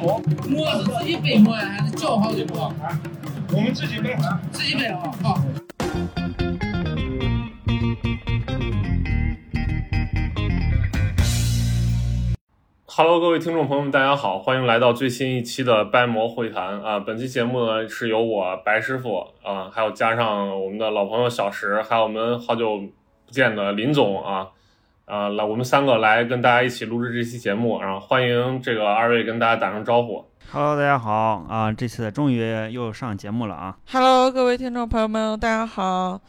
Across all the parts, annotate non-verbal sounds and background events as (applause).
馍，馍是自己背馍呀，还是叫好的馍？我们自己背，自己背啊，好。哈喽各位听众朋友们，大家好，欢迎来到最新一期的掰馍会谈啊！本期节目呢是由我白师傅啊，还有加上我们的老朋友小石，还有我们好久不见的林总啊啊，来我们三个来跟大家一起录制这期节目，然后欢迎这个二位跟大家打声招呼。Hello，大家好啊！这次终于又上节目了啊！Hello，各位听众朋友们，大家好，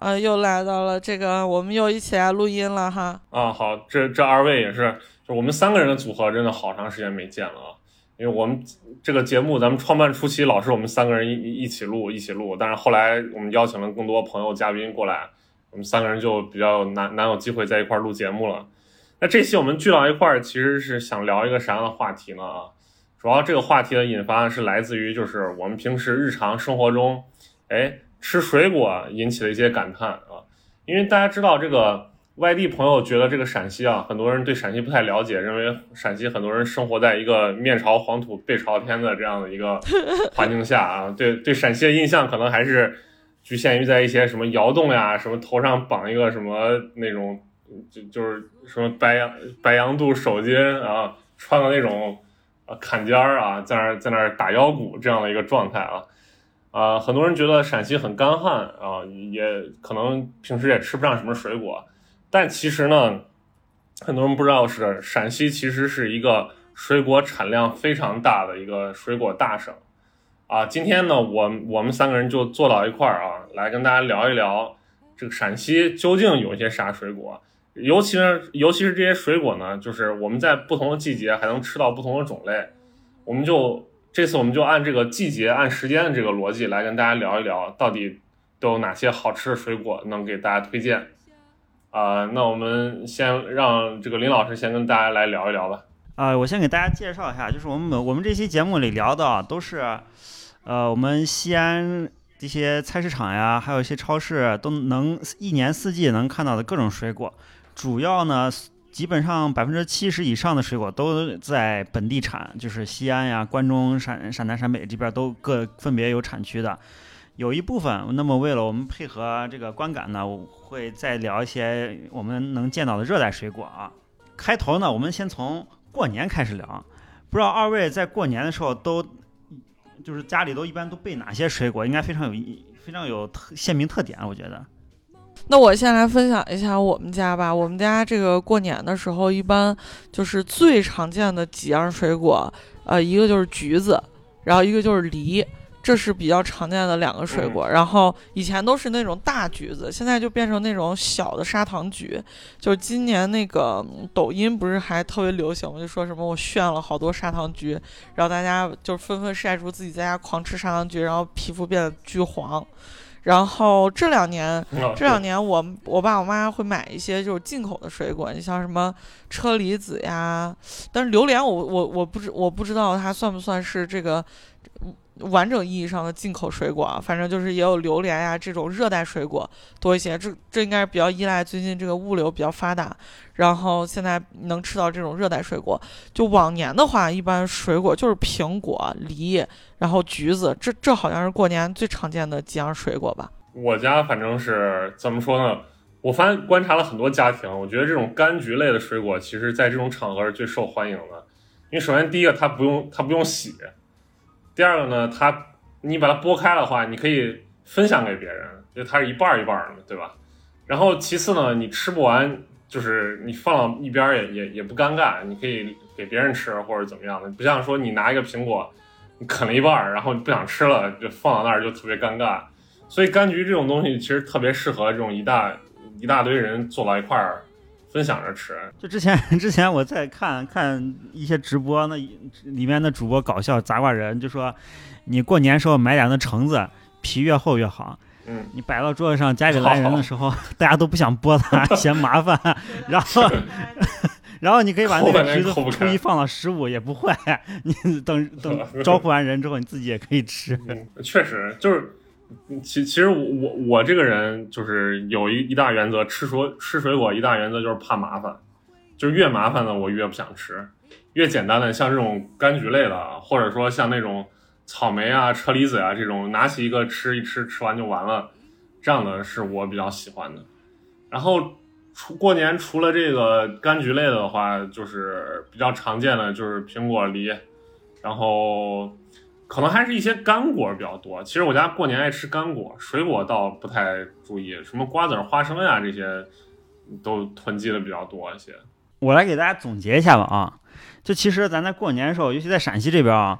呃，又来到了这个，我们又一起来录音了哈。啊，好，这这二位也是，就我们三个人的组合，真的好长时间没见了啊！因为我们这个节目，咱们创办初期老是我们三个人一一一起录，一起录，但是后来我们邀请了更多朋友嘉宾过来，我们三个人就比较难难有机会在一块儿录节目了。那这期我们聚到一块儿，其实是想聊一个啥样的话题呢？啊，主要这个话题的引发是来自于就是我们平时日常生活中，哎，吃水果引起的一些感叹啊，因为大家知道这个。外地朋友觉得这个陕西啊，很多人对陕西不太了解，认为陕西很多人生活在一个面朝黄土背朝天的这样的一个环境下啊，对对陕西的印象可能还是局限于在一些什么窑洞呀，什么头上绑一个什么那种，就就是什么白羊白羊肚手巾啊，穿个那种啊坎肩儿啊，在那儿在那儿打腰鼓这样的一个状态啊。啊，很多人觉得陕西很干旱啊，也可能平时也吃不上什么水果。但其实呢，很多人不知道是陕西其实是一个水果产量非常大的一个水果大省，啊，今天呢，我我们三个人就坐到一块儿啊，来跟大家聊一聊这个陕西究竟有一些啥水果，尤其是尤其是这些水果呢，就是我们在不同的季节还能吃到不同的种类，我们就这次我们就按这个季节按时间的这个逻辑来跟大家聊一聊，到底都有哪些好吃的水果能给大家推荐。啊、那我们先让这个林老师先跟大家来聊一聊吧。啊、我先给大家介绍一下，就是我们我们这期节目里聊的都是，呃，我们西安这些菜市场呀，还有一些超市都能一年四季能看到的各种水果。主要呢，基本上百分之七十以上的水果都在本地产，就是西安呀、关中、陕陕南、陕北这边都各分别有产区的。有一部分，那么为了我们配合这个观感呢，我会再聊一些我们能见到的热带水果啊。开头呢，我们先从过年开始聊。不知道二位在过年的时候都，就是家里都一般都备哪些水果？应该非常有非常有特鲜明特点，我觉得。那我先来分享一下我们家吧。我们家这个过年的时候，一般就是最常见的几样水果，呃，一个就是橘子，然后一个就是梨。这是比较常见的两个水果，然后以前都是那种大橘子，现在就变成那种小的砂糖橘。就是今年那个抖音不是还特别流行吗？就说什么我炫了好多砂糖橘，然后大家就纷纷晒出自己在家狂吃砂糖橘，然后皮肤变得巨黄。然后这两年，这两年我我爸我妈会买一些就是进口的水果，你像什么车厘子呀，但是榴莲我我我不知我不知道它算不算是这个。完整意义上的进口水果啊，反正就是也有榴莲呀这种热带水果多一些。这这应该是比较依赖最近这个物流比较发达，然后现在能吃到这种热带水果。就往年的话，一般水果就是苹果、梨，然后橘子，这这好像是过年最常见的几样水果吧。我家反正是怎么说呢？我发现观察了很多家庭，我觉得这种柑橘类的水果，其实在这种场合是最受欢迎的。因为首先第一个，它不用它不用洗。第二个呢，它你把它剥开的话，你可以分享给别人，因为它是一半一半的，对吧？然后其次呢，你吃不完，就是你放到一边也也也不尴尬，你可以给别人吃或者怎么样的，不像说你拿一个苹果，你啃了一半，然后你不想吃了，就放到那儿就特别尴尬。所以柑橘这种东西其实特别适合这种一大一大堆人坐到一块儿。分享着吃，就之前 (laughs) 之前我在看看一些直播，那里面的主播搞笑砸挂人，就说你过年时候买点那橙子，皮越厚越好。嗯，你摆到桌子上，家里来人的时候，(laughs) 大家都不想剥它，(laughs) 嫌麻烦。然后，然后你可以把那个橘子初一放到十五也不坏。你等等招呼完人之后，你自己也可以吃。嗯，确实就是。其其实我我我这个人就是有一一大原则，吃水吃水果一大原则就是怕麻烦，就是越麻烦的我越不想吃，越简单的像这种柑橘类的，或者说像那种草莓啊、车厘子啊这种，拿起一个吃一吃，吃完就完了，这样的是我比较喜欢的。然后除过年除了这个柑橘类的话，就是比较常见的就是苹果、梨，然后可能还是一些干果比较多。其实我家过年爱吃干果，水果倒不太注意，什么瓜子、花生呀这些都囤积的比较多一些。我来给大家总结一下吧啊，就其实咱在过年的时候，尤其在陕西这边啊，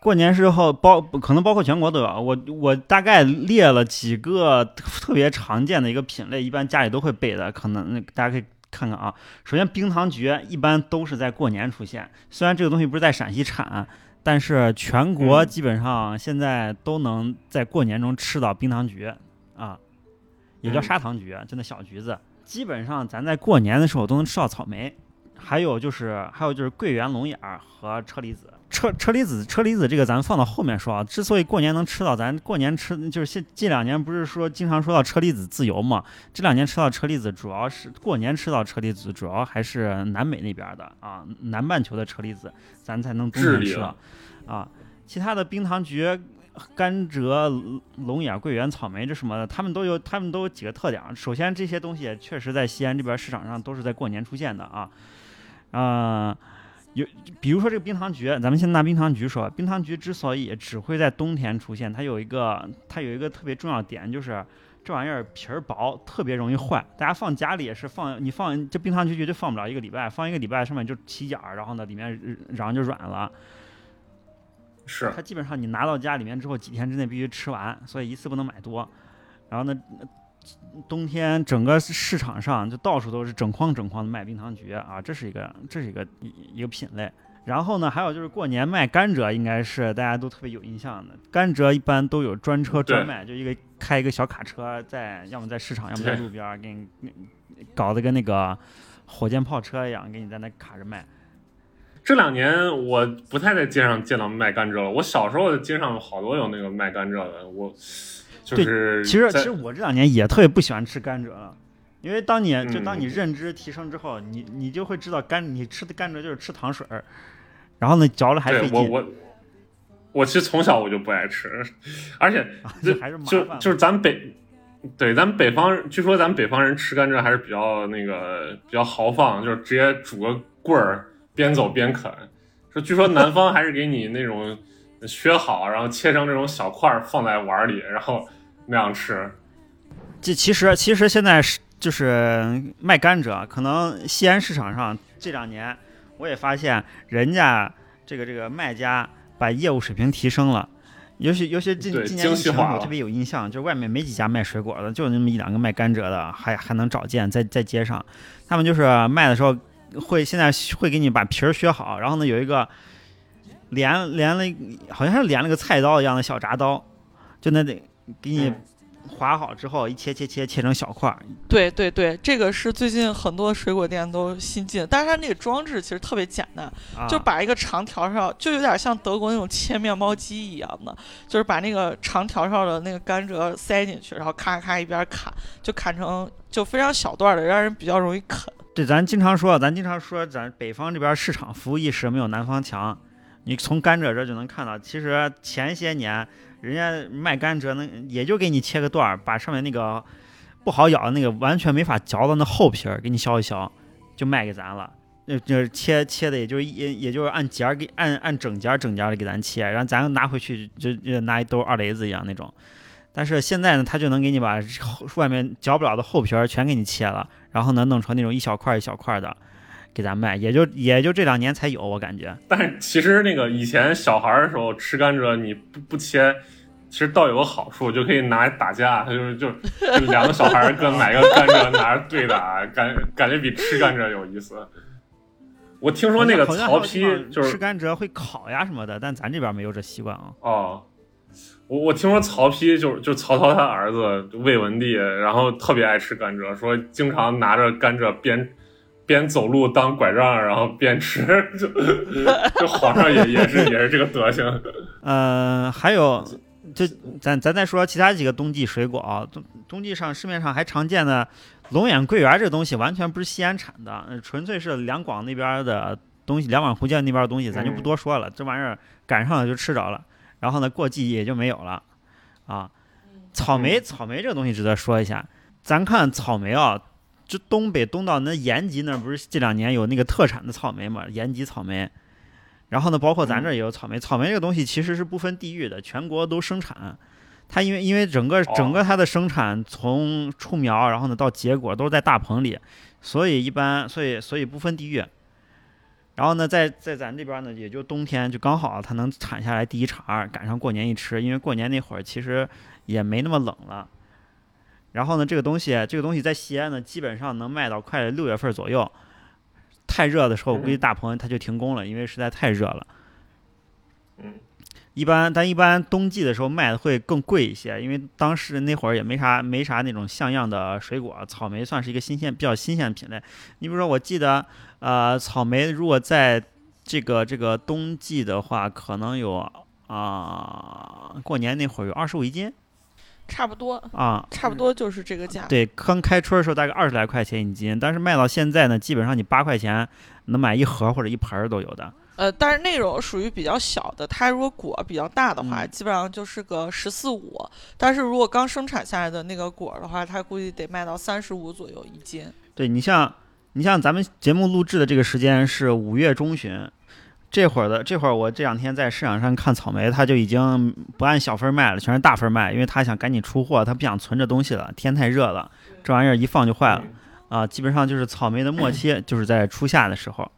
过年时候包可能包括全国都有，我我大概列了几个特别常见的一个品类，一般家里都会备的，可能大家可以看看啊。首先，冰糖橘一般都是在过年出现，虽然这个东西不是在陕西产，但是全国嗯基本上现在都能在过年中吃到冰糖橘啊，也叫嗯砂糖橘，就那小橘子。基本上咱在过年的时候都能吃到草莓，还有就是还有就是桂圆、龙眼儿和车厘子。车车厘子车厘子这个咱放到后面说啊。之所以过年能吃到，咱过年吃就是现近两年不是说经常说到车厘子自由嘛？这两年吃到车厘子，主要是过年吃到车厘子，主要还是南美那边的啊，南半球的车厘子，咱才能冬天吃到啊。其他的冰糖橘、甘蔗、龙眼、桂圆、草莓这什么的，他们都有，他们都有几个特点啊。首先，这些东西确实在西安这边市场上都是在过年出现的啊。啊、有比如说这个冰糖橘，咱们先拿冰糖橘说，冰糖橘之所以只会在冬天出现，它有一个它有一个特别重要的点，就是这玩意儿皮儿薄，特别容易坏。大家放家里也是放，你放这冰糖橘绝对放不了一个礼拜，放一个礼拜上面就起眼儿，然后呢里面瓤就软了。是它基本上你拿到家里面之后，几天之内必须吃完，所以一次不能买多。然后呢，冬天整个市场上就到处都是整筐整筐的卖冰糖橘啊，这是一个这是一个一一个品类。然后呢，还有就是过年卖甘蔗，应该是大家都特别有印象的。甘蔗一般都有专车专卖，就一个开一个小卡车在，要么在市场，要么在路边，给你搞得跟那个火箭炮车一样，给你在那卡着卖。这两年我不太在街上见到卖甘蔗了。我小时候街上好多有那个卖甘蔗的，我就是其实，其实我这两年也特别不喜欢吃甘蔗了，因为当你就嗯当你认知提升之后，你你就会知道甘你吃的甘蔗就是吃糖水儿，然后呢嚼了还费劲，我我我其实从小我就不爱吃，而且就还是。就就是咱北，对咱北方，据说咱北方人吃甘蔗还是比较那个比较豪放，就是直接煮个棍儿边走边啃。说据说南方还是给你那种削好，然后切成这种小块儿放在碗里，然后那样吃。这其实其实现在是就是卖甘蔗，可能西安市场上这两年我也发现人家这个这个卖家把业务水平提升了。尤其尤其近对今年疫精细化了情我特别有印象，就是外面没几家卖水果的，就那么一两个卖甘蔗的，还还能找见在在街上。他们就是卖的时候会现在会给你把皮儿削好，然后呢有一个连连了一好像是连了个菜刀一样的小铡刀，就那得给你嗯划好之后一切切切切成小块儿，对对对，这个是最近很多水果店都新进，但是它那个装置其实特别简单，啊，就把一个长条上，就有点像德国那种切面包机一样的，就是把那个长条上的那个甘蔗塞进去，然后咔咔一边砍，就砍成就非常小段的，让人比较容易啃。对，咱经常说，咱经常说，咱北方这边市场服务意识没有南方强。你从甘蔗这儿就能看到，其实前些年人家卖甘蔗能也就给你切个段儿，把上面那个不好咬的那个完全没法嚼的那厚皮儿给你削一削，就卖给咱了。那就是切切的，也就是也也就是按节儿给按按整节儿整节儿的给咱切，然后咱拿回去就就拿一兜二雷子一样那种。但是现在呢，他就能给你把外面嚼不了的厚皮儿全给你切了，然后呢弄成那种一小块一小块儿的给咱卖，也就也就这两年才有，我感觉。但是其实那个以前小孩儿的时候吃甘蔗，你不不切，其实倒有个好处，就可以拿来打架。他就是就就两个小孩儿跟买个甘蔗拿着对打，感感觉比吃甘蔗有意思。我听说那个曹丕就是吃甘蔗会烤呀什么的，但咱这边没有这习惯啊。哦，我我听说曹丕就是就曹操他儿子魏文帝，然后特别爱吃甘蔗，说经常拿着甘蔗边边走路当拐杖，然后边吃，(laughs) 就 (laughs) 就皇上也也是也是这个德行。(laughs) 呃，还有就咱咱再说其他几个冬季水果啊，冬冬季上市面上还常见的龙眼桂圆这个东西，完全不是西安产的，呃纯粹是两广那边的东西，两广福建那边的东西，咱就不多说了。这玩意儿赶上了就吃着了，然后呢过季也就没有了啊。草莓，草莓这个东西值得说一下，咱看草莓啊，这东北东到那延吉那儿不是这两年有那个特产的草莓嘛，延吉草莓。然后呢，包括咱这儿也有草莓。草莓这个东西其实是不分地域的，全国都生产。它因为因为整个整个它的生产从出苗，然后呢到结果都是在大棚里，所以一般所以所以不分地域。然后呢，在在咱这边呢，也就冬天就刚好它能产下来第一茬，赶上过年一吃。因为过年那会儿其实也没那么冷了。然后呢，这个东西这个东西在西安呢，基本上能卖到快六月份左右。太热的时候，我估计大棚它就停工了，因为实在太热了。嗯，一般但一般冬季的时候卖的会更贵一些，因为当时那会儿也没啥没啥那种像样的水果，草莓算是一个新鲜比较新鲜的品类。你比如说，我记得呃，草莓如果在这个这个冬季的话，可能有啊、过年那会儿有二十五一斤差不多，啊。差不多就是这个价。对，刚开春的时候大概二十来块钱一斤，但是卖到现在呢，基本上你八块钱能买一盒或者一盆儿都有的。呃，但是那种属于比较小的，它如果果比较大的话，嗯基本上就是个十四五。但是如果刚生产下来的那个果儿的话，它估计得卖到三十五左右一斤。对你像你像咱们节目录制的这个时间是五月中旬，这会儿的这会儿我这两天在市场上看草莓，它就已经不按小份卖了，全是大份卖，因为他想赶紧出货，他不想存这东西了，天太热了，这玩意儿一放就坏了啊！基本上就是草莓的末期，就是在初夏的时候，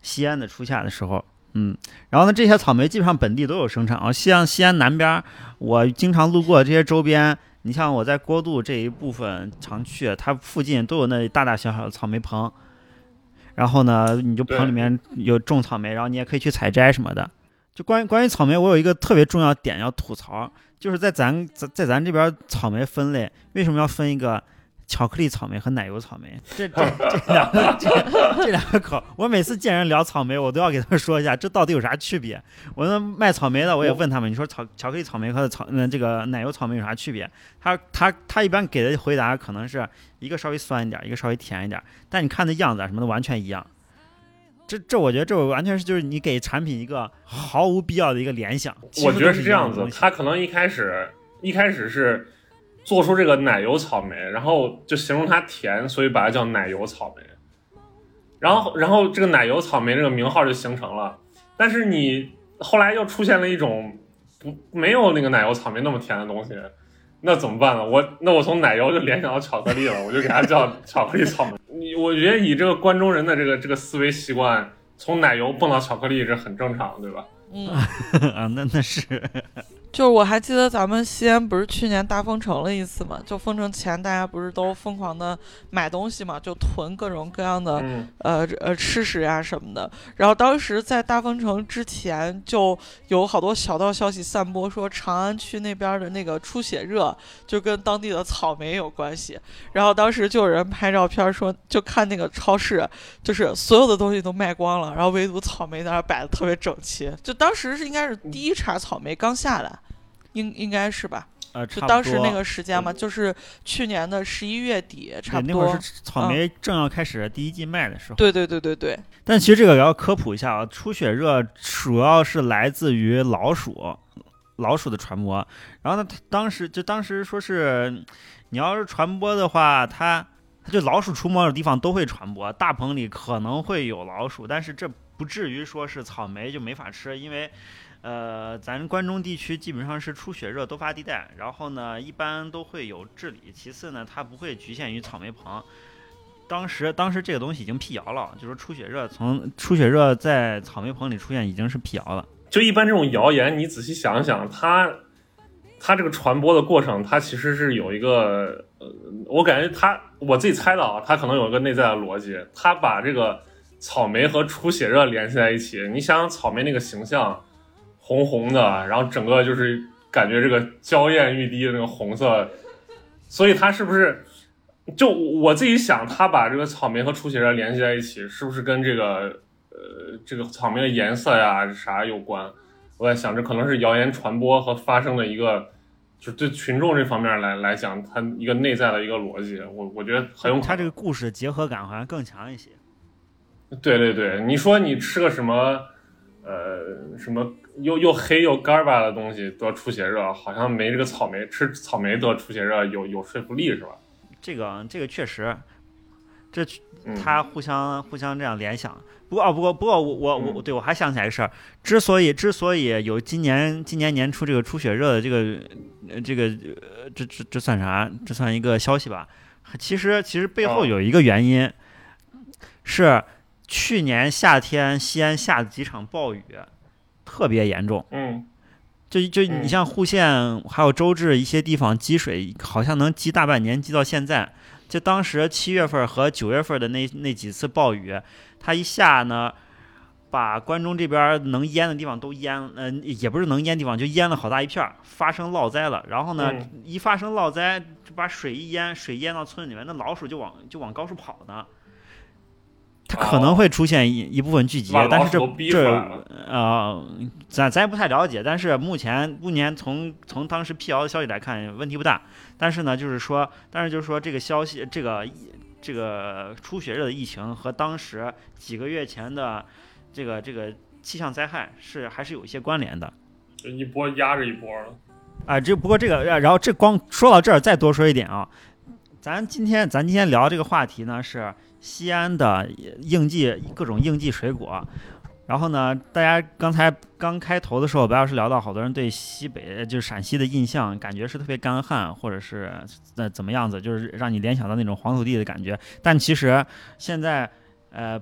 西安的初夏的时候。嗯，然后呢，这些草莓基本上本地都有生产啊。像西安南边儿，我经常路过这些周边，你像我在郭渡这一部分常去，它附近都有那大大小小的草莓棚。然后呢，你就棚里面有种草莓，然后你也可以去采摘什么的。就关于关于草莓，我有一个特别重要点要吐槽，就是在咱在在咱这边草莓分类，为什么要分一个巧克力草莓和奶油草莓？这这这两个这这两个口，我每次见人聊草莓，我都要给他们说一下，这到底有啥区别？我那卖草莓的，我也问他们，你说草巧克力草莓和草嗯这个奶油草莓有啥区别？他他他一般给的回答可能是一个稍微酸一点，一个稍微甜一点，但你看那样子啊什么的完全一样。这这我觉得这完全是就是你给产品一个毫无必要的一个联想。我觉得是是这样子他可能一开始一开始是做出这个奶油草莓，然后就形容它甜，所以把它叫奶油草莓。然后，然后这个奶油草莓这个名号就形成了。但是你后来又出现了一种不没有那个奶油草莓那么甜的东西，那怎么办呢？我 (laughs) 那我从奶油就联想到巧克力了，我就给它叫巧克力草莓。(laughs) 你我觉得以这个关中人的这个这个思维习惯，从奶油蹦到巧克力是很正常，对吧？嗯，(laughs) 啊，那那是就是我还记得咱们西安不是去年大封城了一次嘛？就封城前，大家不是都疯狂的买东西嘛，就囤各种各样的嗯，呃呃吃食呀什么的。然后当时在大封城之前，就有好多小道消息散播说长安区那边的那个出血热就跟当地的草莓有关系。然后当时就有人拍照片说，就看那个超市，就是所有的东西都卖光了，然后唯独草莓在那儿摆的特别整齐。就当时是应该是第一茬草莓刚下来，应应该是吧？呃，就当时那个时间嘛，就是去年的十一月底，差不多对那会儿。是草莓正要开始第一季卖的时候。对对对对对，但其实这个也要科普一下啊，出血热主要是来自于老鼠，老鼠的传播。然后呢，它当时就当时说是，你要是传播的话，它它就老鼠出没的地方都会传播，大棚里可能会有老鼠，但是这不至于说是草莓就没法吃，因为。呃，咱关中地区基本上是出血热多发地带，然后呢，一般都会有治理。其次呢，它不会局限于草莓棚，当时当时这个东西已经辟谣了，就说出血热从出血热在草莓棚里出现已经是辟谣了。就一般这种谣言，你仔细想想，它它这个传播的过程，它其实是有一个，呃，我感觉它我自己猜的啊，它可能有一个内在的逻辑，它把这个草莓和出血热联系在一起。你想想草莓那个形象，红红的，然后整个就是感觉这个娇艳欲滴的那个红色，所以它是不是？就我自己想，它把这个草莓和出血热联系在一起，是不是跟这个呃这个草莓的颜色呀啥有关？我在想，这可能是谣言传播和发生的一个，就是对群众这方面来来讲，它一个内在的一个逻辑。我我觉得很有可能。它这个故事结合感好像更强一些。对对对，你说你吃个什么，呃，什么又又黑又干巴的东西得出血热，好像没这个草莓吃草莓得出血热有有说服力是吧？这个这个确实，这他互相、互相这样联想。不过哦，不过不过我我我嗯对我还想起来一个事儿，之所以之所以有今年今年年初这个出血热的这个呃这个呃这这这算啥？这算一个消息吧？其实其实背后哦有一个原因，是去年夏天西安下的几场暴雨特别严重。嗯就就嗯你像户县还有周至一些地方积水，好像能积大半年，积到现在。就当时七月份和九月份的那那几次暴雨，它一下呢，把关中这边能淹的地方都淹，呃，也不是能淹地方，就淹了好大一片儿，发生涝灾了。然后呢，嗯一发生涝灾，就把水一淹，水淹到村里面，那老鼠就往就往高处跑呢。它可能哦会出现一一部分聚集，但是这这来了呃，咱咱也不太了解，但是目前目前从从当时辟谣的消息来看，问题不大。但是呢，就是说，但是就是说，这个消息，这个这个出血热的疫情和当时几个月前的这个这个气象灾害是还是有一些关联的。就一波压着一波了。啊，这不过这个，呃然后这光说到这儿，再多说一点啊，咱今天咱今天聊这个话题呢是西安的应季各种应季水果，然后呢，大家刚才刚开头的时候，白老师聊到好多人对西北就是陕西的印象，感觉是特别干旱，或者是呃怎么样子，就是让你联想到那种黄土地的感觉，但其实现在。呃，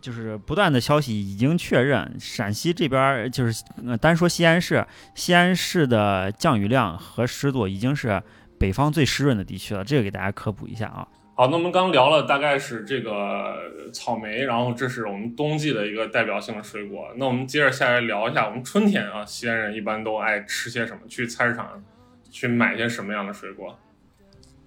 就是不断的消息已经确认，陕西这边就是呃，单说西安市，西安市的降雨量和湿度已经是北方最湿润的地区了，这个给大家科普一下啊。好，那我们刚聊了大概是这个草莓，然后这是我们冬季的一个代表性的水果。那我们接着下来聊一下，我们春天啊，西安人一般都爱吃些什么？去菜市场去买些什么样的水果？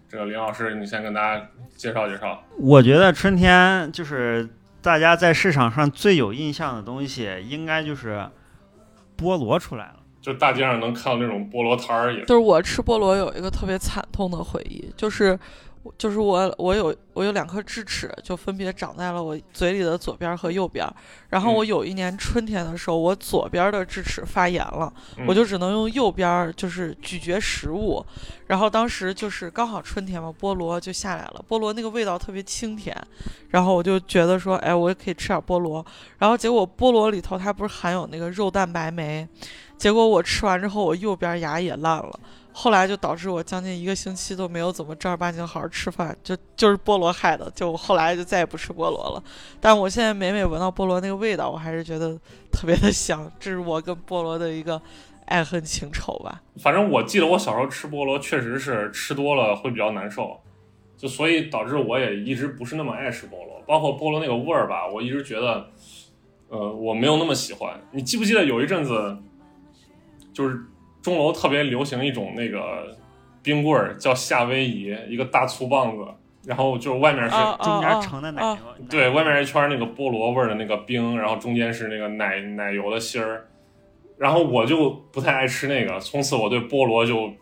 这个林老师，你先跟大家介绍介绍。我觉得春天就是大家在市场上最有印象的东西，应该就是菠萝出来了。就大街上能看到那种菠萝摊儿，也就是我吃菠萝有一个特别惨痛的回忆，就是就是我我有我有两颗智齿，就分别长在了我嘴里的左边和右边。然后我有一年春天的时候，我左边的智齿发炎了，嗯我就只能用右边就是咀嚼食物。然后当时就是刚好春天嘛，菠萝就下来了，菠萝那个味道特别清甜，然后我就觉得说，哎，我也可以吃点菠萝。然后结果菠萝里头它不是含有那个肉蛋白酶，结果我吃完之后，我右边牙也烂了。后来就导致我将近一个星期都没有怎么正儿八经好好吃饭，就就是菠萝害的。就后来就再也不吃菠萝了。但我现在每每闻到菠萝那个味道，我还是觉得特别的香。这是我跟菠萝的一个爱恨情仇吧。反正我记得我小时候吃菠萝，确实是吃多了会比较难受，就所以导致我也一直不是那么爱吃菠萝，包括菠萝那个味儿吧，我一直觉得，呃，我没有那么喜欢。你记不记得有一阵子，就是钟楼特别流行一种那个冰棍儿，叫夏威夷，一个大粗棒子，然后就是外面是、啊中间啊盛的奶啊油，对，外面一圈那个菠萝味儿的那个冰，然后中间是那个奶奶油的芯儿，然后我就不太爱吃那个，从此我对菠萝就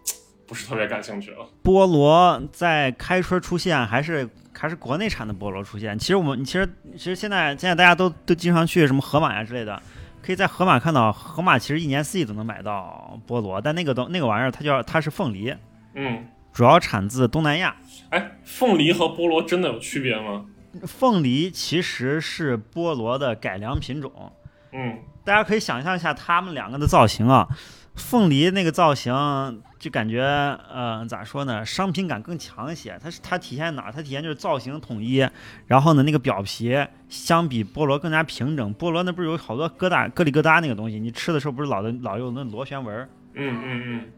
不是特别感兴趣了。菠萝在开春出现，还是还是国内产的菠萝出现。其实我们其实其实现在现在大家都都经常去什么盒马呀之类的，可以在盒马看到，盒马其实一年四季都能买到菠萝，但那个东那个玩意儿它叫它是凤梨，嗯，主要产自东南亚。哎，凤梨和菠萝真的有区别吗？凤梨其实是菠萝的改良品种，嗯大家可以想象一下它们两个的造型啊。凤梨那个造型就感觉，呃，咋说呢？商品感更强一些。它是它体现哪儿？它体现就是造型统一，然后呢，那个表皮相比菠萝更加平整。菠萝那不是有好多疙瘩、疙里疙瘩那个东西？你吃的时候不是老的老有那螺旋纹嗯？嗯嗯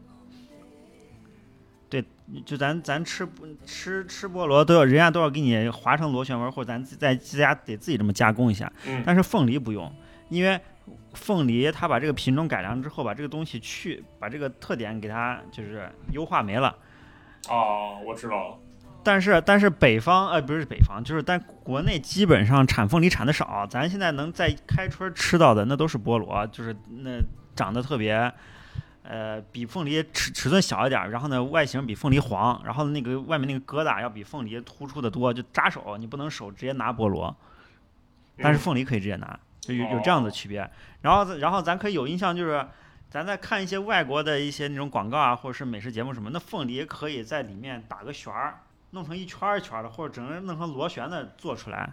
对，就咱咱吃吃吃菠萝都要人家都要给你划成螺旋纹，或者咱自在自家得自己这么加工一下。嗯但是凤梨不用，因为凤梨它把这个品种改良之后，把这个东西去把这个特点给它就是优化没了。哦，我知道了。但是但是北方呃不是北方，就是但国内基本上产凤梨产的少，咱现在能在开春吃到的那都是菠萝，就是那长得特别，呃，比凤梨尺尺寸小一点儿，然后呢外形比凤梨黄，然后那个外面那个疙瘩要比凤梨突出的多，就扎手，你不能手直接拿菠萝，但是凤梨可以直接拿，就有有这样的区别。然后然后咱可以有印象就是。咱在看一些外国的一些那种广告啊，或者是美食节目什么，那凤梨可以在里面打个旋儿，弄成一圈一圈的，或者整个弄成螺旋的做出来，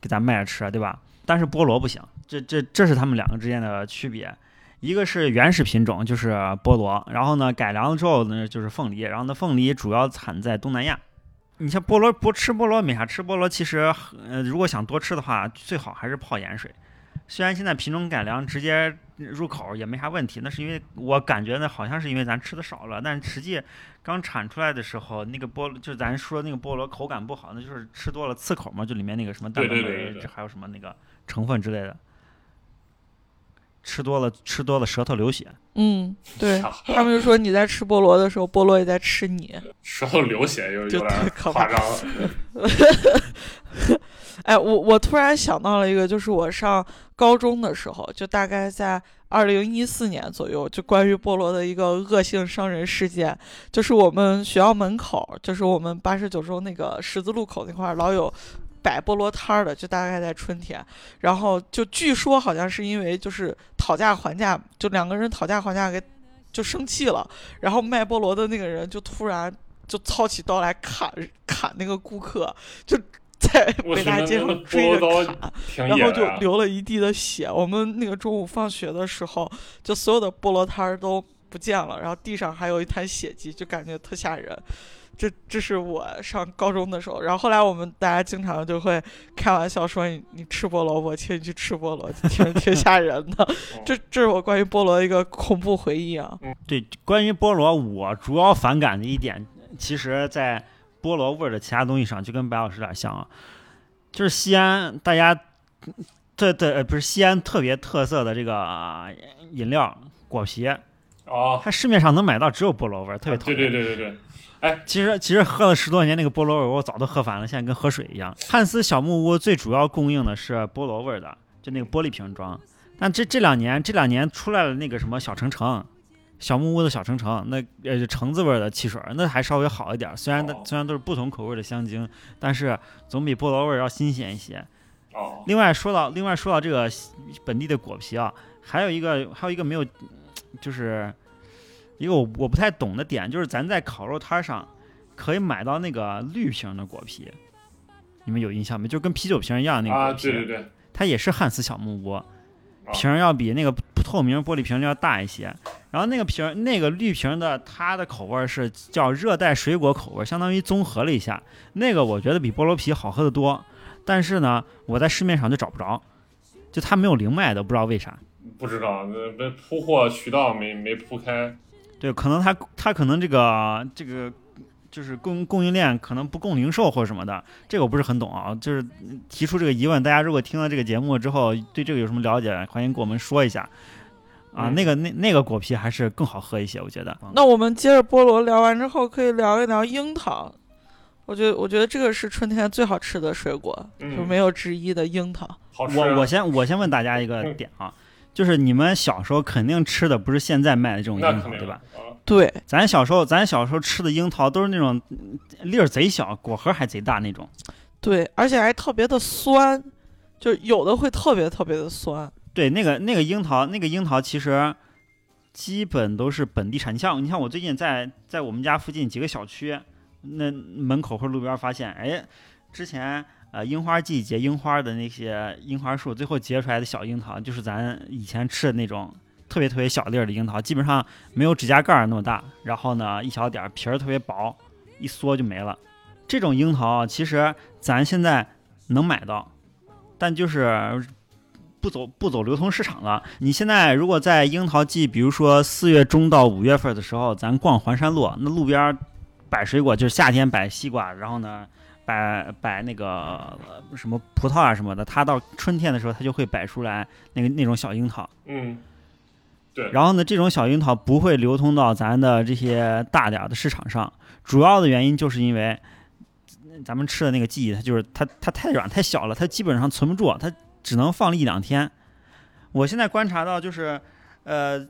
给咱卖着吃，对吧？但是菠萝不行，这这这是他们两个之间的区别。一个是原始品种，就是菠萝，然后呢改良了之后呢就是凤梨，然后呢凤梨主要产在东南亚。你像菠萝不吃菠萝没啥，吃菠萝其实呃如果想多吃的话，最好还是泡盐水。虽然现在品种改良直接入口也没啥问题，那是因为我感觉呢，好像是因为咱吃的少了。但实际刚产出来的时候，那个菠萝就咱说那个菠萝口感不好，那就是吃多了刺口嘛，就里面那个什么蛋白酶，这还有什么那个成分之类的，吃多了吃多了舌头流血。嗯，对 (laughs) 他们就说你在吃菠萝的时候，菠萝也在吃你，舌头流血就有点夸张了。(laughs) 哎，我我突然想到了一个，就是我上高中的时候，就大概在二零一四年左右，就关于菠萝的一个恶性伤人事件，就是我们学校门口，就是我们八十九中那个十字路口那块儿，老有摆菠萝摊儿的，就大概在春天，然后就据说好像是因为就是讨价还价，就两个人讨价还价给就生气了，然后卖菠萝的那个人就突然就操起刀来砍砍那个顾客，就。在 (laughs) 北大街上追着砍，然后就流了一地的血。我们那个中午放学的时候，就所有的菠萝摊儿都不见了，然后地上还有一滩血迹，就感觉特吓人。这这是我上高中的时候，然后后来我们大家经常就会开玩笑说：“你你吃菠萝，我请你去吃菠萝，挺挺吓人的。”这这是我关于菠萝的一个恐怖回忆啊。对，关于菠萝，我主要反感的一点，其实在。菠萝味儿的其他东西上就跟白老师有点像啊，就是西安大家这这不是西安特别特色的这个饮料果啤哦，它市面上能买到只有菠萝味儿，特别讨厌。对对对对对，哎，其实其实喝了十多年那个菠萝味儿，我早都喝烦了，现在跟喝水一样。汉斯小木屋最主要供应的是菠萝味儿的，就那个玻璃瓶装，但这这两年这两年出来了那个什么小橙橙。小木屋的小橙橙，那呃橙子味的汽水，那还稍微好一点。虽然它虽然都是不同口味的香精，但是总比菠萝味要新鲜一些。哦。另外说到另外说到这个本地的果皮啊，还有一个还有一个没有，就是一个我我不太懂的点，就是咱在烤肉摊上可以买到那个绿瓶的果皮，你们有印象没？就跟啤酒瓶一样那个果皮。啊，对对对。它也是汉斯小木屋，瓶要比那个透明玻璃瓶要大一些。然后那个瓶那个绿瓶的，它的口味是叫热带水果口味，相当于综合了一下。那个我觉得比菠萝啤好喝的多，但是呢，我在市面上就找不着，就它没有零卖的，不知道为啥。不知道，那铺货渠道没没铺开。对，可能它它可能这个这个就是供供应链可能不供零售或者什么的，这个我不是很懂啊。就是提出这个疑问，大家如果听了这个节目之后对这个有什么了解，欢迎给我们说一下。啊，那个那那个果皮还是更好喝一些，我觉得。那我们接着菠萝聊完之后，可以聊一聊樱桃。我觉得，我觉得这个是春天最好吃的水果，就没有之一的樱桃。我我先我先问大家一个点啊，就是你们小时候肯定吃的不是现在卖的这种樱桃，对吧？对，咱小时候咱小时候吃的樱桃都是那种粒儿贼小，果核还贼大那种。对，而且还特别的酸，就有的会特别特别的酸。对，那个那个樱桃，那个樱桃其实基本都是本地产。你像你像我最近在在我们家附近几个小区，那门口或者路边发现，哎，之前呃樱花季节樱花的那些樱花树，最后结出来的小樱桃，就是咱以前吃的那种特别特别小粒儿的樱桃，基本上没有指甲盖那么大，然后呢一小点儿皮儿特别薄，一缩就没了。这种樱桃其实咱现在能买到，但就是。不走不走流通市场了。你现在如果在樱桃季，比如说四月中到五月份的时候，咱逛环山路，那路边摆水果，就是夏天摆西瓜，然后呢摆摆那个什么葡萄啊什么的。它到春天的时候，它就会摆出来那个那种小樱桃。嗯，对。然后呢，这种小樱桃不会流通到咱的这些大点儿的市场上，主要的原因就是因为咱们吃的那个记忆，它就是它它太软太小了，它基本上存不住它。只能放了一两天。我现在观察到，就是，呃，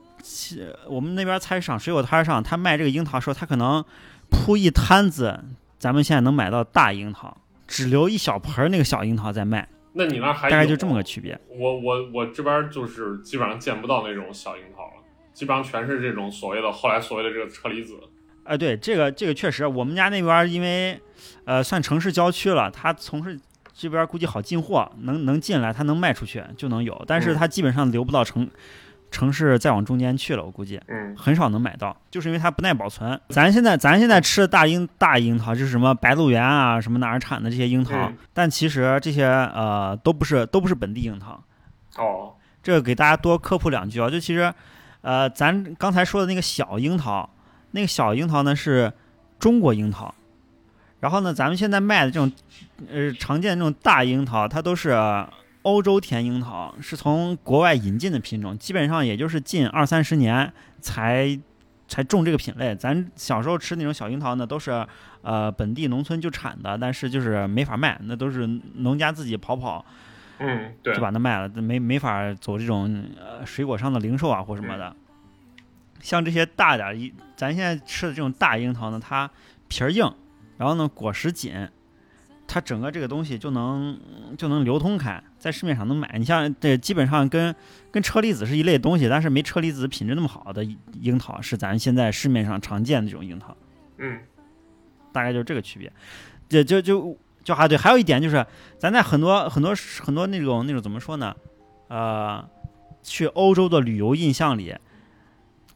我们那边菜市场水果摊上，他卖这个樱桃的时候，他可能铺一摊子，咱们现在能买到大樱桃，只留一小盆儿那个小樱桃在卖，那你那还有大概就这么个区别。我我我这边就是基本上见不到那种小樱桃了，基本上全是这种所谓的后来所谓的这个车厘子。哎，对，这个这个确实，我们家那边儿因为呃算城市郊区了，它从事这边儿估计好进货，能能进来，它能卖出去就能有，但是嗯他基本上流不到城城市再往中间去了，我估计嗯很少能买到，就是因为它不耐保存。咱现在咱现在吃的大樱大樱桃就是什么白鹿原啊，什么哪儿产的这些樱桃，嗯但其实这些呃都不是都不是本地樱桃。哦，这个给大家多科普两句啊，就其实，呃，咱刚才说的那个小樱桃，那个小樱桃呢是中国樱桃，然后呢，咱们现在卖的这种，呃，常见的这种大樱桃，它都是欧洲甜樱桃，是从国外引进的品种，基本上也就是近二三十年才才种这个品类。咱小时候吃那种小樱桃呢，都是呃本地农村就产的，但是就是没法卖，那都是农家自己跑跑。嗯，对就，把它卖了，没没法走这种呃水果商的零售啊或什么的。像这些大点儿一，咱现在吃的这种大樱桃呢，它皮儿硬，然后呢果实紧，它整个这个东西就能就能流通开，在市面上能买。你像这基本上跟跟车厘子是一类东西，但是没车厘子品质那么好的樱桃是咱现在市面上常见的这种樱桃。嗯大概就是这个区别。这就就就还对，还有一点就是，咱在很多很多很多那种那种怎么说呢？呃，去欧洲的旅游印象里，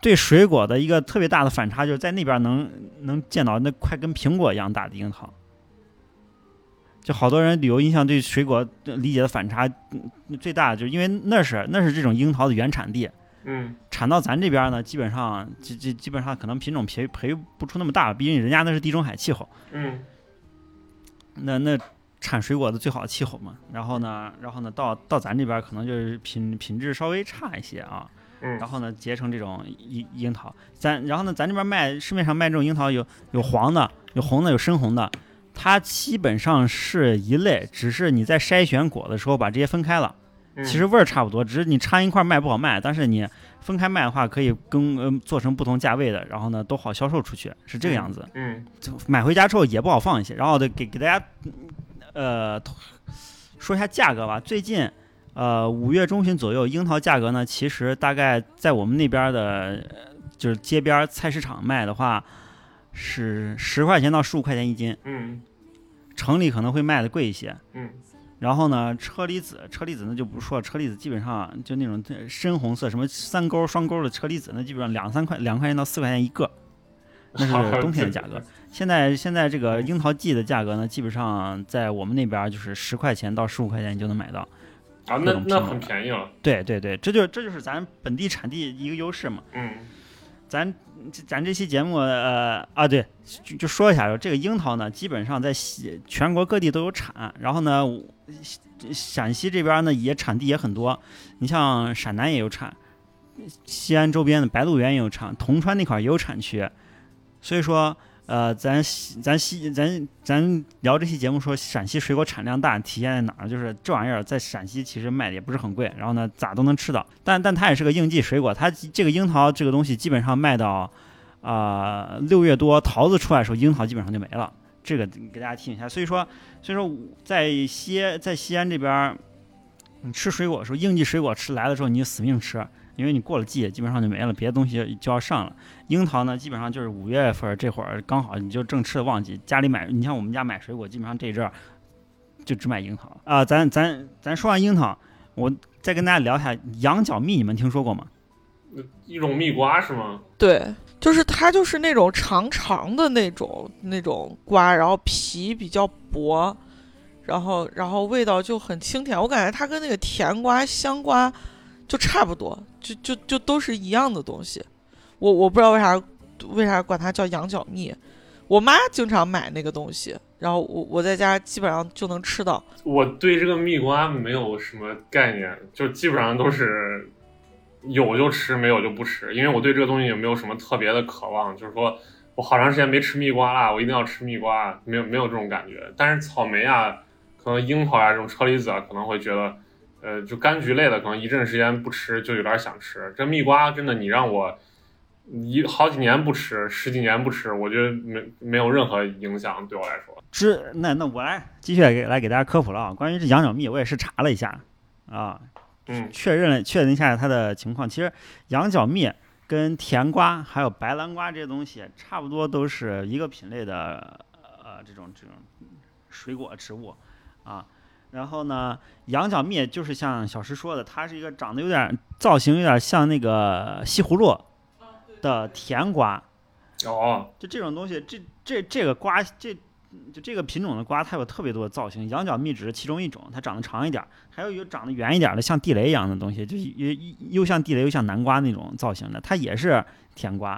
对水果的一个特别大的反差，就是在那边能能见到那快跟苹果一样大的樱桃。就好多人旅游印象对水果理解的反差嗯最大的，就是因为那是那是这种樱桃的原产地，嗯。产到咱这边呢，基本上基基基本上可能品种培培育不出那么大，毕竟人家那是地中海气候。嗯。那那产水果的最好的气候嘛，然后呢，然后呢，到到咱这边可能就是品品质稍微差一些啊，嗯。然后呢，结成这种樱樱桃，咱然后呢，咱这边卖市面上卖这种樱桃有有黄的，有红的，有深红的，它基本上是一类，只是你在筛选果的时候把这些分开了，嗯，其实味儿差不多，只是你掺一块儿卖不好卖，但是你分开卖的话，可以跟呃做成不同价位的，然后呢都好销售出去，是这个样子。嗯买回家之后也不好放一些，然后得给给大家，呃，说一下价格吧。最近，呃，五月中旬左右，樱桃价格呢，其实大概在我们那边的，呃就是街边菜市场卖的话，是十块钱到十五块钱一斤，嗯城里可能会卖的贵一些。嗯然后呢，车厘子，车厘子那就不说了，车厘子基本上就那种深红色，什么三勾、双勾的车厘子，那基本上两三块、两块钱到四块钱一个，(laughs) 那是冬天的价格。现在现在这个樱桃季的价格呢，基本上在我们那边就是十块钱到十五块钱你就能买到。啊，那那很便宜了。对对对，这就这就是咱本地产地一个优势嘛。嗯咱咱这期节目呃啊对，就就说一下，这个樱桃呢，基本上在西全国各地都有产，然后呢，陕西这边呢也产地也很多，你像陕南也有产，西安周边的白鹿原也有产，铜川那块也有产区，所以说。呃，咱西咱西咱咱聊这期节目说陕西水果产量大，体现在哪儿？就是这玩意儿在陕西其实卖的也不是很贵，然后呢咋都能吃到，但但它也是个应季水果，它这个樱桃这个东西基本上卖到啊六、月多桃子出来的时候，樱桃基本上就没了。这个给大家提醒一下。所以说，所以说在西在西安这边，你吃水果的时候，应季水果吃来的时候，你就死命吃，因为你过了季基本上就没了，别的东西就要上了。樱桃呢，基本上就是五月份这会儿刚好你就正吃的旺季，家里买，你像我们家买水果，基本上这阵儿就只买樱桃啊、咱咱咱说完樱桃，我再跟大家聊一下羊角蜜，你们听说过吗？一种蜜瓜是吗？对，就是它就是那种长长的那种那种瓜，然后皮比较薄，然后然后味道就很清甜，我感觉它跟那个甜瓜、香瓜就差不多，就就就都是一样的东西。我我不知道为啥为啥管它叫羊角蜜，我妈经常买那个东西，然后我我在家基本上就能吃到。我对这个蜜瓜没有什么概念，就基本上都是有就吃，没有就不吃，因为我对这个东西也没有什么特别的渴望，就是说我好长时间没吃蜜瓜了，我一定要吃蜜瓜，没有没有这种感觉。但是草莓啊，可能樱桃啊这种车厘子啊，可能会觉得，呃，就柑橘类的，可能一阵时间不吃就有点想吃。这蜜瓜真的，你让我一好几年不吃，十几年不吃，我觉得没没有任何影响对我来说。这那那我来继续给来给大家科普了啊，关于这羊角蜜，我也是查了一下啊，嗯确认了确认一下它的情况。其实羊角蜜跟甜瓜还有白兰瓜这些东西差不多，都是一个品类的呃这种这种水果植物啊。然后呢，羊角蜜就是像小石说的，它是一个长得有点造型有点像那个西葫芦的甜瓜。哦，就这种东西，这这这个瓜，这就这个品种的瓜，它有特别多的造型。羊角蜜只是其中一种，它长得长一点儿，还有有长得圆一点儿的，像地雷一样的东西，就又又像地雷又像南瓜那种造型的，它也是甜瓜。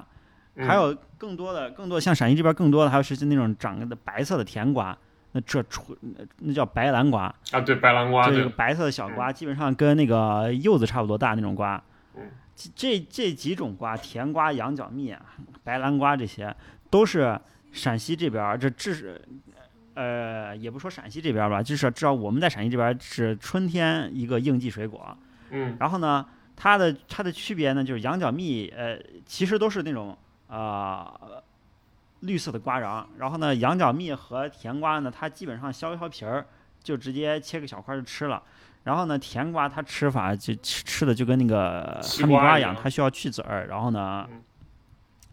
嗯还有更多的更多像陕西这边更多的还有是那种长的白色的甜瓜，那这纯那叫白兰瓜，啊，对，白兰瓜，对，就一个白色的小瓜，基本上跟那个柚子差不多大那种瓜。嗯这这这几种瓜，甜瓜、羊角蜜、啊白兰瓜这些，都是陕西这边儿这至是，呃，也不说陕西这边儿吧，至少至少我们在陕西这边儿是春天一个应季水果。嗯然后呢，它的它的区别呢，就是羊角蜜，呃，其实都是那种啊、呃绿色的瓜瓤，然后呢，羊角蜜和甜瓜呢，它基本上削一削皮儿，就直接切个小块儿就吃了。然后呢，甜瓜它吃法就吃吃的就跟那个西哈密瓜一样，它需要去籽儿，然后呢嗯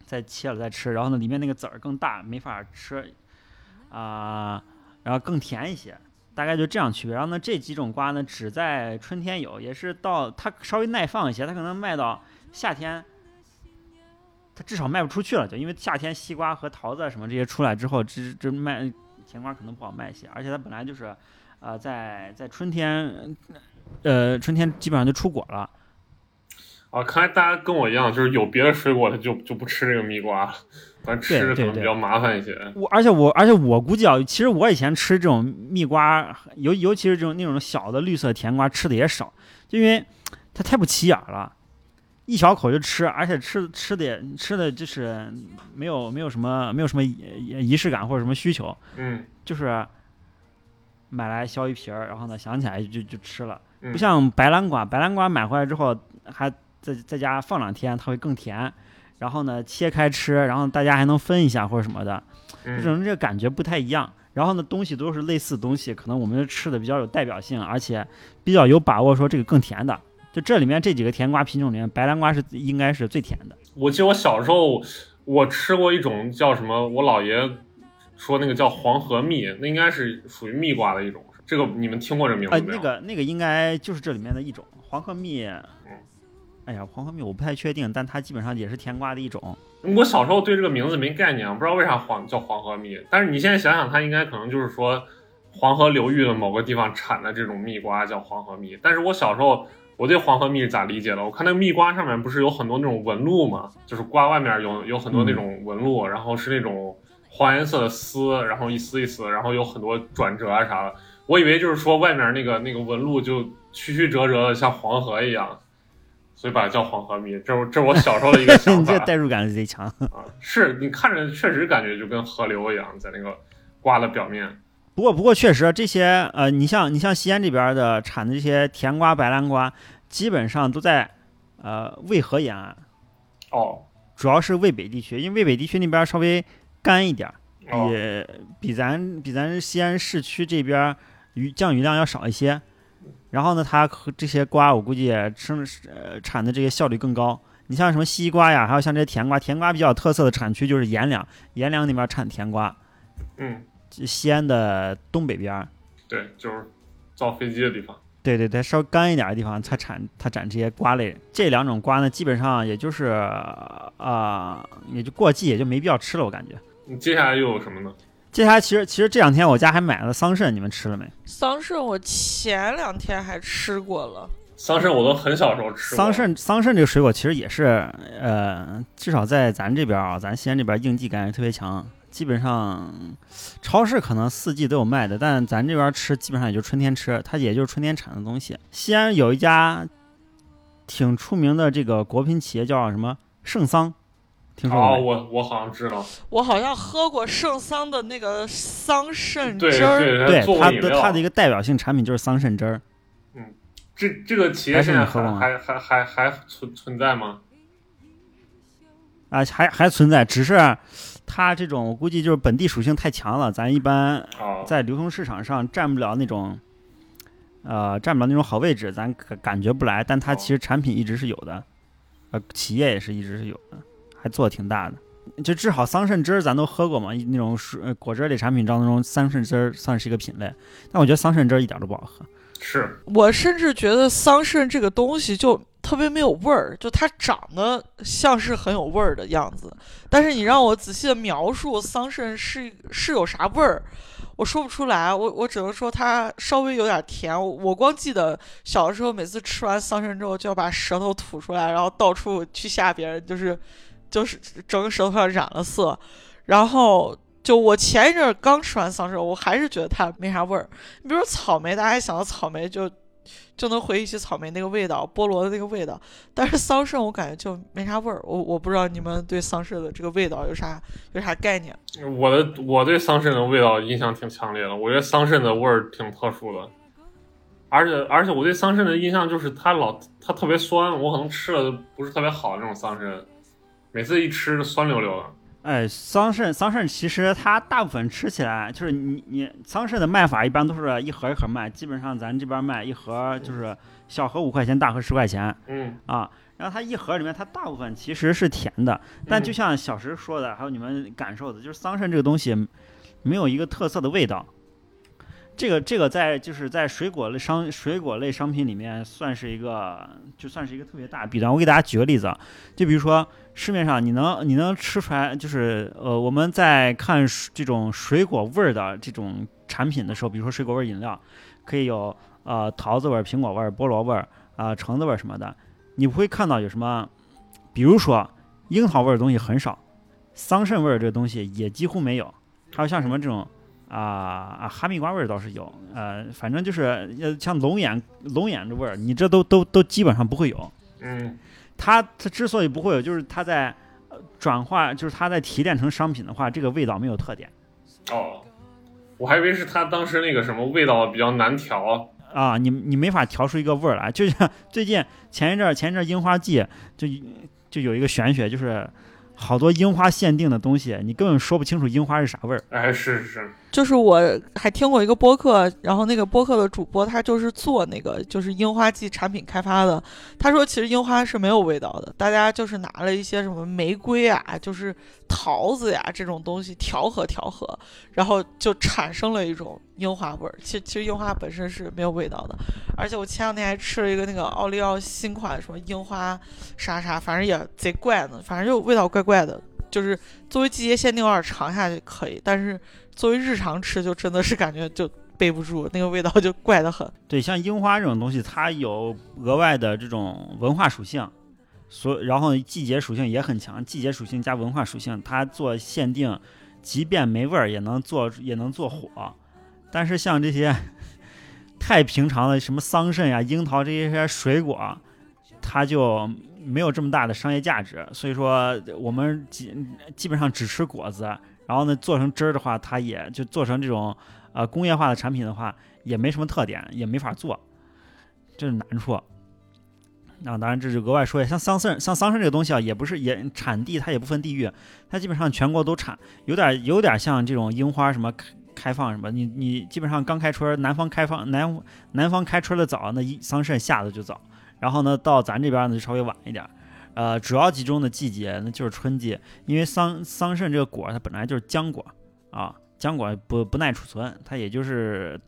再切了再吃，然后呢里面那个籽儿更大，没法吃啊、然后更甜一些。大概就这样区别。然后呢，这几种瓜呢，只在春天有，也是到它稍微耐放一些，它可能卖到夏天，它至少卖不出去了，就因为夏天西瓜和桃子啊什么这些出来之后，这这卖甜瓜可能不好卖些，而且它本来就是，呃，在在春天，呃，春天基本上就出果了。啊，看来大家跟我一样，就是有别的水果的就就不吃这个蜜瓜了，咱吃对对对可能比较麻烦一些。我而且我而且我估计啊，其实我以前吃这种蜜瓜，尤尤其是这种那种小的绿色甜瓜，吃的也少，就因为它太不起眼了，一小口就吃，而且吃吃的也吃的就是没有没有什么没有什么仪仪式感或者什么需求，嗯就是买来削一皮儿，然后呢想起来就就吃了，嗯不像白兰瓜，白兰瓜买回来之后还在在家放两天，它会更甜。然后呢，切开吃，然后大家还能分一下或者什么的，这嗯种这个感觉不太一样。然后呢，东西都是类似的东西，可能我们吃的比较有代表性，而且比较有把握说这个更甜的。就这里面这几个甜瓜品种里面，白兰瓜是应该是最甜的。我记得我小时候我吃过一种叫什么，我姥爷说那个叫黄河蜜，那应该是属于蜜瓜的一种。这个你们听过这名字呃，没有？那个那个应该就是这里面的一种黄河蜜。哎呀，黄河蜜我不太确定，但它基本上也是甜瓜的一种。我小时候对这个名字没概念，不知道为啥黄叫黄河蜜。但是你现在想想，它应该可能就是说黄河流域的某个地方产的这种蜜瓜叫黄河蜜。但是我小时候我对黄河蜜是咋理解的？我看那个蜜瓜上面不是有很多那种纹路吗？就是瓜外面有有很多那种纹路，然后是那种黄颜色的丝，然后一丝一丝，然后有很多转折啊啥的。我以为就是说外面那个那个纹路就曲曲折折的，像黄河一样。所以把它叫黄河蜜，这是这是我小时候的一个想 (laughs) 你法。这代入感贼强。啊，是你看着确实感觉就跟河流一样，在那个瓜的表面。不过不过确实这些呃，你像你像西安这边的产的这些甜瓜、白兰瓜，基本上都在呃渭河沿岸，哦主要是渭北地区，因为渭北地区那边稍微干一点儿，哦，也比咱比咱西安市区这边儿雨降雨量要少一些。然后呢，它和这些瓜我估计生呃产的这个效率更高。你像什么西瓜呀，还有像这些甜瓜，甜瓜比较特色的产区就是阎良，阎良那边产甜瓜，嗯，西安的东北边儿。对，就是造飞机的地方。对对对，稍微干一点的地方，它产它产这些瓜类。这两种瓜呢，基本上也就是啊、也就过季，也就没必要吃了，我感觉。你接下来又有什么呢？接下来其实其实这两天我家还买了桑葚，你们吃了没？桑葚我前两天还吃过了，桑葚我都很小时候吃。桑葚桑葚这个水果其实也是呃，至少在咱这边啊，咱西安这边应季感觉特别强。基本上超市可能四季都有卖的，但咱这边吃基本上也就春天吃，它也就是春天产的东西。西安有一家挺出名的这个国品企业叫什么圣桑，听说过哦，我我好像知道。我好像喝过圣桑的那个桑葚汁儿。对。它的它的一个代表性产品就是桑葚汁儿。这这个企业是现在你喝过吗还还还还还存存在吗？啊，还还存在，只是它这种我估计就是本地属性太强了，咱一般哦，在流通市场上占不了那种，呃，占不了那种好位置，咱感感觉不来。但它其实产品一直是有的，呃，企业也是一直是有的，还做的挺大的。就治好桑葚汁儿，咱都喝过嘛，那种水呃果汁类产品当中，桑葚汁儿算是一个品类。但我觉得桑葚汁儿一点都不好喝。是我甚至觉得桑葚这个东西就特别没有味儿，就它长得像是很有味儿的样子，但是你让我仔细的描述桑葚是是有啥味儿，我说不出来。我我只能说它稍微有点甜。我光记得小的时候每次吃完桑葚之后就要把舌头吐出来，然后到处去吓别人，就是就是整个舌头上染了色，然后。就我前一阵儿刚吃完桑葚，我还是觉得它没啥味儿。你比如说草莓，大家一想到草莓就就能回忆起草莓那个味道，菠萝的那个味道。但是桑葚我感觉就没啥味儿。我我不知道你们对桑葚的这个味道有啥有啥概念？我的我对桑葚的味道印象挺强烈的，我觉得桑葚的味儿挺特殊的，而且而且我对桑葚的印象就是它老它特别酸，我可能吃了不是特别好的那种桑葚，每次一吃酸溜溜的。哎，桑葚，桑葚其实它大部分吃起来就是你你桑葚的卖法一般都是一盒一盒卖，基本上咱这边卖一盒就是小盒五块钱，大盒十块钱嗯，啊。然后它一盒里面它大部分其实是甜的，但就像小石说的，还有你们感受的，就是桑葚这个东西没有一个特色的味道。这个这个在就是在水果类商水果类商品里面算是一个就算是一个特别大的弊端。我给大家举个例子，就比如说市面上你能你能吃出来，就是呃我们在看这种水果味儿的这种产品的时候，比如说水果味饮料，可以有呃桃子味、苹果味、菠萝味儿啊、橙子味什么的，你不会看到有什么，比如说樱桃味的东西很少，桑葚味儿这个东西也几乎没有，还有像什么这种。啊啊，哈密瓜味儿倒是有，呃，反正就是呃，像龙眼龙眼这味儿，你这都都都基本上不会有。嗯，它它之所以不会有，就是它在呃转化，就是它在提炼成商品的话，这个味道没有特点哦，我还以为是它当时那个什么味道比较难调。啊，你你没法调出一个味儿来。就像最近前一阵儿前一阵儿樱花季，就就有一个玄学，就是好多樱花限定的东西，你根本说不清楚樱花是啥味儿。哎，是是是，就是我还听过一个播客，然后那个播客的主播他就是做那个就是樱花季产品开发的。他说其实樱花是没有味道的，大家就是拿了一些什么玫瑰啊，就是桃子呀这种东西调和调和，然后就产生了一种樱花味儿。其实其实樱花本身是没有味道的，而且我前两天还吃了一个那个奥利奥新款什么樱花啥啥，反正也贼怪呢，反正就味道怪怪的。就是作为季节限定，偶尔尝一下就可以，但是作为日常吃，就真的是感觉就背不住，那个味道就怪得很。对，像樱花这种东西，它有额外的这种文化属性，所然后季节属性也很强，季节属性加文化属性，它做限定，即便没味儿也能做也能做火。但是像这些 (laughs) 太平常的什么桑葚呀、樱桃这些水果，它就没有这么大的商业价值。所以说，我们基基本上只吃果子，然后呢做成汁儿的话，它也就做成这种呃工业化的产品的话，也没什么特点，也没法做，这是难处。啊，当然这是额外说一下，像桑葚，像桑葚这个东西啊，也不是也产地，它也不分地域，它基本上全国都产，有点有点像这种樱花什么开开放什么，你你基本上刚开春，南方开放南南方开春的早，那一桑葚下的就早，然后呢到咱这边呢就稍微晚一点，呃，主要集中的季节那就是春季，因为桑桑葚这个果它本来就是浆果啊，浆果不不耐储存，它也就是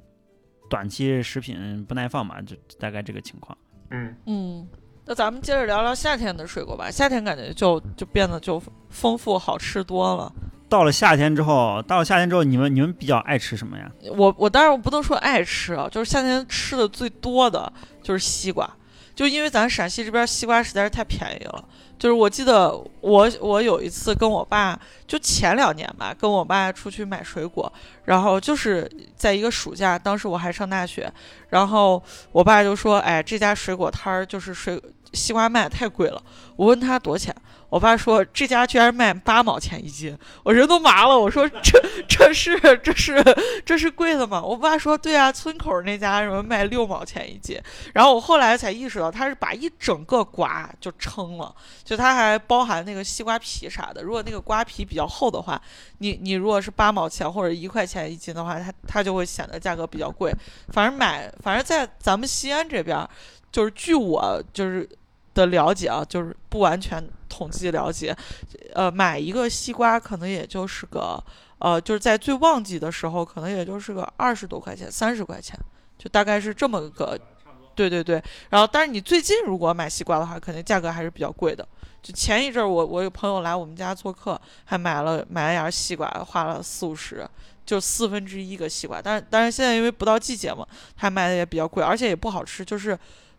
短期食品不耐放嘛，就大概这个情况。嗯，嗯，那咱们接着聊聊夏天的水果吧。夏天感觉就就变得就丰富好吃多了。到了夏天之后，到了夏天之后，你们你们比较爱吃什么呀？我我当然我不能说爱吃啊，就是夏天吃的最多的就是西瓜，就因为咱陕西这边西瓜实在是太便宜了。就是我记得我我有一次跟我爸，就前两年吧，跟我爸出去买水果，然后就是在一个暑假，当时我还上大学，然后我爸就说：“哎，这家水果摊儿就是水西瓜卖太贵了。”我问他多少钱，我爸说这家居然卖八毛钱一斤，我人都麻了。我说这这是这是这是贵的吗？我爸说对啊，村口那家什么卖六毛钱一斤。然后我后来才意识到，他是把一整个瓜就称了，就他还包含那个西瓜皮啥的。如果那个瓜皮比较厚的话，你你如果是八毛钱或者一块钱一斤的话，它它就会显得价格比较贵。反正买，反正在咱们西安这边，就是据我就是的了解啊，就是不完全统计了解，呃，买一个西瓜可能也就是个呃，就是在最旺季的时候，可能也就是个二十多块钱、三十块钱，就大概是这么个。对对对，然后但是你最近如果买西瓜的话，肯定价格还是比较贵的。就前一阵儿，我我有朋友来我们家做客，还买了买了芽西瓜，花了四五十，就四分之一个西瓜。但是但是现在因为不到季节嘛，他卖的也比较贵，而且也不好吃，就是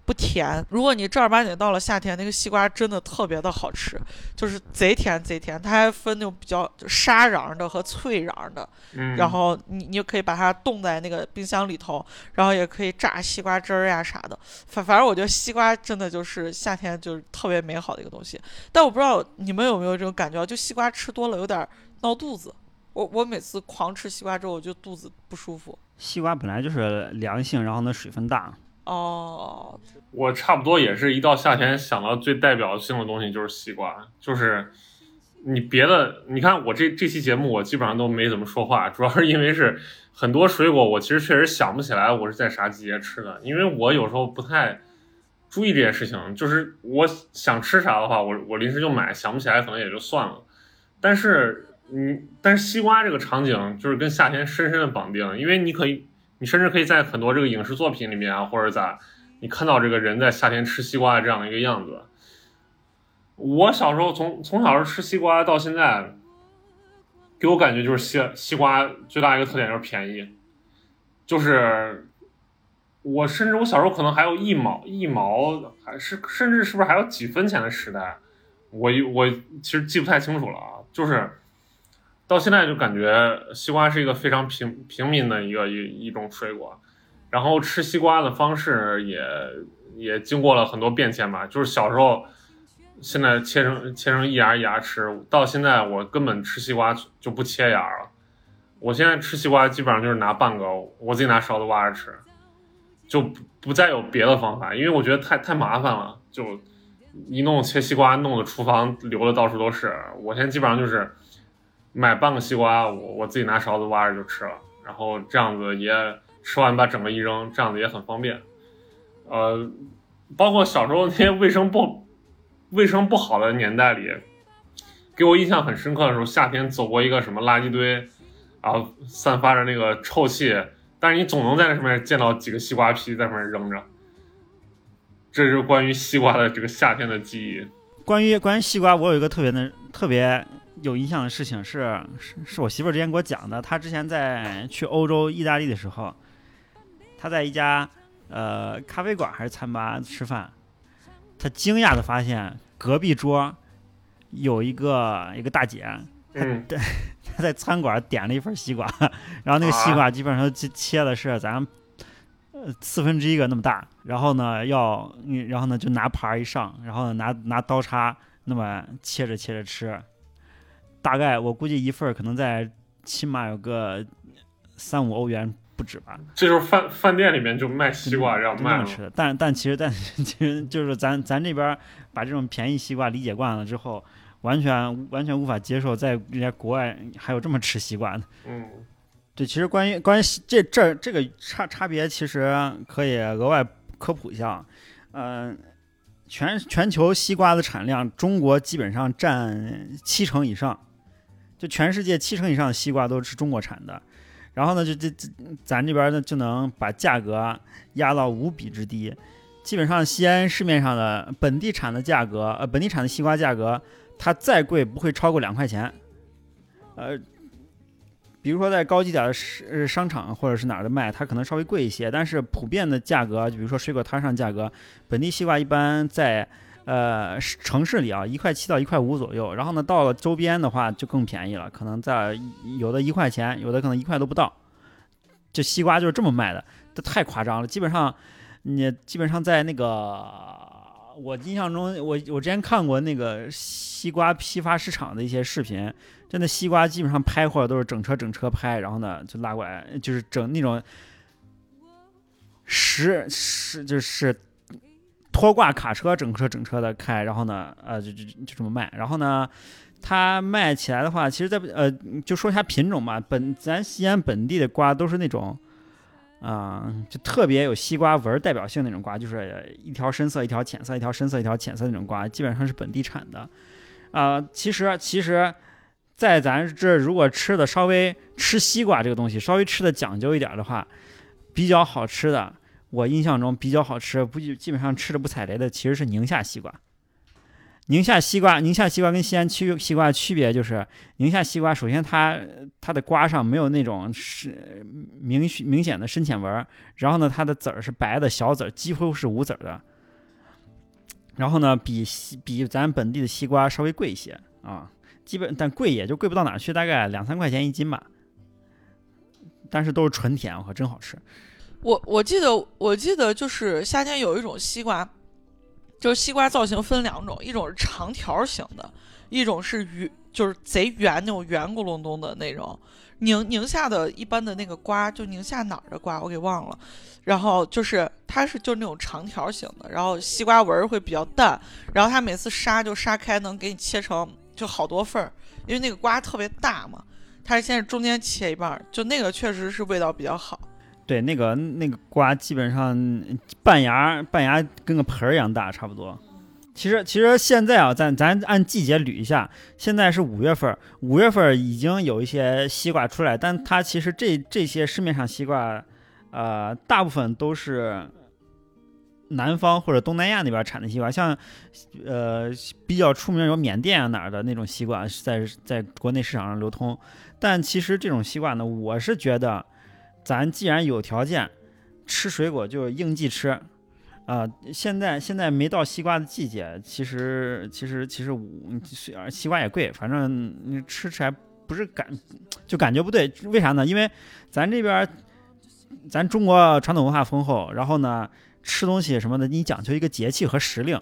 不甜。如果你正儿八经到了夏天，那个西瓜真的特别的好吃，就是贼甜贼甜。它还分那种比较沙瓤的和脆瓤的，嗯，然后你你就可以把它冻在那个冰箱里头，然后也可以榨西瓜汁儿呀啥的。反反正我觉得西瓜真的就是夏天就是特别美好的一个东西。但我不知道你们有没有这种感觉，就西瓜吃多了有点闹肚子。我我每次狂吃西瓜之后，我就肚子不舒服。西瓜本来就是凉性，然后呢水分大，哦，我差不多也是一到夏天想到最代表性的东西就是西瓜，就是你别的，你看我这这期节目我基本上都没怎么说话，主要是因为是很多水果我其实确实想不起来我是在啥季节吃的，因为我有时候不太注意这些事情，就是我想吃啥的话，我我临时就买，想不起来可能也就算了，但是你但是西瓜这个场景就是跟夏天深深的绑定，因为你可以你甚至可以在很多这个影视作品里面啊，或者咋。你看到这个人在夏天吃西瓜的这样一个样子，我小时候从从小吃西瓜到现在，给我感觉就是西西瓜最大一个特点就是便宜，就是我甚至我小时候可能还有一毛一毛，还是甚至是不是还有几分钱的时代，我我其实记不太清楚了啊，就是到现在就感觉西瓜是一个非常平平民的一个一一种水果。然后吃西瓜的方式也也经过了很多变迁吧，就是小时候，现在切成切成一芽一芽吃，到现在我根本吃西瓜就不切芽了。我现在吃西瓜基本上就是拿半个，我自己拿勺子挖着吃，就不不再有别的方法，因为我觉得太太麻烦了，就一弄切西瓜弄得厨房流的到处都是。我现在基本上就是买半个西瓜，我我自己拿勺子挖着就吃了，然后这样子也。吃完把整个一扔，这样子也很方便。呃，包括小时候那些卫生不卫生不好的年代里，给我印象很深刻的时候，夏天走过一个什么垃圾堆，然后散发着那个臭气，但是你总能在那上面见到几个西瓜皮在上面扔着。这是关于西瓜的这个夏天的记忆。关于关于西瓜，我有一个特别的特别有印象的事情是，是是我媳妇儿之前给我讲的。她之前在去欧洲意大利的时候。她在一家呃咖啡馆还是餐吧吃饭，她惊讶的发现隔壁桌有一个一个大姐，嗯，(laughs) 对，他在餐馆点了一份西瓜，然后那个西瓜基本上切切的是咱呃四分之一个那么大，然后呢要，然后呢就拿盘一上，然后拿拿刀叉那么切着切着吃，大概我估计一份可能在起码有个三五欧元。不止吧？这就是饭饭店里面就卖西瓜这样卖吃的，但但其实但 (laughs) 其实就是咱咱这边把这种便宜西瓜理解惯了之后，完全完全无法接受在人家国外还有这么吃西瓜的。嗯，对，其实关于关于这这这个差差别，其实可以额外科普一下。嗯，全全球西瓜的产量，中国基本上占七成以上，就全世界七成以上的西瓜都是中国产的。然后呢，就这这咱这边呢就能把价格压到无比之低，基本上西安市面上的本地产的价格，呃，本地产的西瓜价格，它再贵不会超过两块钱。呃，比如说在高级点的商商场或者是哪儿的卖，它可能稍微贵一些，但是普遍的价格，就比如说水果摊上价格，本地西瓜一般在。呃，城市里啊，一块七到一块五左右，然后呢，到了周边的话就更便宜了，可能在有的一块钱，有的可能一块都不到。这西瓜就是这么卖的，这太夸张了。基本上，你基本上在那个我印象中，我我之前看过那个西瓜批发市场的一些视频，真的西瓜基本上拍货都是整车整车拍，然后呢就拉过来，就是整那种十十就是拖挂卡车整车整车的开，然后呢呃就就就这么卖，然后呢它卖起来的话，其实在呃就说一下品种吧，本咱西安本地的瓜都是那种。啊、就特别有西瓜纹代表性那种瓜，就是一条深色、一条浅色、一条深色、一条浅色那种瓜，基本上是本地产的。啊、其实其实，在咱这如果吃的稍微吃西瓜这个东西稍微吃的讲究一点的话，比较好吃的，我印象中比较好吃，不基基本上吃的不踩雷的，其实是宁夏西瓜。宁夏西瓜，宁夏西瓜跟西安区西瓜区别就是，宁夏西瓜首先它它的瓜上没有那种是明明显的深浅纹儿，然后呢，它的籽儿是白的小籽儿，几乎是无籽儿的。然后呢，比西比咱本地的西瓜稍微贵一些啊，基本但贵也就贵不到哪去，大概两三块钱一斤吧。但是都是纯甜，我靠，真好吃。我我记得我记得就是夏天有一种西瓜，就是西瓜造型分两种，一种是长条形的，一种是圆，就是贼圆那种圆咕隆咚的那种。宁宁夏的一般的那个瓜，就宁夏哪儿的瓜我给忘了，然后就是它是就那种长条形的，然后西瓜纹会比较淡，然后它每次杀就杀开能给你切成就好多份儿，因为那个瓜特别大嘛，它是先是中间切一半，就那个确实是味道比较好。对，那个那个瓜基本上半芽半芽跟个盆儿一样大，差不多。其实其实现在啊，咱咱按季节捋一下，现在是五月份，五月份已经有一些西瓜出来，但它其实这这些市面上西瓜，呃，大部分都是南方或者东南亚那边产的西瓜，像呃比较出名有缅甸啊哪儿的那种西瓜在在国内市场上流通，但其实这种西瓜呢，我是觉得。咱既然有条件吃水果，就应季吃。啊、现在现在没到西瓜的季节，其实其实其实我虽然西瓜也贵，反正你吃起来不是感就感觉不对，为啥呢？因为咱这边咱中国传统文化丰厚，然后呢吃东西什么的，你讲究一个节气和时令。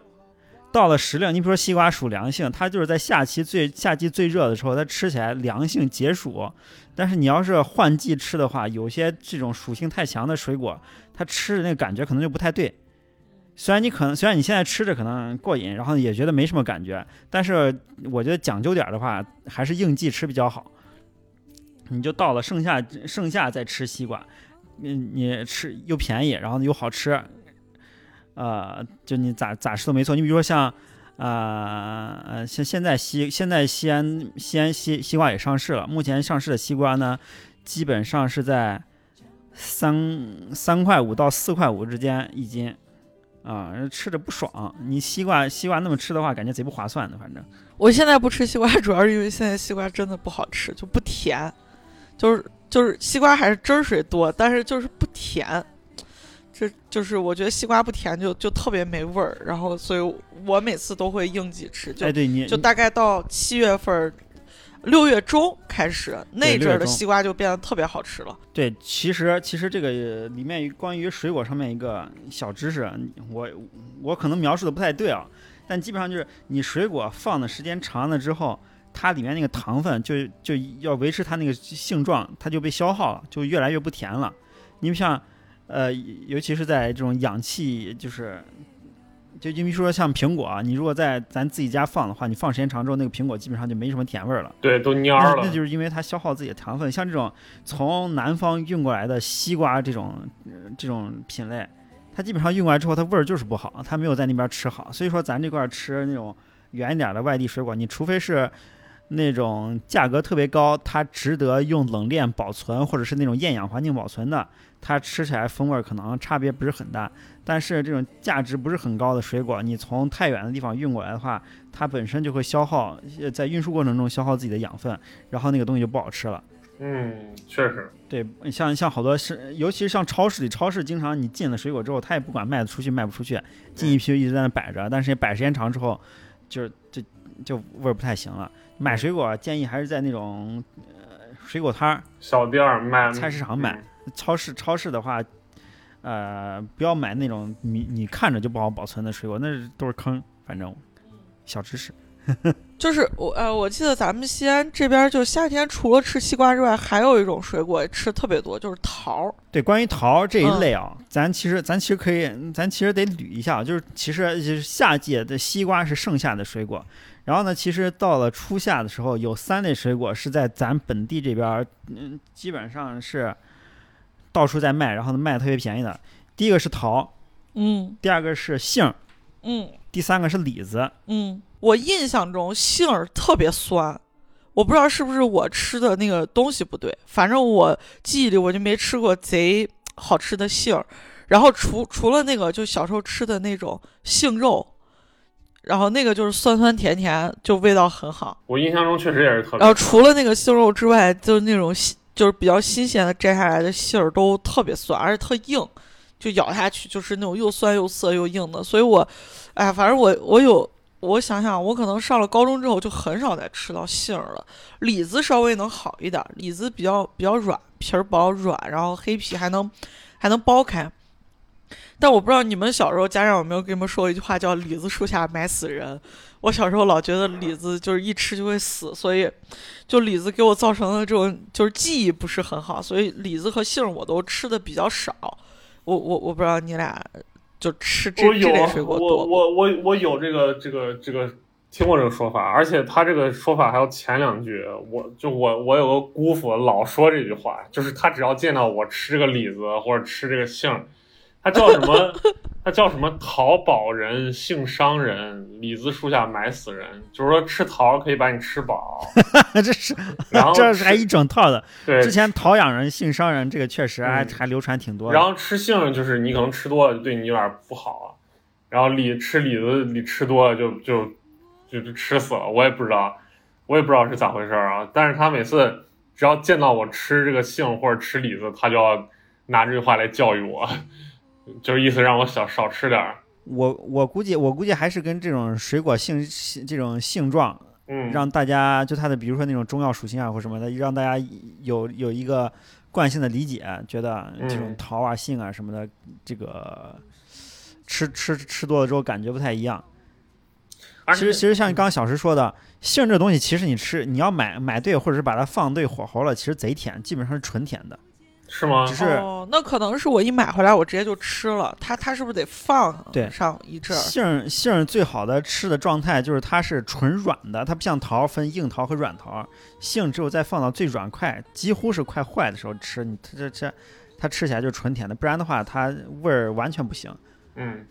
到了时令，你比如说西瓜属凉性，它就是在夏季最夏季最热的时候，它吃起来凉性解暑。但是你要是换季吃的话，有些这种属性太强的水果，它吃的那个感觉可能就不太对。虽然你可能虽然你现在吃着可能过瘾，然后也觉得没什么感觉，但是我觉得讲究点的话，还是应季吃比较好。你就到了盛夏盛夏再吃西瓜，你你吃又便宜，然后又好吃，呃，就你咋咋吃都没错。你比如说像。啊呃，现现在西现在西安西安西西瓜也上市了，目前上市的西瓜呢，基本上是在三三块五到四块五之间一斤，啊，吃着不爽。你西瓜西瓜那么吃的话，感觉贼不划算的，反正。我现在不吃西瓜，主要是因为现在西瓜真的不好吃，就不甜，就是就是西瓜还是汁儿水多，但是就是不甜。这就是我觉得西瓜不甜就就特别没味儿，然后所以我每次都会应急吃，就哎，对你就大概到七月份儿、六月中开始那阵儿的西瓜就变得特别好吃了。对，其实其实这个呃里面关于水果上面一个小知识，我我可能描述的不太对啊，但基本上就是你水果放的时间长了之后，它里面那个糖分就就要维持它那个性状，它就被消耗了，就越来越不甜了。你像呃，尤其是在这种氧气就是。就因为说像苹果啊，你如果在咱自己家放的话，你放时间长之后，那个苹果基本上就没什么甜味儿了。对，都蔫儿了。那那就是因为它消耗自己的糖分。像这种从南方运过来的西瓜这种、呃这种品类，它基本上运过来之后，它味儿就是不好，它没有在那边吃好。所以说咱这块儿吃那种远一点的外地水果，你除非是那种价格特别高，它值得用冷链保存，或者是那种厌氧环境保存的，它吃起来风味儿可能差别不是很大。但是这种价值不是很高的水果，你从太远的地方运过来的话，它本身就会消耗，呃在运输过程中消耗自己的养分，然后那个东西就不好吃了。嗯，确实，对，像像好多是，尤其是像超市里，超市经常你进了水果之后，他也不管卖得出去卖不出去，进一批就一直在那摆着，但是摆时间长之后，就就就味儿不太行了。买水果建议还是在那种呃水果摊儿、小店儿卖菜市场买。超市超市的话，呃，不要买那种你你看着就不好保存的水果，那是都是坑。反正小知识。(laughs) 就是我呃，我记得咱们西安这边就夏天除了吃西瓜之外，还有一种水果吃特别多，就是桃儿。对，关于桃儿这一类啊，咱其实咱其实可以，咱其实得捋一下，就是其实就是夏季的西瓜是盛夏的水果，然后呢，其实到了初夏的时候，有三类水果是在咱本地这边儿，嗯，基本上是到处在卖，然后呢卖的特别便宜的。第一个是桃，嗯第二个是杏儿，嗯第三个是李子。嗯，我印象中杏儿特别酸，我不知道是不是我吃的那个东西不对，反正我记忆里我就没吃过贼好吃的杏儿。然后除除了那个，就小时候吃的那种杏肉，然后那个就是酸酸甜甜，就味道很好。我印象中确实也是特别然后除了那个杏肉之外，就是那种新就是比较新鲜的摘下来的杏儿都特别酸，而且特硬，就咬下去就是那种又酸又涩又硬的。所以我，哎，反正我我有我想想，我可能上了高中之后就很少再吃到杏儿了。李子稍微能好一点，李子比较比较软，皮儿薄软，然后黑皮还能还能剥开。但我不知道你们小时候家长有没有跟你们说一句话，叫“李子树下埋死人”。我小时候老觉得李子就是一吃就会死，所以就李子给我造成的这种就是记忆不是很好，所以李子和杏儿我都吃的比较少。我我我不知道你俩就吃这这类水果多我？我我我有这个这个这个听过这个说法，而且他这个说法还有前两句，我就我我有个姑父老说这句话，就是他只要见到我吃这个李子或者吃这个杏儿，他叫什么？他叫什么？淘宝人，性商人，李子树下埋死人。就是说吃桃可以把你吃饱，(laughs) 这是然后这是还一整套的。对之前桃养人，性商人，这个确实还、嗯还流传挺多的。然后吃杏就是你可能吃多了就对你有点不好啊，然后李吃李子李吃多了就就就就吃死了，我也不知道，我也不知道是咋回事儿啊。但是他每次只要见到我吃这个杏或者吃李子，他就要拿这句话来教育我，就是意思让我少少吃点儿。我我估计我估计还是跟这种水果性性这种性状，嗯，让大家就它的比如说那种中药属性啊或什么的，让大家有有一个惯性的理解，觉得这种嗯桃啊杏啊什么的，这个吃吃吃多了之后感觉不太一样。其实其实像刚刚小石说的，杏这东西其实你吃你要买买对或者是把它放对火候了，其实贼甜，基本上是纯甜的，是吗只？是。哦，那可能是我一买回来我直接就吃了，它它是不是得放对上一阵儿？杏儿杏儿最好的吃的状态就是它是纯软的，它不像桃分硬桃和软桃，杏只有在放到最软快，几乎是快坏的时候吃，你它这这它吃起来就是纯甜的，不然的话它味儿完全不行。嗯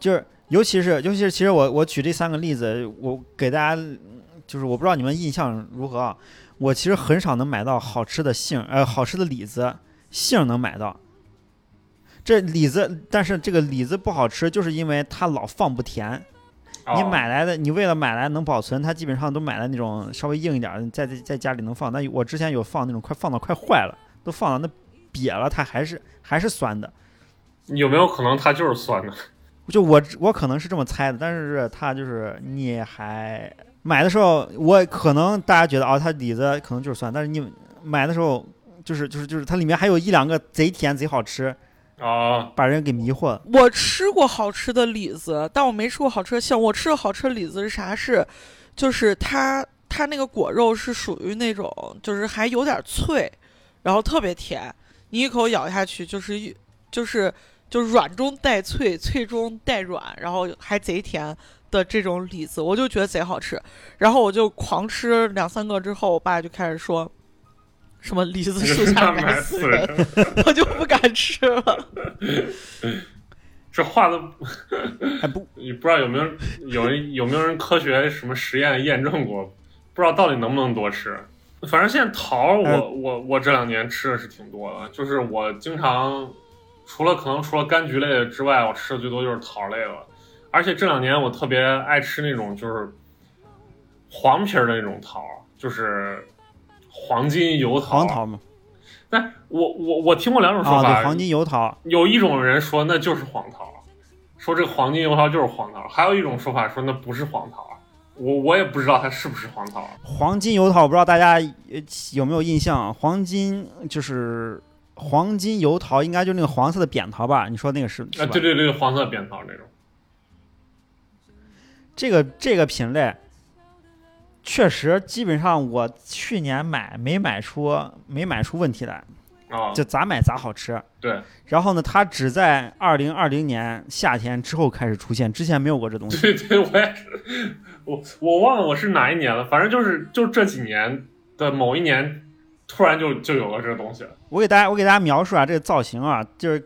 就是尤其是尤其是其实我我举这三个例子，我给大家嗯就是我不知道你们印象如何啊，我其实很少能买到好吃的杏，呃，好吃的李子，杏能买到。这李子，但是这个李子不好吃，就是因为它老放不甜。你哦买来的，你为了买来能保存，它基本上都买了那种稍微硬一点的，在在在家里能放。那我之前有放那种快放到快坏了，都放到那瘪了，它还是还是酸的。有没有可能它就是酸的？就我我可能是这么猜的，但是它就是你还买的时候，我可能大家觉得哦，它李子可能就是酸，但是你买的时候就是就是就是它里面还有一两个贼甜贼好吃，啊，把人给迷惑了。我吃过好吃的李子，但我没吃过好吃的杏。我吃的好吃的李子是啥？是，就是它它那个果肉是属于那种，就是还有点脆，然后特别甜，你一口咬下去就是一就是就是软中带脆，脆中带软，然后还贼甜的这种李子，我就觉得贼好吃。然后我就狂吃两三个之后，我爸就开始说。什么李子树下埋死人，(laughs) 我就不敢吃了。这话都哎不，(laughs) 你不知道有没有有人有没有人科学什么实验验证过？不知道到底能不能多吃。反正现在桃儿我，我、我我这两年吃的是挺多的，就是我经常除了可能除了柑橘类的之外，我吃的最多就是桃儿类了。而且这两年我特别爱吃那种就是黄皮儿的那种桃儿，就是黄金油桃。黄桃吗，但我我我听过两种说啊，法，对，黄金油桃，有一种人说那就是黄桃，说这个黄金油桃就是黄桃，还有一种说法说那不是黄桃，我我也不知道它是不是黄桃。黄金油桃，我不知道大家呃有没有印象？黄金就是黄金油桃，应该就那个黄色的扁桃吧？你说那个是？是啊，对对对，黄色扁桃那种。这个这个品类，确实基本上我去年买没买出没买出问题来，啊，就咋买咋好吃。对，然后呢，它只在二零二零年夏天之后开始出现，之前没有过这东西。对对，我也是，我我忘了我是哪一年了，反正就是就这几年的某一年，突然就就有了这个东西。我给大家我给大家描述啊，这个造型啊，就是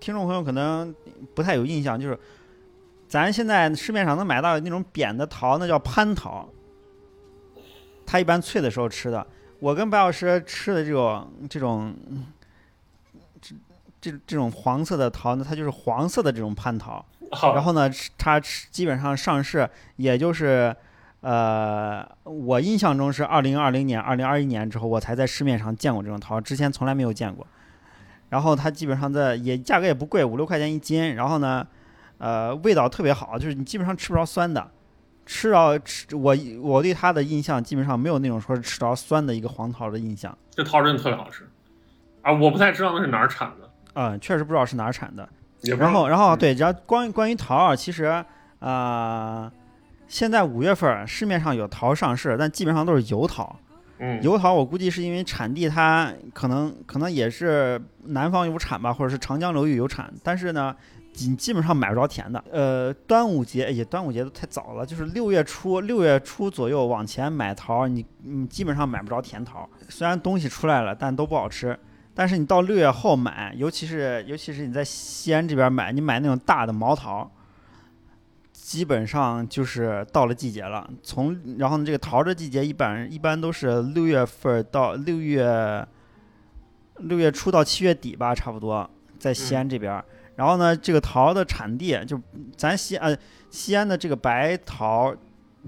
听众朋友可能不太有印象，就是咱现在市面上能买到的那种扁的桃，那叫蟠桃。它一般脆的时候吃的。我跟白老师吃的这种这种这这这种黄色的桃呢，它就是黄色的这种蟠桃。好，然后呢，它吃基本上上市，也就是，呃，我印象中是二零二零年、二零二一年之后，我才在市面上见过这种桃，之前从来没有见过。然后它基本上在也价格也不贵，五六块钱一斤。然后呢，呃，味道特别好，就是你基本上吃不着酸的。吃着吃我我对它的印象基本上没有那种说是吃着酸的一个黄桃的印象。这桃真的特别好吃啊！我不太知道那是哪儿产的，嗯，确实不知道是哪儿产的。然后，然后嗯对，然后关于关于桃啊，其实啊、呃现在五月份市面上有桃上市，但基本上都是油桃。嗯，油桃我估计是因为产地它可能可能也是南方有产吧，或者是长江流域有产，但是呢，基基本上买不着甜的。呃，端午节，也，端午节都太早了，就是六月初六月初左右往前买桃，你你基本上买不着甜桃。虽然东西出来了，但都不好吃。但是你到六月后买，尤其是尤其是你在西安这边买，你买那种大的毛桃，基本上就是到了季节了。从然后呢，这个桃的季节一般一般都是六月份到六月六月初到七月底吧，差不多在西安这边儿。然后呢，这个桃的产地就咱西呃西安的这个白桃，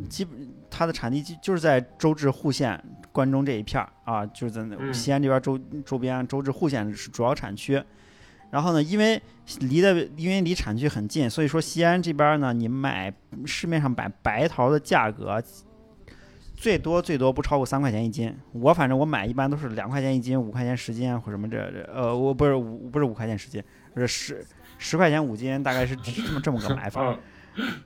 基本它的产地就就是在周至户县、关中这一片儿啊，就是在那西安这边周周边周至户县是主要产区。然后呢，因为离的因为离产区很近，所以说西安这边呢，你买市面上买白桃的价格，最多最多不超过三块钱一斤。我反正我买一般都是两块钱一斤、五块钱十斤，或什么这这呃，我不是五不是五块钱十斤，是十十块钱五斤，大概是这么这么个买法。嗯，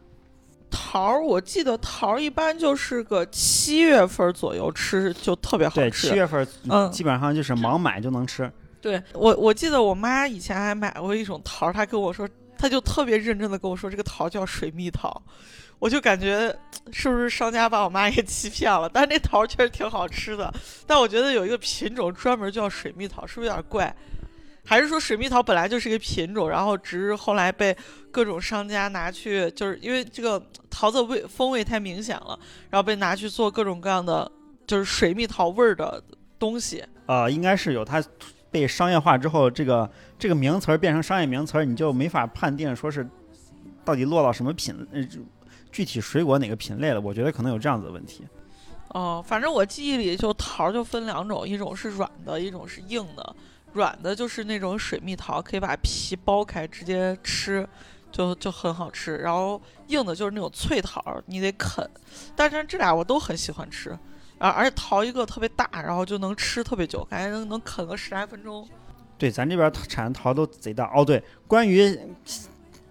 桃儿，我记得桃儿一般就是个七月份左右吃就特别好对，吃。七月份嗯基本上就是盲买就能吃。对我，我记得我妈以前还买过一种桃儿，她跟我说，她就特别认真的跟我说，这个桃叫水蜜桃。我就感觉是不是商家把我妈给欺骗了？但是那桃儿确实挺好吃的。但我觉得有一个品种专门叫水蜜桃，是不是有点怪？还是说水蜜桃本来就是一个品种，然后只是后来被各种商家拿去，就是因为这个桃子味风味太明显了，然后被拿去做各种各样的就是水蜜桃味儿的东西。呃，应该是有它被商业化之后，这个这个名词儿变成商业名词儿，你就没法判定说是到底落到什么品具体水果哪个品类了。我觉得可能有这样子的问题。哦，反正我记忆里就桃儿就分两种，一种是软的，一种是硬的。软的就是那种水蜜桃，可以把皮剥开直接吃，就就很好吃。然后硬的就是那种脆桃，你得啃。但是这俩我都很喜欢吃，而而且桃一个特别大，然后就能吃特别久，感觉能能啃个十来分钟。对，咱这边产的桃都贼大。哦，对，关于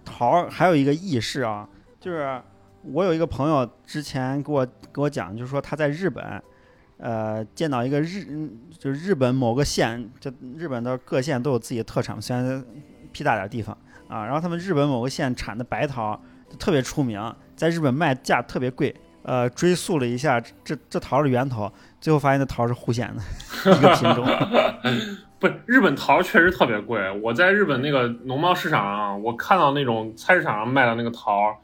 桃还有一个轶事啊，就是我有一个朋友之前给我给我讲，就是说他在日本，呃，见到一个日，就是日本某个县，就日本的各县都有自己的特产，虽然屁大点地方啊，然后他们日本某个县产的白桃特别出名，在日本卖价特别贵。呃，追溯了一下这这桃的源头，最后发现那桃是户县的 (laughs) 一个品种。(laughs) 不，日本桃确实特别贵。我在日本那个农贸市场，我看到那种菜市场上卖的那个桃，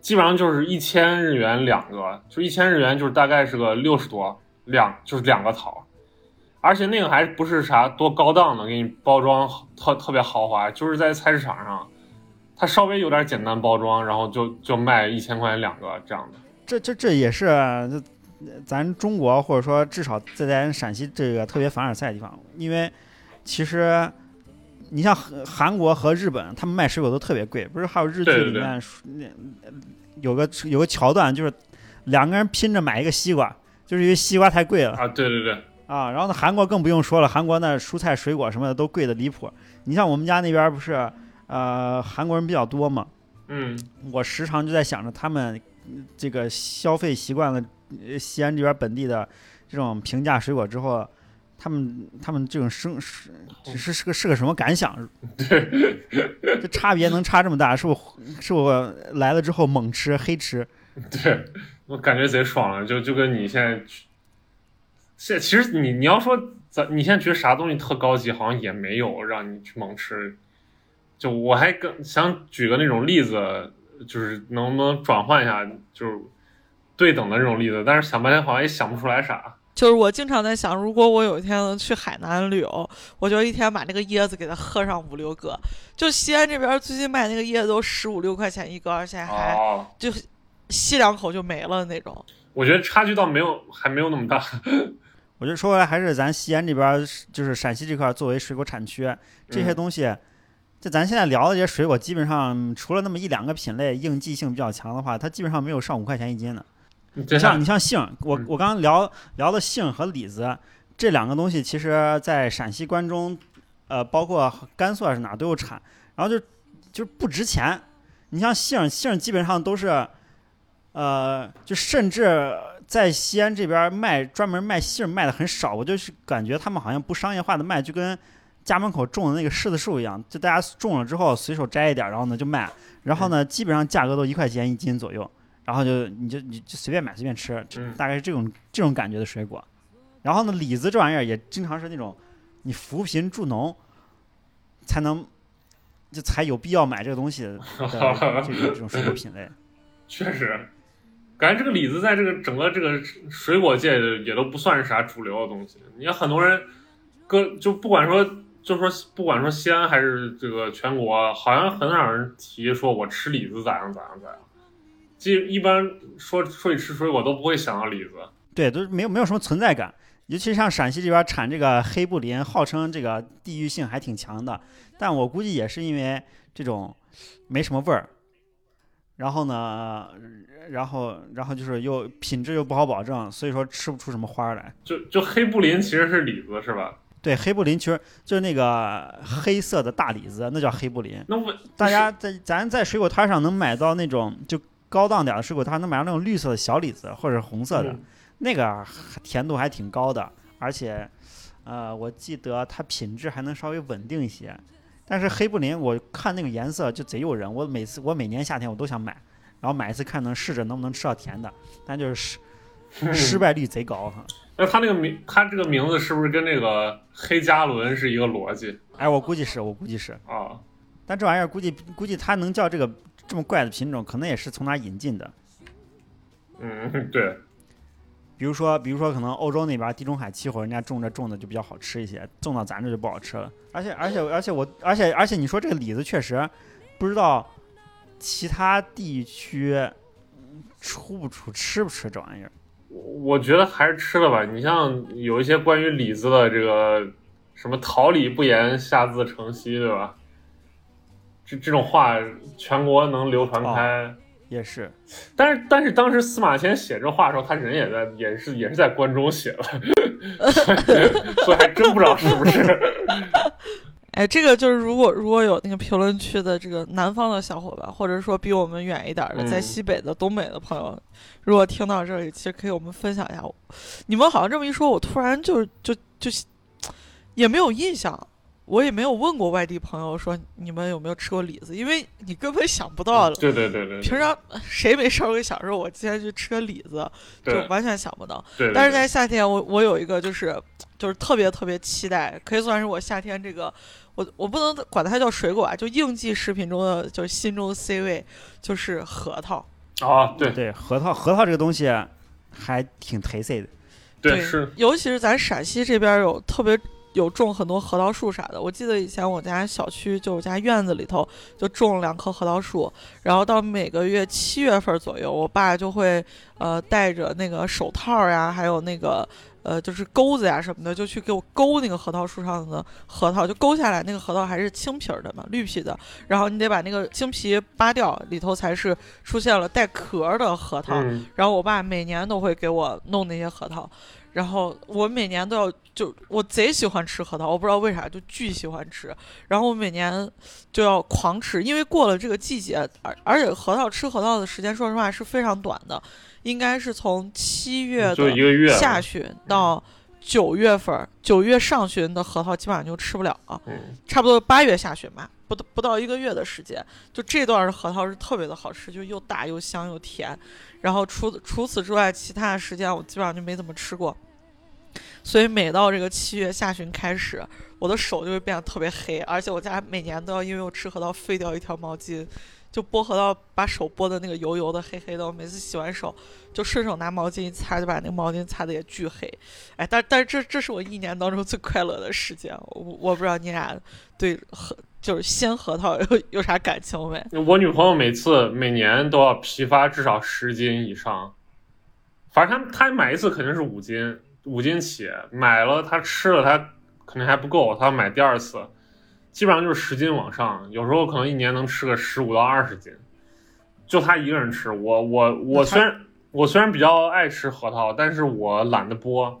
基本上就是一千日元两个，就一千日元就是大概是个六十多两，就是两个桃。而且那个还不是啥多高档的，给你包装特特别豪华，就是在菜市场上，它稍微有点简单包装，然后就就卖一千块钱两个这样的。这这这也是这咱中国或者说至少在咱陕西这个特别凡尔赛的地方，因为其实你像韩韩国和日本，他们卖水果都特别贵，不是还有日剧里面那有个有个桥段，就是两个人拼着买一个西瓜，就是因为西瓜太贵了。啊，对对对，啊，然后呢，韩国更不用说了，韩国那蔬菜水果什么的都贵的离谱。你像我们家那边不是，呃，韩国人比较多嘛，嗯，我时常就在想着他们嗯这个消费习惯了呃西安这边本地的这种平价水果之后，他们他们这种生是是是个是个什么感想？对这差别能差这么大？是我是我来了之后猛吃黑吃？对我感觉贼爽了，就就跟你现在去，现其实你你要说咱你现在觉得啥东西特高级，好像也没有让你去猛吃。就我还跟想举个那种例子，就是能不能转换一下，就是对等的这种例子，但是想半天好像也想不出来啥。就是我经常在想，如果我有一天能去海南旅游，我就一天把那个椰子给它喝上五六个。就西安这边最近卖那个椰子都十五六块钱一个，而且还哦，就吸两口就没了那种。我觉得差距倒没有，还没有那么大。(laughs) 我觉得说回来，还是咱西安这边儿，就是陕西这块儿作为水果产区，这些嗯东西，就咱现在聊的这些水果，基本上除了那么一两个品类应季性比较强的话，它基本上没有上五块钱一斤的。你像你像杏，我嗯我刚刚聊聊的杏和李子这两个东西，其实在陕西关中，呃，包括甘肃还是哪儿都有产，然后就就是不值钱。你像杏，杏基本上都是，呃，就甚至在西安这边卖专门卖杏卖的很少，我就是感觉他们好像不商业化的卖，就跟家门口种的那个柿子树一样，就大家种了之后随手摘一点儿，然后呢就卖，然后呢基本上价格都一块钱一斤左右。然后就你就你就随便买随便吃，嗯大概是这种这种感觉的水果。然后呢，李子这玩意儿也经常是那种你扶贫助农才能就才有必要买这个东西的这种这种水果品类。(laughs) 确实，感觉这个李子在这个整个这个水果界也都不算是啥主流的东西。你看很多人，各就不管说，就说不管说西安还是这个全国，好像很少人提说我吃李子咋样咋样咋样。即一般说说起吃水果都不会想到李子。对，都是没有没有什么存在感。尤其像陕西这边产这个黑布林，号称这个地域性还挺强的，但我估计也是因为这种没什么味儿，然后呢，然后然后就是又品质又不好保证，所以说吃不出什么花儿来。就就黑布林其实是李子是吧？对，黑布林其实就是那个黑色的大李子，那叫黑布林。那我大家在咱在水果摊上能买到那种就高档点儿的水果摊，能买到那种绿色的小李子或者红色的，嗯那个甜度还挺高的，而且，呃，我记得它品质还能稍微稳定一些。但是黑布林，我看那个颜色就贼诱人，我每次我每年夏天我都想买，然后买一次看能试着能不能吃到甜的，但就是失失败率贼高哈。那他那个名，他这个名字是不是跟那个黑加仑是一个逻辑哎，我估计是我估计是，啊？但这玩意儿估计估计它能叫这个这么怪的品种，可能也是从哪引进的。嗯，对，比如说，比如说，可能欧洲那边地中海气候，人家种着种的就比较好吃一些，种到咱这就不好吃了。而且，而且，而且我，而且，而且，你说这个李子确实不知道其他地区嗯出不出、吃不吃这玩意儿。我我觉得还是吃了吧。你像有一些关于李子的这个什么“桃李不言，下自成蹊”，对吧？这这种话全国能流传开。也是，但是但是当时司马迁写这话的时候，他人也在也是也是在关中写的，所 (laughs) 以所以还真不知道是不是。哎，这个就是如果如果有那个评论区的这个南方的小伙伴，或者说比我们远一点的，在嗯西北的、东北的朋友，如果听到这里，其实可以我们分享一下。你们好像这么一说，我突然就就就也没有印象，我也没有问过外地朋友说你们有没有吃过李子，因为你根本想不到。对对对对，平常谁没事儿会想说，我今天去吃个李子，就完全想不到。对，对但是在夏天，我我有一个就是就是特别特别期待，可以算是我夏天这个我我不能管它叫水果啊，就应季食品中的就是心中的 C 位，就是核桃。啊，对对核桃，核桃这个东西还挺忒塞的。对是，尤其是咱陕西这边有特别有种很多核桃树啥的。我记得以前我家小区就我家院子里头就种了两棵核桃树，然后到每个月七月份左右，我爸就会呃带着那个手套呀，还有那个。呃，就是钩子呀什么的，就去给我勾那个核桃树上的核桃，就勾下来那个核桃还是青皮儿的嘛，绿皮的，然后你得把那个青皮扒掉，里头才是出现了带壳儿的核桃。嗯，然后我爸每年都会给我弄那些核桃，然后我每年都要就我贼喜欢吃核桃，我不知道为啥就巨喜欢吃。然后我每年就要狂吃，因为过了这个季节，而而且核桃吃核桃的时间，说实话是非常短的，应该是从七月的下旬到九月份儿，九月上旬的核桃基本上就吃不了了。嗯，差不多八月下旬吧，不到不到一个月的时间，就这段的核桃是特别的好吃，就又大又香又甜。然后除除此之外，其他的时间我基本上就没怎么吃过。所以每到这个七月下旬开始，我的手就会变得特别黑，而且我家每年都要因为我吃核桃废掉一条毛巾，就剥核桃把手剥的那个油油的、黑黑的。我每次洗完手就顺手拿毛巾一擦，就把那个毛巾擦的也巨黑。哎，但但是这这是我一年当中最快乐的时间。我我不知道你俩对核就是鲜核桃有 (laughs) 有啥感情没？我女朋友每次每年都要批发至少十斤以上，反正她她买一次肯定是五斤，五斤起，买了她吃了她肯定还不够，她要买第二次，基本上就是十斤往上，有时候可能一年能吃个十五到二十斤，就她一个人吃。我我我虽然我虽然比较爱吃核桃，但是我懒得剥，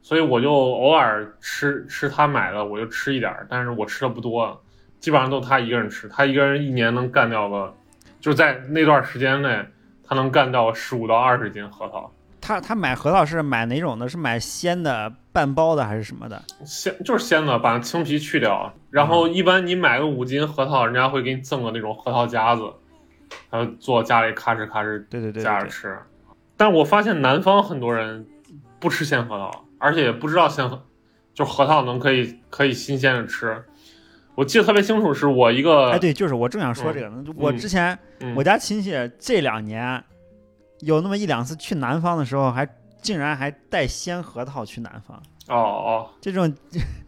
所以我就偶尔吃吃她买的，我就吃一点儿，但是我吃的不多。基本上都他一个人吃，他一个人一年能干掉个，就是在那段时间内，他能干掉十五到二十斤核桃。他他买核桃是买哪种的？是买鲜的、半包的还是什么的？鲜就是鲜的，把青皮去掉。然后一般你买个五斤核桃，人家会给你赠个那种核桃夹子，然后坐家里咔哧咔哧对对对对对，夹着吃。但我发现南方很多人不吃鲜核桃，而且也不知道鲜核，就核桃能可以可以新鲜的吃。我记得特别清楚，是我一个哎，对，就是我正想说这个呢。我之前嗯我家亲戚这两年有那么一两次去南方的时候，还竟然还带鲜核桃去南方。哦哦，这种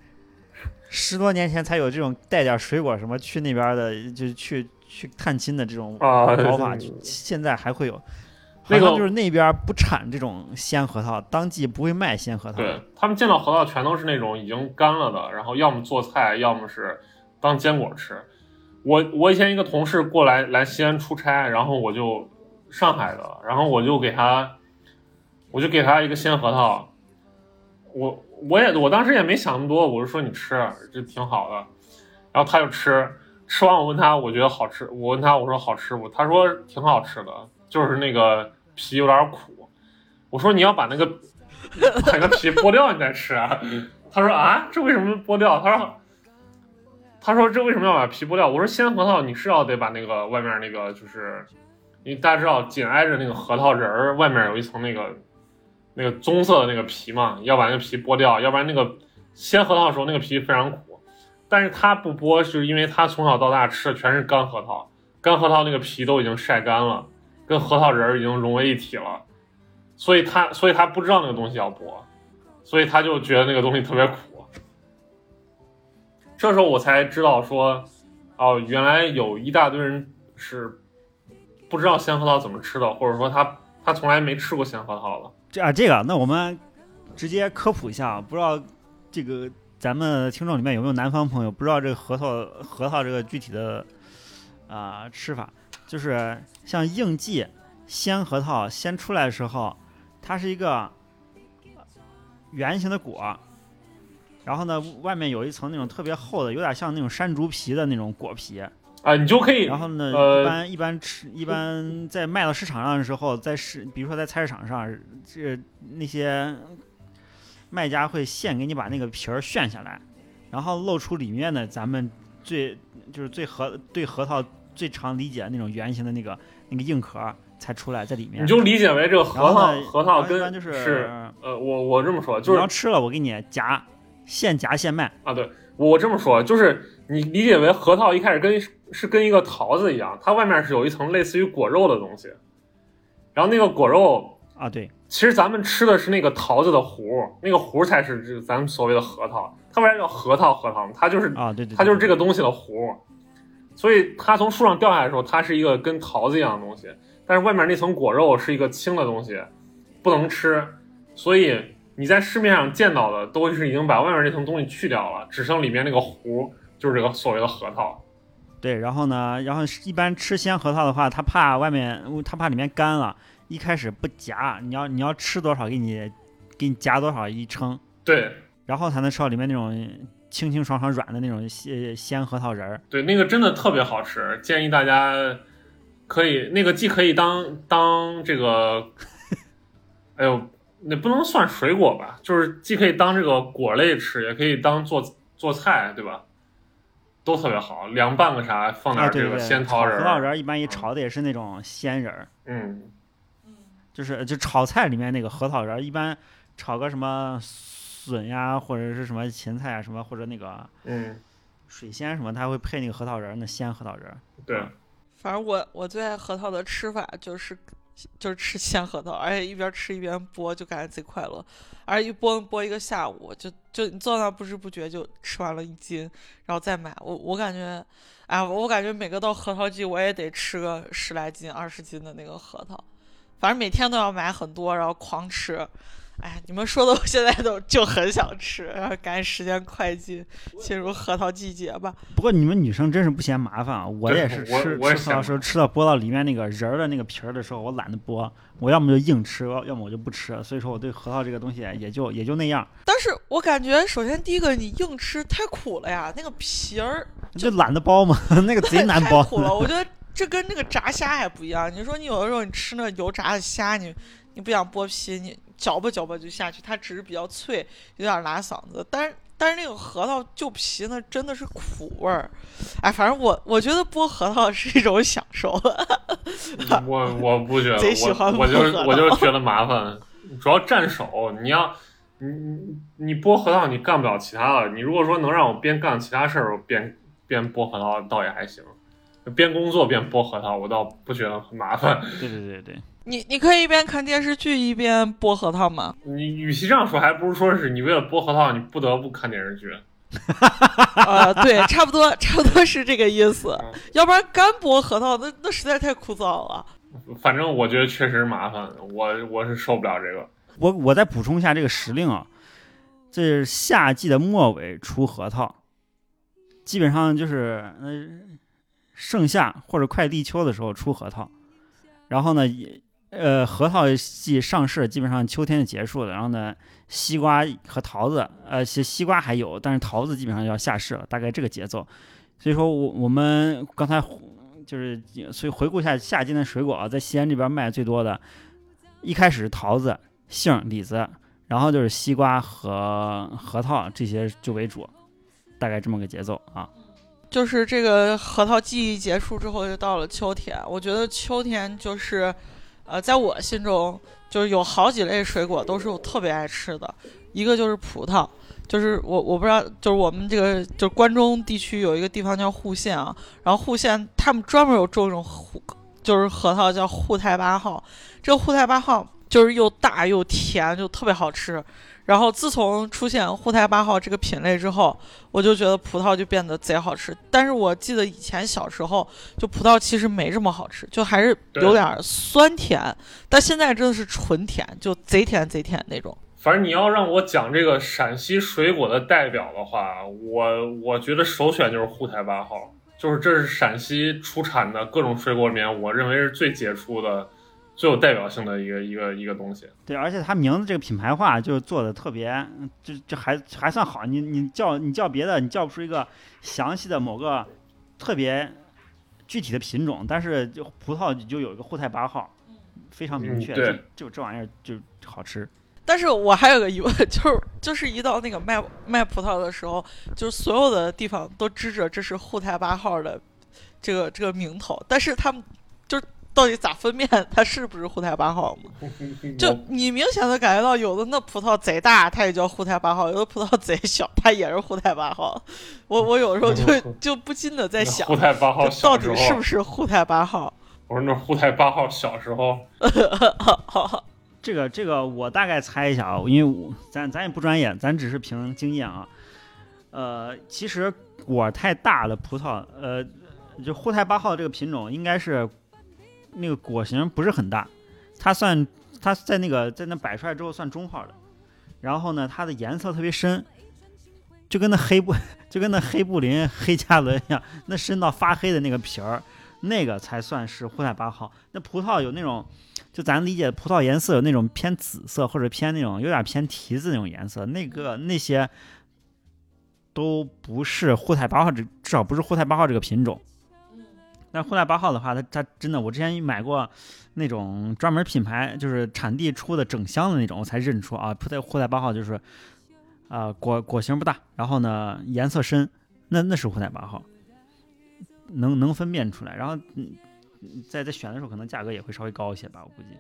(laughs) 十多年前才有这种带点水果什么去那边的，就是去去探亲的这种啊搞法，现在还会有。那个就是那边不产这种鲜核桃，当季不会卖鲜核桃。对他们见到核桃全都是那种已经干了的，然后要么做菜，要么是当坚果吃。我我以前一个同事过来来西安出差，然后我就上海的，然后我就给他，我就给他一个鲜核桃，我我也我当时也没想那么多，我就说你吃，这挺好的，然后他就吃，吃完我问他我觉得好吃，我问他我说好吃不？他说挺好吃的，就是那个皮有点苦。我说你要把那个把那个皮剥掉你再吃啊？他说啊，这为什么剥掉？他说他说这为什么要把皮剥掉？我说鲜核桃你是要得把那个外面那个就是，因为大家知道紧挨着那个核桃仁儿外面有一层那个那个棕色的那个皮嘛，要把那个皮剥掉，要不然那个鲜核桃的时候那个皮非常苦。但是他不剥，是因为他从小到大吃的全是干核桃，干核桃那个皮都已经晒干了，跟核桃仁儿已经融为一体了，所以他所以他不知道那个东西要剥，所以他就觉得那个东西特别苦。这时候我才知道说，哦，原来有一大堆人是不知道鲜核桃怎么吃的，或者说他他从来没吃过鲜核桃的。这啊，这个那我们直接科普一下，不知道这个咱们听众里面有没有南方朋友不知道这个核桃核桃这个具体的啊、吃法，就是像应季鲜核桃先出来的时候，它是一个圆形的果。然后呢，外面有一层那种特别厚的，有点像那种山竹皮的那种果皮。啊，你就可以然后呢，呃一般一般吃，一般在卖到市场上的时候，在市，比如说在菜市场上，这那些卖家会现给你把那个皮儿炫下来，然后露出里面的咱们最就是最核对核桃最常理解的那种圆形的那个那个硬壳儿才出来在里面。你就理解为这个核桃核桃跟就是呃，我我这么说就你是要吃了，我给你夹，现夹现卖。啊，对我这么说，就是你理解为核桃一开始跟是跟一个桃子一样，它外面是有一层类似于果肉的东西，然后那个果肉啊，对，其实咱们吃的是那个桃子的核，那个核才是这咱们所谓的核桃。它为啥叫核桃？核桃它就是啊，对对，它就是这个。个东西的核，所以它从树上掉下来的时候，它是一个跟桃子一样的东西，但是外面那层果肉是一个青的东西，不能吃，所以你在市面上见到的都是已经把外面那层东西去掉了，只剩里面那个核，就是这个所谓的核桃。对，然后呢，然后一般吃鲜核桃的话，他怕外面，他怕里面干了，一开始不夹，你要你要吃多少给你给你夹多少一称，对然后才能吃到里面那种清清爽爽软的那种鲜鲜核桃仁儿。对，那个真的特别好吃，建议大家可以那个既可以当当这个，(laughs) 哎呦，那不能算水果吧，就是既可以当这个果类吃，也可以当做做菜，对吧？都特别好，凉拌个啥，放点这个鲜桃仁核桃仁儿一般一炒的也是那种鲜仁儿，嗯，就是就炒菜里面那个核桃仁儿，一般炒个什么笋呀，或者是什么芹菜啊，什么或者那个嗯，水仙什么，它会配那个核桃仁儿，那鲜核桃仁儿。对，反正我我最爱核桃的吃法就是就是吃鲜核桃，而且一边吃一边剥，就感觉贼快乐。而且一剥剥一个下午，就就你坐那不知不觉就吃完了一斤，然后再买。我我感觉，哎，我感觉每个到核桃季我也得吃个十来斤、二十斤的那个核桃，反正每天都要买很多，然后狂吃。哎，你们说的，我现在都就很想吃，然后赶紧时间快进，进入核桃季节吧。不过你们女生真是不嫌麻烦啊！我也是吃吃核桃时候吃到剥到里面那个仁儿的那个皮儿的时候，我懒得剥，我要么就硬吃，要要么我就不吃。所以说我对核桃这个东西也就也就那样，但是我感觉，首先第一个，你硬吃太苦了呀，那个皮儿就懒得剥嘛，(laughs) 那个贼难太剥。苦了。(laughs) 我觉得这跟那个炸虾还不一样。你说你有的时候你吃那油炸的虾，你你不想剥皮，你嚼吧嚼吧就下去，它只是比较脆，有点拉嗓子。但是但是那个核桃就皮呢，真的是苦味儿。哎，反正我我觉得剥核桃是一种享受。(laughs) 我我不觉得，(laughs) 贼喜欢我我就我就是觉得麻烦，主要占手。你要你你你剥核桃，你干不了其他的。你如果说能让我边干其他事儿，我边边剥核桃，倒也还行。边工作边剥核桃，我倒不觉得很麻烦。对对对对，你你可以一边看电视剧一边剥核桃吗？你与其这样说，还不如说是你为了剥核桃，你不得不看电视剧。(laughs) 呃，对，差不多差不多是这个意思嗯。要不然干剥核桃，那那实在太枯燥了。反正我觉得确实麻烦，我我是受不了这个。我我再补充一下这个时令啊，这是夏季的末尾出核桃，基本上就是呃盛夏或者快立秋的时候出核桃，然后呢，也呃核桃季上市基本上秋天就结束了，然后呢，西瓜和桃子，呃西西瓜还有，但是桃子基本上要下市了，大概这个节奏。所以说我我们刚才就是所以回顾一下夏季的水果啊，在西安这边卖最多的，一开始是桃子。杏、李子，然后就是西瓜和核桃这些就为主，大概这么个节奏啊。就是这个核桃季结束之后，就到了秋天。我觉得秋天就是，呃，在我心中，就是有好几类水果都是我特别爱吃的。一个就是葡萄，就是我我不知道，就是我们这个就是关中地区有一个地方叫户县啊，然后户县他们专门有种一种户，就是核桃叫沪太八号。这个沪太八号就是又大又甜，就特别好吃。然后自从出现沪台八号这个品类之后，我就觉得葡萄就变得贼好吃。但是我记得以前小时候，就葡萄其实没这么好吃，就还是有点酸甜。但现在真的是纯甜，就贼甜贼甜那种。反正你要让我讲这个陕西水果的代表的话，我我觉得首选就是沪台八号，就是这是陕西出产的各种水果里面，我认为是最杰出的、最有代表性的一个一个一个东西。对，而且它名字这个品牌化就做的特别，就就还还算好。你你叫你叫别的，你叫不出一个详细的某个特别具体的品种，但是就葡萄就有一个沪太八号，非常明确，嗯对就就这玩意儿就好吃。但是我还有个疑问，就是就是一到那个卖卖葡萄的时候，就是所有的地方都支着这是沪太八号的这个这个名头，但是他们就是到底咋分辨它是不是沪太八号嘛？(laughs) 就你明显的感觉到，有的那葡萄贼大，它也叫沪太八号；有的葡萄贼小，它也是沪太八号。我我有时候就就不禁的在想沪，太八号到底是不是沪太八号？我说那沪太八号小时候，(laughs) 这个这个我大概猜一下啊，因为我咱咱也不专业，咱只是凭经验啊。呃，其实果太大的葡萄，呃，就沪太八号这个品种应该是那个果形不是很大，它算它在那个在那摆出来之后算中号的。然后呢，它的颜色特别深，就跟那黑布 (laughs) 就跟那黑布林黑加仑一样，那深到发黑的那个皮儿，那个才算是沪太八号。那葡萄有那种，就咱理解葡萄颜色有那种偏紫色或者偏那种有点偏提子那种颜色，那个那些都不是沪太八号，至少不是沪太八号这个品种。但沪太八号的话，它它真的，我之前买过那种专门品牌，就是产地出的整箱的那种，我才认出啊，沪太沪太八号就是，啊、果果形不大，然后呢颜色深，那那是沪太八号，能能分辨出来。然后嗯，在在选的时候，可能价格也会稍微高一些吧，我估计。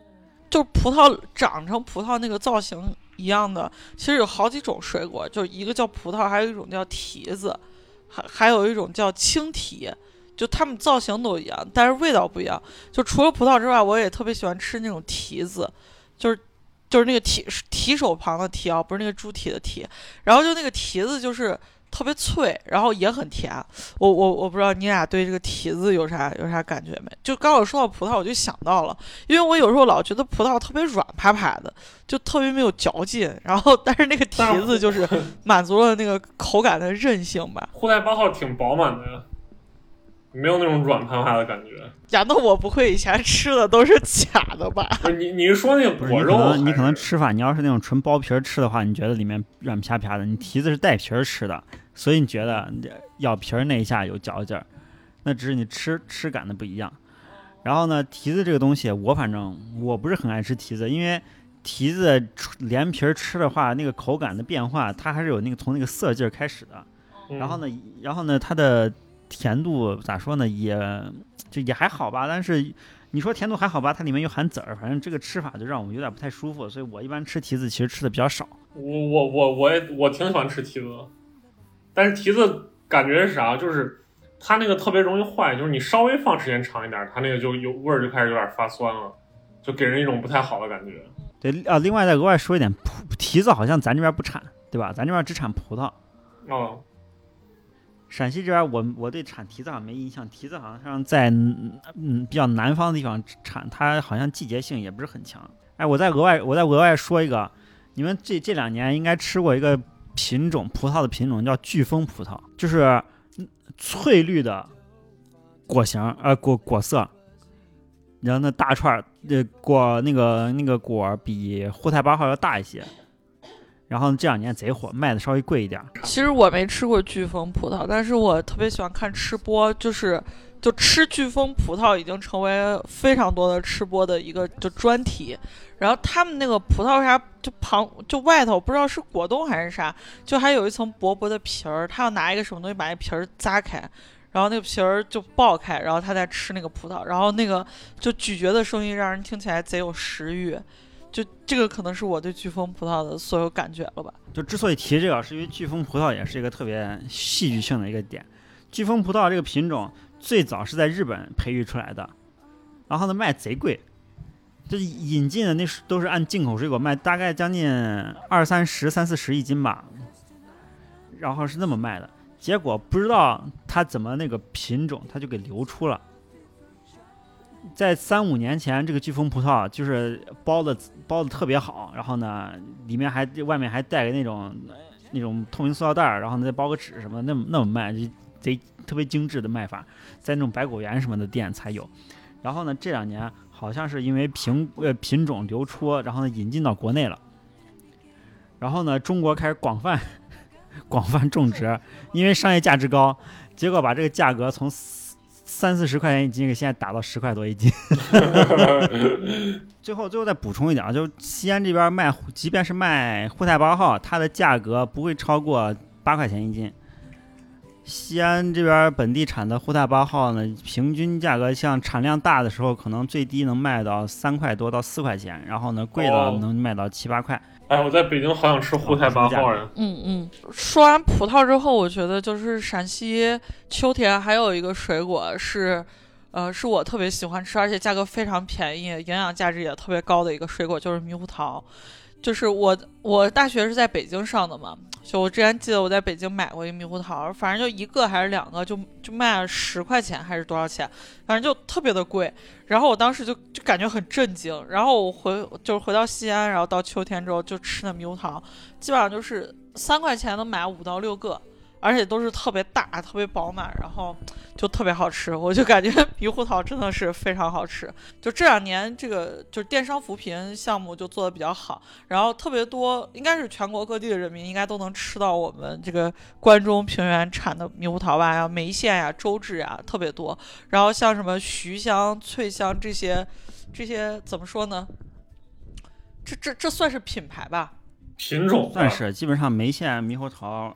就是葡萄长成葡萄那个造型一样的，其实有好几种水果，就一个叫葡萄，还有一种叫提子，还还有一种叫青提，就它们造型都一样，但是味道不一样。就除了葡萄之外，我也特别喜欢吃那种提子，就是就是那个提提手旁的提啊，不是那个猪蹄的蹄。然后就那个提子就是特别脆，然后也很甜。我我我不知道你俩对这个提子有啥有啥感觉没？就刚我说到葡萄，我就想到了，因为我有时候老觉得葡萄特别软趴趴的，就特别没有嚼劲。然后但是那个提子就是满足了那个口感的韧性吧。(laughs) 沪太八号挺饱满的，没有那种软趴趴的感觉。难道我不会以前吃的都是假的吧？不是你你是说那个果肉你可能吃法，你要是那种纯剥皮儿吃的话，你觉得里面软啪啪的。你提子是带皮儿吃的，所以你觉得咬皮儿那一下有嚼劲儿，那只是你吃吃感的不一样。然后呢，提子这个东西，我反正我不是很爱吃提子，因为提子连皮儿吃的话，那个口感的变化，它还是有那个从那个涩劲儿开始的。嗯然后呢，然后呢，它的甜度咋说呢，也就也还好吧。但是你说甜度还好吧，它里面又含籽儿，反正这个吃法就让我有点不太舒服。所以我一般吃提子其实吃的比较少。我我我我也我挺喜欢吃提子，但是提子感觉是啥？就是它那个特别容易坏，就是你稍微放时间长一点，它那个就有味儿就开始有点发酸了，就给人一种不太好的感觉。对啊，另外再额外说一点，葡提子好像咱这边不产，对吧？咱这边只产葡萄。哦，陕西这边我我对产提子好像没印象，提子好像在嗯比较南方的地方产，它好像季节性也不是很强。哎，我再额外我再额外说一个，你们这这两年应该吃过一个品种葡萄的品种叫飓风葡萄，就是嗯翠绿的果形呃果果色，然后那大串儿呃果那个那个果比沪太八号要大一些。然后这两年贼火，卖的稍微贵一点儿。其实我没吃过飓风葡萄，但是我特别喜欢看吃播，就是就吃飓风葡萄已经成为非常多的吃播的一个就专题。然后他们那个葡萄啥就旁就外头不知道是果冻还是啥，就还有一层薄薄的皮儿，他要拿一个什么东西把那皮儿扎开。然后那个皮儿就爆开，然后他再吃那个葡萄，然后那个就咀嚼的声音让人听起来贼有食欲，就这个可能是我对飓风葡萄的所有感觉了吧。就之所以提这个，是因为飓风葡萄也是一个特别戏剧性的一个点。飓风葡萄这个品种最早是在日本培育出来的，然后呢卖贼贵，就引进的那是都是按进口水果卖，大概将近二三十、三四十一斤吧，然后是那么卖的。结果不知道它怎么那个品种，它就给流出了。在三五年前，这个巨峰葡萄就是包的包的特别好，然后呢，里面还外面还带个那种那种透明塑料袋儿，然后呢再包个纸什么的，那么那么卖，就贼特别精致的卖法，在那种百果园什么的店才有。然后呢，这两年好像是因为品呃品种流出，然后呢引进到国内了，然后呢中国开始广泛 (laughs) 广泛种植，因为商业价值高，结果把这个价格从三四十块钱一斤，给现在打到十块多一斤。(laughs) 最后，最后再补充一点啊，就是西安这边卖，即便是卖沪太八号，它的价格不会超过八块钱一斤。西安这边本地产的沪太八号呢，平均价格像产量大的时候，可能最低能卖到三块多到四块钱，然后呢，贵了哦能卖到七八块。哎，我在北京好想吃胡台八号呀！嗯嗯，说完葡萄之后，我觉得就是陕西秋天还有一个水果是，呃，是我特别喜欢吃，而且价格非常便宜，营养价值也特别高的一个水果，就是猕猴桃。就是我我大学是在北京上的嘛，就我之前记得我在北京买过一个猕猴桃，反正就一个还是两个，就就卖了十块钱还是多少钱，反正就特别的贵。然后我当时就就感觉很震惊，然后我回就是回到西安，然后到秋天之后就吃那猕猴桃，基本上就是三块钱能买五到六个，而且都是特别大、特别饱满，然后就特别好吃。我就感觉 (laughs) 猕猴桃真的是非常好吃。就这两年这个就是电商扶贫项目就做的比较好，然后特别多，应该是全国各地的人民应该都能吃到我们这个关中平原产的猕猴桃吧，呀、眉县呀、周至呀特别多。然后像什么徐香、翠香这些，这些怎么说呢？这这这算是品牌吧？品种算是基本上眉县猕猴桃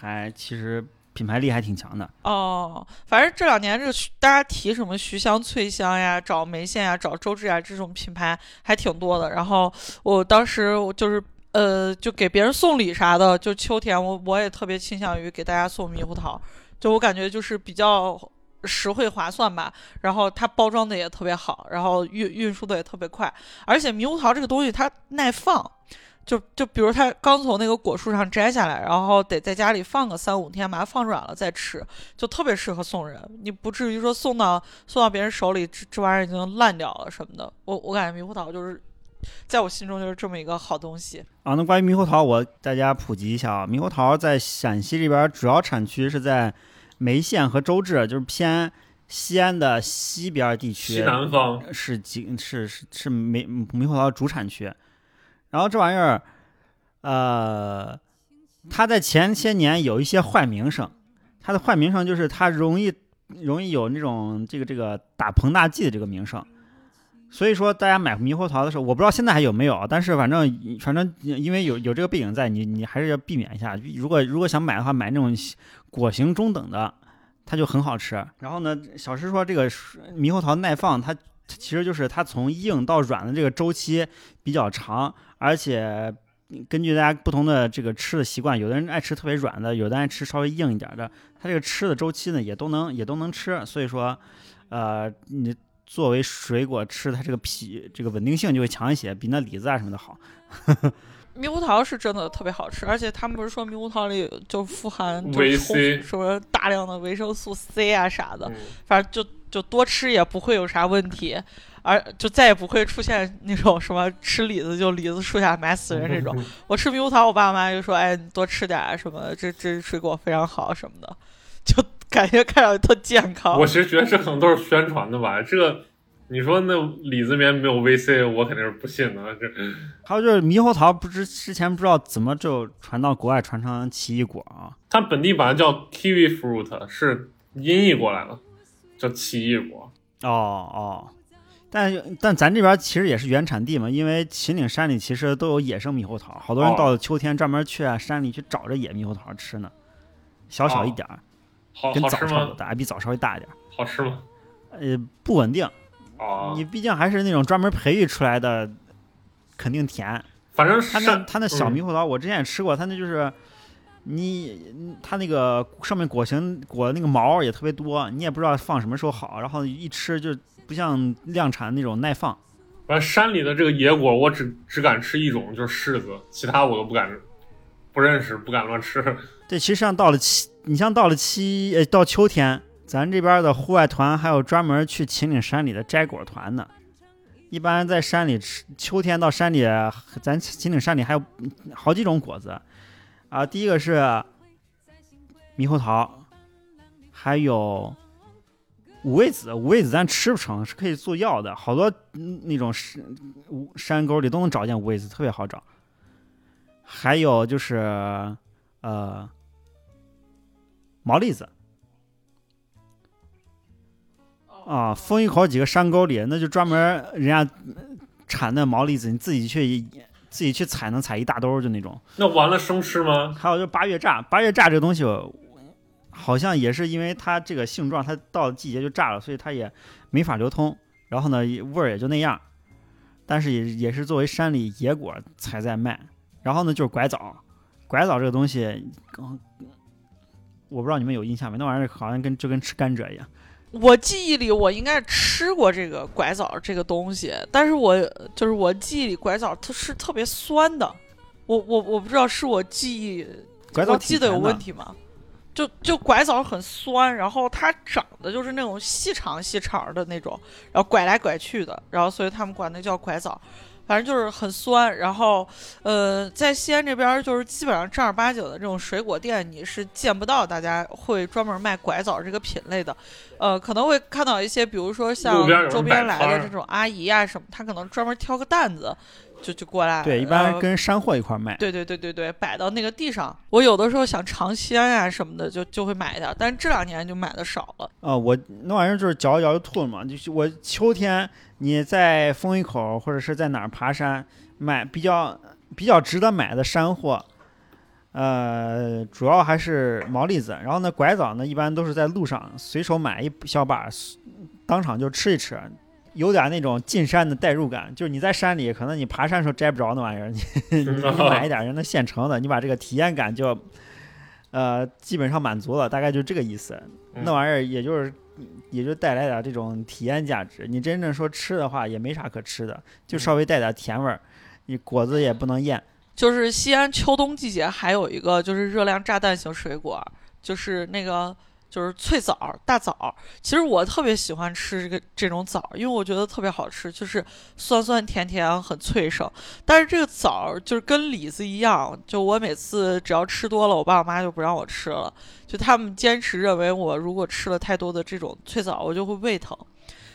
还其实品牌力还挺强的。哦，反正这两年这个大家提什么徐香、翠香呀，找眉县呀，找周至呀这种品牌还挺多的。然后我当时就是呃，就给别人送礼啥的，就秋天我我也特别倾向于给大家送猕猴桃，就我感觉就是比较实惠划算吧。然后它包装的也特别好，然后运运输的也特别快，而且猕猴桃这个东西它耐放。就就比如它刚从那个果树上摘下来，然后得在家里放个三五天，把它放软了再吃，就特别适合送人。你不至于说送到送到别人手里，这这玩意儿已经烂掉了什么的。我我感觉猕猴桃就是在我心中就是这么一个好东西。啊，那关于猕猴桃，我大家普及一下啊。猕猴桃在陕西这边主要产区是在眉县和周至，就是偏西安的西边地区。西南方是几是是是猕猕猴桃主产区。然后这玩意儿，呃，它在前些年有一些坏名声，它的坏名声就是它容易容易有那种这个这个打膨大剂的这个名声。所以说，大家买猕猴桃的时候，我不知道现在还有没有，但是反正反正因为有有这个背景在，你你还是要避免一下。如果如果想买的话，买那种果形中等的，它就很好吃。然后呢，小石说这个猕猴桃耐放，它其实就是它从硬到软的这个周期比较长，而且根据大家不同的这个吃的习惯，有的人爱吃特别软的，有的爱吃稍微硬一点的，它这个吃的周期呢也都能也都能吃。所以说，呃，你。作为水果吃，它这个皮这个稳定性就会强一些，比那李子啊什么的好。(laughs) 猕猴桃是真的特别好吃，而且他们不是说猕猴桃里就富含维 C 什么大量的维生素 C 啊啥的，嗯反正就就多吃也不会有啥问题，而就再也不会出现那种什么吃李子就李子树下埋死人这种。我吃猕猴桃，我爸妈就说：“哎，你多吃点什么，这这水果非常好什么的。”就感觉看上去特健康。我其实觉得这可能都是宣传的吧。这个你说那李子里面没有 VC，我肯定是不信的。这还有就是猕猴桃，不知之前不知道怎么就传到国外传成奇异果啊？它本地把它叫 kiwi fruit，是音译过来的，叫奇异果。哦哦，但但咱这边其实也是原产地嘛，因为秦岭山里其实都有野生猕猴桃，好多人到了秋天专门去啊山里去找这野猕猴桃吃呢，小小一点儿，跟？枣差不多大，比枣稍微大一点儿。好吃吗？呃，不稳定，哦，你毕竟还是那种专门培育出来的，肯定甜。反正它那山它那小嗯猕猴桃，我之前也吃过，它那就是你它那个上面果形果那个毛也特别多，你也不知道放什么时候好，然后一吃就不像量产那种耐放。反正山里的这个野果，我只只敢吃一种，就是柿子，其他我都不敢，不认识，不敢乱吃。对，其实像到了七，你像到了七呃到秋天，咱这边的户外团还有专门去秦岭山里的摘果团呢。一般在山里吃，秋天到山里，咱秦岭山里还有好几种果子啊。第一个是猕猴桃，还有五味子。五味子咱吃不成，是可以做药的，好多嗯那种山山沟里都能找见五味子，特别好找。还有就是呃毛栗子。啊，封一口几个山沟里，那就专门人家产的毛栗子，你自己去自己去采，能采一大兜，就那种。那完了生吃吗？还有就是八月炸，八月炸这个东西，好像也是因为它这个性状，它到了季节就炸了，所以它也没法流通。然后呢，味儿也就那样。但是也也是作为山里野果才在卖。然后呢，就是拐枣，拐枣这个东西，嗯我不知道你们有印象没？那玩意儿好像跟就跟吃甘蔗一样。我记忆里我应该吃过这个拐枣这个东西，但是我就是我记忆里拐枣它是特别酸的，我我我不知道是我记忆拐枣我记得有问题吗？就就拐枣很酸，然后它长得就是那种细长细长的那种，然后拐来拐去的，然后所以他们管那叫拐枣。反正就是很酸。然后，呃，在西安这边儿，就是基本上正儿八经的这种水果店，你是见不到大家会专门卖拐枣这个品类的。呃，可能会看到一些，比如说像周边来的这种阿姨啊什么，她可能专门挑个担子就就过来。对，一呃般跟山货一块儿卖。对对对对对，摆到那个地上。我有的时候想尝鲜啊、什么的，就就会买一点儿，但是这两年就买的少了。啊、我那玩意儿就是嚼一嚼就吐了嘛。就是我秋天你在风一口或者是在哪儿爬山买比较比较值得买的山货，呃，主要还是毛栗子。然后呢，拐枣呢一般都是在路上随手买一小把，当场就吃一吃。有点那种进山的代入感，就是你在山里，可能你爬山时候摘不着那玩意儿，(laughs) 你你买一点人家现成的，你把这个体验感就，呃，基本上满足了，大概就这个意思。嗯那玩意儿也就是也就带来点这种体验价值。你真正说吃的话，也没啥可吃的，就稍微带点甜味儿。你果子也不能咽，就是西安秋冬季节还有一个就是热量炸弹型水果，就是那个就是脆枣、大枣。其实我特别喜欢吃这个这种枣，因为我觉得特别好吃，就是酸酸甜甜，很脆生。但是这个枣就是跟李子一样，就我每次只要吃多了，我爸我妈就不让我吃了，就他们坚持认为我如果吃了太多的这种脆枣，我就会胃疼。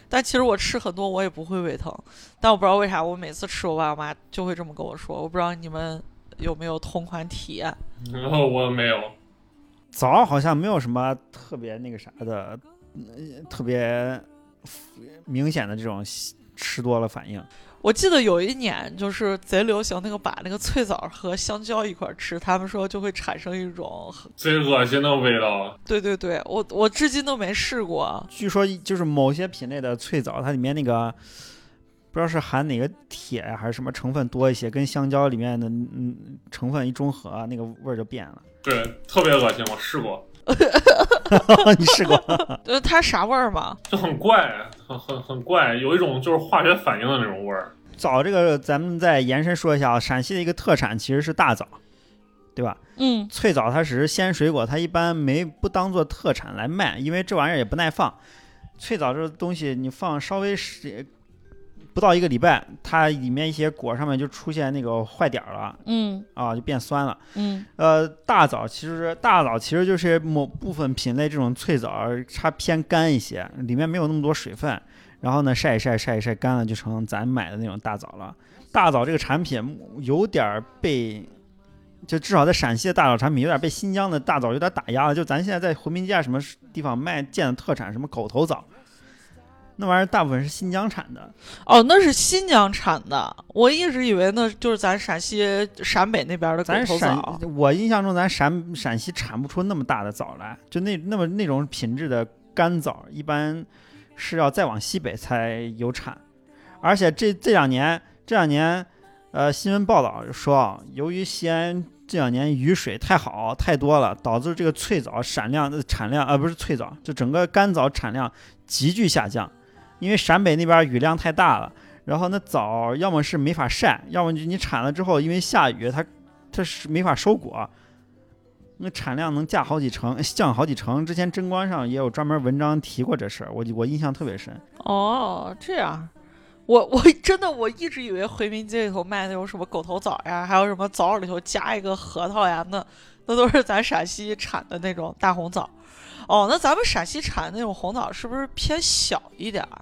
但其实我吃很多，我也不会胃疼。但我不知道为啥，我每次吃我爸我妈就会这么跟我说。我不知道你们有没有同款体验？然 (laughs) 后我没有，枣好像没有什么特别那个啥的，呃特别明显的这种吃多了反应。我记得有一年就是贼流行那个把那个脆枣和香蕉一块儿吃，他们说就会产生一种很贼恶心的味道。对对对，我我至今都没试过。据说就是某些品类的脆枣，它里面那个不知道是含哪个铁呀还是什么成分多一些，跟香蕉里面的嗯成分一中和，那个味儿就变了。对，特别恶心，我试过，(laughs) 你试过？呃，(laughs) 它啥味儿吗？就很怪，很很很怪，有一种就是化学反应的那种味儿。枣这个，咱们再延伸说一下啊，陕西的一个特产其实是大枣，对吧？嗯，脆枣它只是鲜水果，它一般没不当做特产来卖，因为这玩意儿也不耐放。脆枣这东西你放稍微是不到一个礼拜，它里面一些果上面就出现那个坏点儿了嗯啊，就变酸了。嗯呃，大枣其实大枣其实就是某部分品类这种脆枣，它偏干一些，里面没有那么多水分。然后呢，晒一晒，晒一晒干了，就成咱买的那种大枣了。大枣这个产品有点儿被，就至少在陕西的大枣产品有点被新疆的大枣有点打压了。就咱现在在回民街啊什么地方卖见的特产，什么狗头枣，那玩意儿大部分是新疆产的。哦，那是新疆产的，我一直以为那就是咱陕西陕北那边的咱。陕，我印象中咱陕陕西产不出那么大的枣来，就那那么那种品质的干枣，一般是要再往西北才有产。而且这这两年这两年，呃，新闻报道说啊，由于西安这两年雨水太好太多了，导致这个脆枣产量呃产量呃不是脆枣，就整个干枣产量急剧下降，因为陕北那边雨量太大了。然后那枣要么是没法晒，要么就你产了之后，因为下雨，它它是没法收果，那产量能降好几成，降好几成。之前贞观上也有专门文章提过这事儿，我我印象特别深。哦，这样，我我 (laughs) 真的我一直以为回民街里头卖那种什么狗头枣呀，还有什么枣里头加一个核桃呀，那那都是咱陕西产的那种大红枣。哦，那咱们陕西产那种红枣是不是偏小一点儿？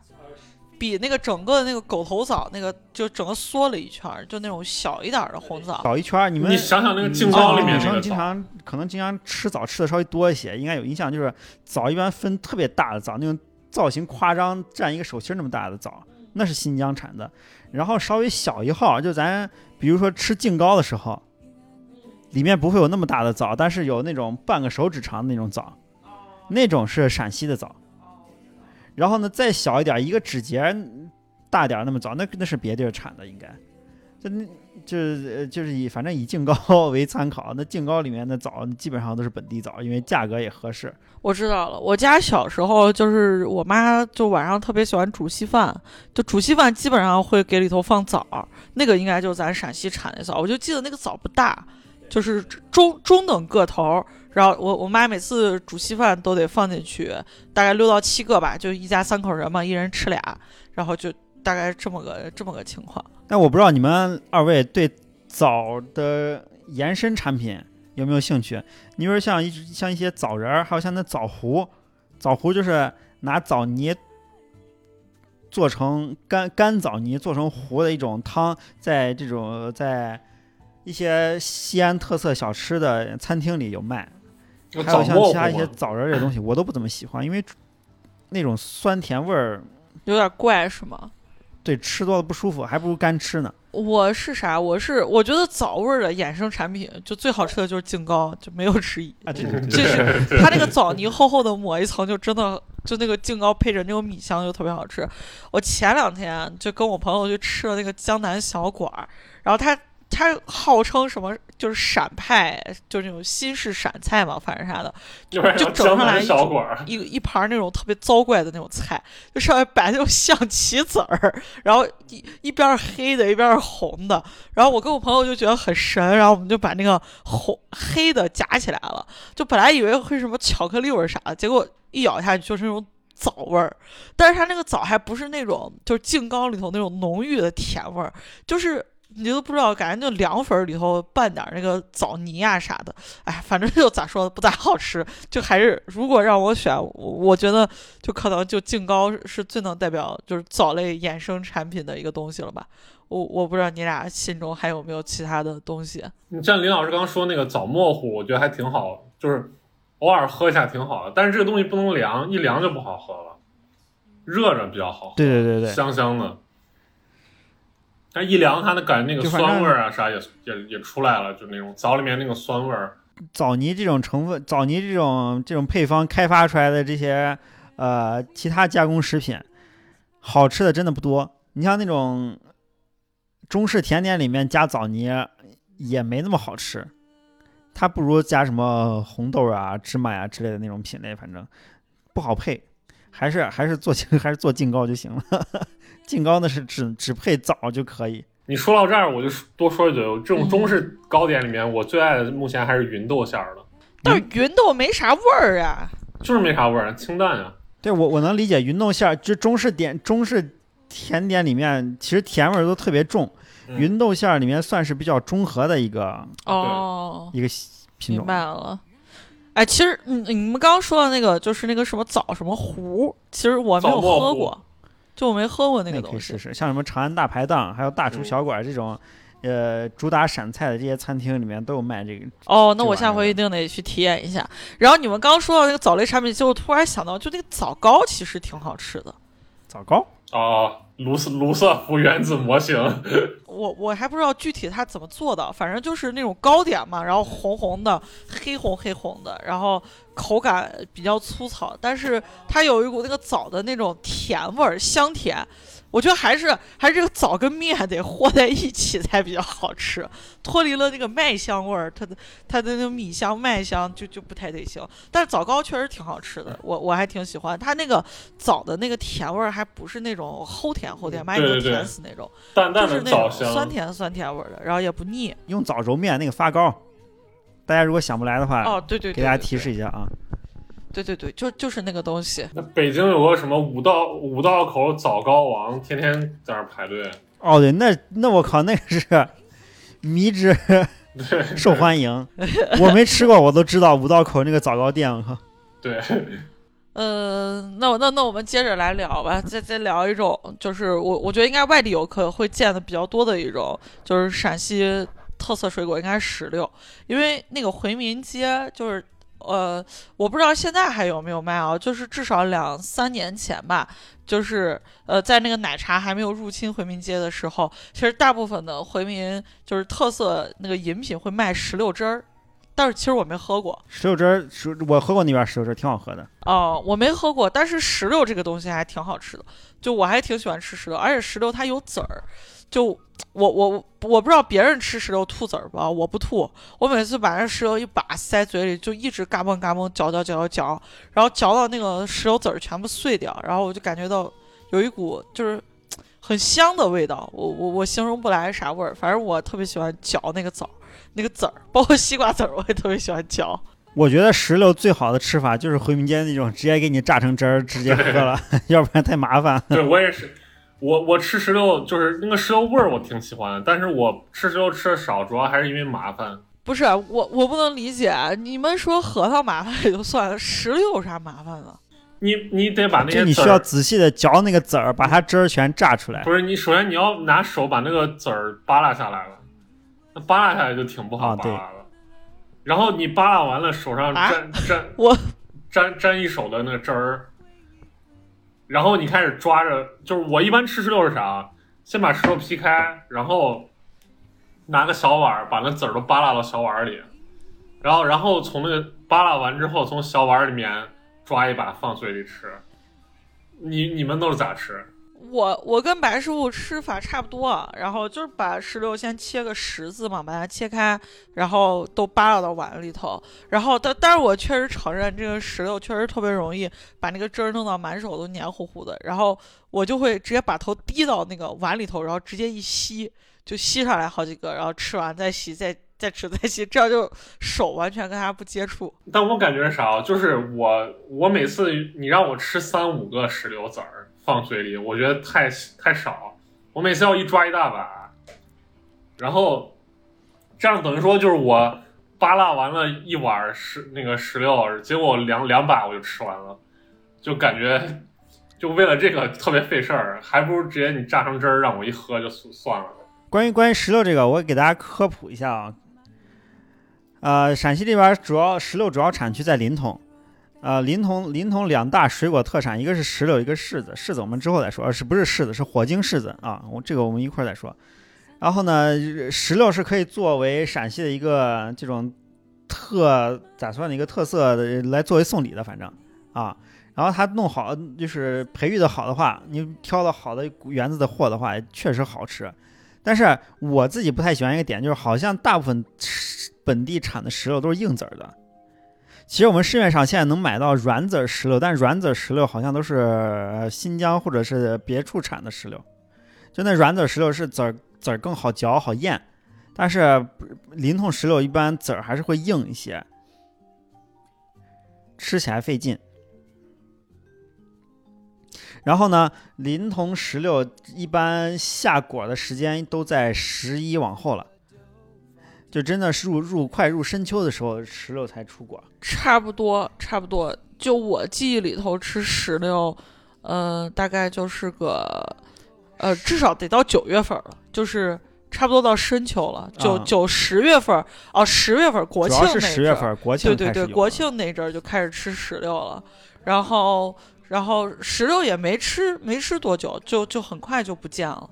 比那个整个的那个狗头枣那个就整个缩了一圈儿，就那种小一点儿的红枣。小一圈儿，你们你想想那个净糕里面女生经常可能经常吃枣吃的稍微多一些，应该有印象，就是枣一般分特别大的枣，那种造型夸张，占一个手心那么大的枣，那是新疆产的。然后稍微小一号，就咱比如说吃净糕的时候，里面不会有那么大的枣，但是有那种半个手指长的那种枣，那种是陕西的枣。然后呢，再小一点，一个指节大点儿那么枣，那那是别地儿产的，应该。就那就是就是以反正以净糕为参考，那净糕里面的枣基本上都是本地枣，因为价格也合适。我知道了，我家小时候就是我妈就晚上特别喜欢煮稀饭，就煮稀饭基本上会给里头放枣，那个应该就是咱陕西产的枣。我就记得那个枣不大，就是中中等个头。然后我我妈每次煮稀饭都得放进去，大概六到七个吧，就一家三口人嘛，一人吃俩，然后就大概这么个这么个情况。但我不知道你们二位对枣的延伸产品有没有兴趣？你比如像一像一些枣仁儿，还有像那枣糊，枣糊就是拿枣泥做成干干枣泥做成糊的一种汤，在这种在一些西安特色小吃的餐厅里有卖。有还有像其他一些枣仁儿这东西，我都不怎么喜欢，因为那种酸甜味儿，有点怪是吗？对吃多了不舒服，还不如干吃呢。我是啥？我是我觉得枣味儿的衍生产品，就最好吃的就是净糕，就没有之一。啊，对对对，就是它那个枣泥厚厚的抹一层，就真的就那个净糕配着那种米香就特别好吃。我前两天就跟我朋友去吃了那个江南小馆儿，然后他他号称什么就是陕派，就是那种新式陕菜嘛，反正啥的，就整上来一小一一盘儿那种特别糟怪的那种菜，就上面摆那种象棋子儿，然后一一边是黑的，一边儿是红的。然后我跟我朋友就觉得很神，然后我们就把那个红黑的夹起来了，就本来以为会什么巧克力味儿啥的，结果一咬下去就是那种枣味儿，但是它那个枣还不是那种就是净缸里头那种浓郁的甜味儿，就是。你都不知道，感觉就凉粉儿里头拌点儿那个枣泥啊啥的，哎，反正就咋说不咋好吃，就还是如果让我选，我我觉得就可能就净糕是最能代表就是枣类衍生产品的一个东西了吧。我我不知道你俩心中还有没有其他的东西。你像林老师刚刚说那个枣沫糊，我觉得还挺好，就是偶尔喝一下挺好的。但是这个东西不能凉，一凉就不好喝了，热着比较好喝，对对对对，香香的。但一凉，它的感觉那个酸味儿啊啥也也也出来了，就那种枣里面那个酸味儿。枣泥这种成分，枣泥这种这种配方开发出来的这些呃其他加工食品，好吃的真的不多。你像那种中式甜点里面加枣泥也没那么好吃，它不如加什么红豆啊、芝麻呀、之类的那种品类，反正不好配。还是还是做清 (laughs) 还是做净糕就行了，净糕那是只只配枣就可以。你说到这儿，我就多说一嘴，这种中式糕点里面，我最爱的目前还是芸豆馅儿的，但是芸豆没啥味儿啊，就是没啥味儿，清淡啊。对我我能理解芸豆馅儿，就中式点中式甜点里面，其实甜味儿都特别重，嗯芸豆馅儿里面算是比较中和的一个哦，一个品种明种。白了。哎，其实你你们刚刚说的那个就是那个什么枣什么糊，其实我没有喝过，就我没喝过那那个东西。可以试试，像什么长安大排档，还有大厨嗯小馆这种，呃，主打陕菜的这些餐厅里面都有卖这个。哦，那我下回一定得去体验一下。然后你们刚刚说到那个枣类产品，其实我突然想到，就那个枣糕其实挺好吃的。枣糕，哦，卢瑟卢瑟福原子模型，(laughs) 我我还不知道具体它怎么做的，反正就是那种糕点嘛，然后红红的、黑红黑红的，然后口感比较粗糙，但是它有一股那个枣的那种甜味儿，香甜。我觉得还是还是这个枣跟面得和在一起才比较好吃，脱离了那个麦香味儿，它的它的那个米香麦香就就不太得行。但是枣糕确实挺好吃的，我我还挺喜欢它那个枣的那个甜味儿，还不是那种齁甜齁甜，把你都对对对甜死那种。淡淡就是那种的枣香，酸甜酸甜味儿的，然后也不腻。用枣揉面那个发糕，大家如果想不来的话，哦，对对对，给大家提示一下啊。对对对，就就是那个东西。那北京有个什么五道五道口枣糕王，天天在那儿排队。哦，对，那那我靠，那个是迷之受欢迎。我没吃过，我都知道五道口那个枣糕店，我靠。对，呃，那我那那我们接着来聊吧，再再聊一种，就是我我觉得应该外地游客会见的比较多的一种，就是陕西特色水果，应该是石榴，因为那个回民街就是。呃，我不知道现在还有没有卖啊，就是至少两三年前吧，就是呃，在那个奶茶还没有入侵回民街的时候，其实大部分的回民就是特色那个饮品会卖石榴汁儿，但是其实我没喝过。石榴汁儿，石我喝过那边石榴汁儿，挺好喝的。哦，我没喝过，但是石榴这个东西还挺好吃的，就我还挺喜欢吃石榴，而且石榴它有籽儿，就我我我不知道别人吃石榴吐籽儿吧，我不吐，我每次把那石榴一把塞嘴里，就一直嘎嘣嘎嘣嚼嚼嚼嚼嚼，然后嚼到那个石榴籽儿全部碎掉，然后我就感觉到有一股就是很香的味道，我我我形容不来啥味儿，反正我特别喜欢嚼那个枣儿那个籽儿，包括西瓜籽儿我也特别喜欢嚼。我觉得石榴最好的吃法就是回民街那种，直接给你榨成汁儿，直接喝了，(laughs) 要不然太麻烦。对我也是，我我吃石榴就是那个石榴味儿，我挺喜欢的，但是我吃石榴吃的少，主要还是因为麻烦。不是我，我不能理解，你们说核桃麻烦也就算了，石榴有啥麻烦的？你你得把那就你需要仔细的嚼那个籽儿，把它汁儿全榨出来。不是你首先你要拿手把那个籽儿扒拉下来了，那扒拉下来就挺不好扒拉的。然后你扒拉完了，手上啊沾、沾我沾沾一手的那个汁儿，然后你开始抓着，就是我一般吃石榴是啥？先把石榴劈开，然后拿个小碗把那籽儿都扒拉到小碗里，然后然后从那个扒拉完之后，从小碗里面抓一把放嘴里吃。你你们都是咋吃？我我跟白师傅吃法差不多，然后就是把石榴先切个十字嘛，把它切开，然后都扒拉到碗里头。然后但但是我确实承认这个石榴确实特别容易把那个汁儿弄到满手都黏糊糊的。然后我就会直接把头低到那个碗里头，然后直接一吸，就吸上来好几个，然后吃完再吸，再再吃再吸，这样就手完全跟它不接触。但我感觉啥？就是我我每次你让我吃三五个石榴籽儿放嘴里，我觉得太太少。我每次要一抓一大把，然后这样等于说就是我扒拉完了一碗石那个石榴，结果两两把我就吃完了，就感觉就为了这个特别费事儿，还不如直接你榨成汁儿让我一喝就算了。关于关于石榴这个，我给大家科普一下啊。呃，陕西这边主要石榴主要产区在临潼，呃，临潼临潼两大水果特产，一个是石榴，一个柿子。柿子我们之后再说，呃，是不是柿子？是火晶柿子啊，我这个我们一块儿再说。然后呢，石榴是可以作为陕西的一个这种特咋说呢一个特色的来作为送礼的，反正啊。然后它弄好，就是培育的好的话，你挑到好的园子的货的话，确实好吃。但是我自己不太喜欢一个点，就是好像大部分本地产的石榴都是硬籽儿的。其实我们市面上现在能买到软籽石榴，但软籽石榴好像都是新疆或者是别处产的石榴。就那软籽石榴是籽儿籽儿更好嚼好咽，但是临潼石榴一般籽儿还是会硬一些，吃起来费劲。然后呢，临潼石榴一般下果的时间都在十一往后了，就真的是入入快入深秋的时候，石榴才出果。差不多，差不多。就我记忆里头吃石榴，嗯、大概就是个，呃，至少得到九月份了，就是差不多到深秋了，九啊九十月份儿，哦，十月份儿国庆那阵儿十月份，国庆对对对，国庆那阵儿就开始吃石榴了，然后然后石榴也没吃没吃多久，就就很快就不见了。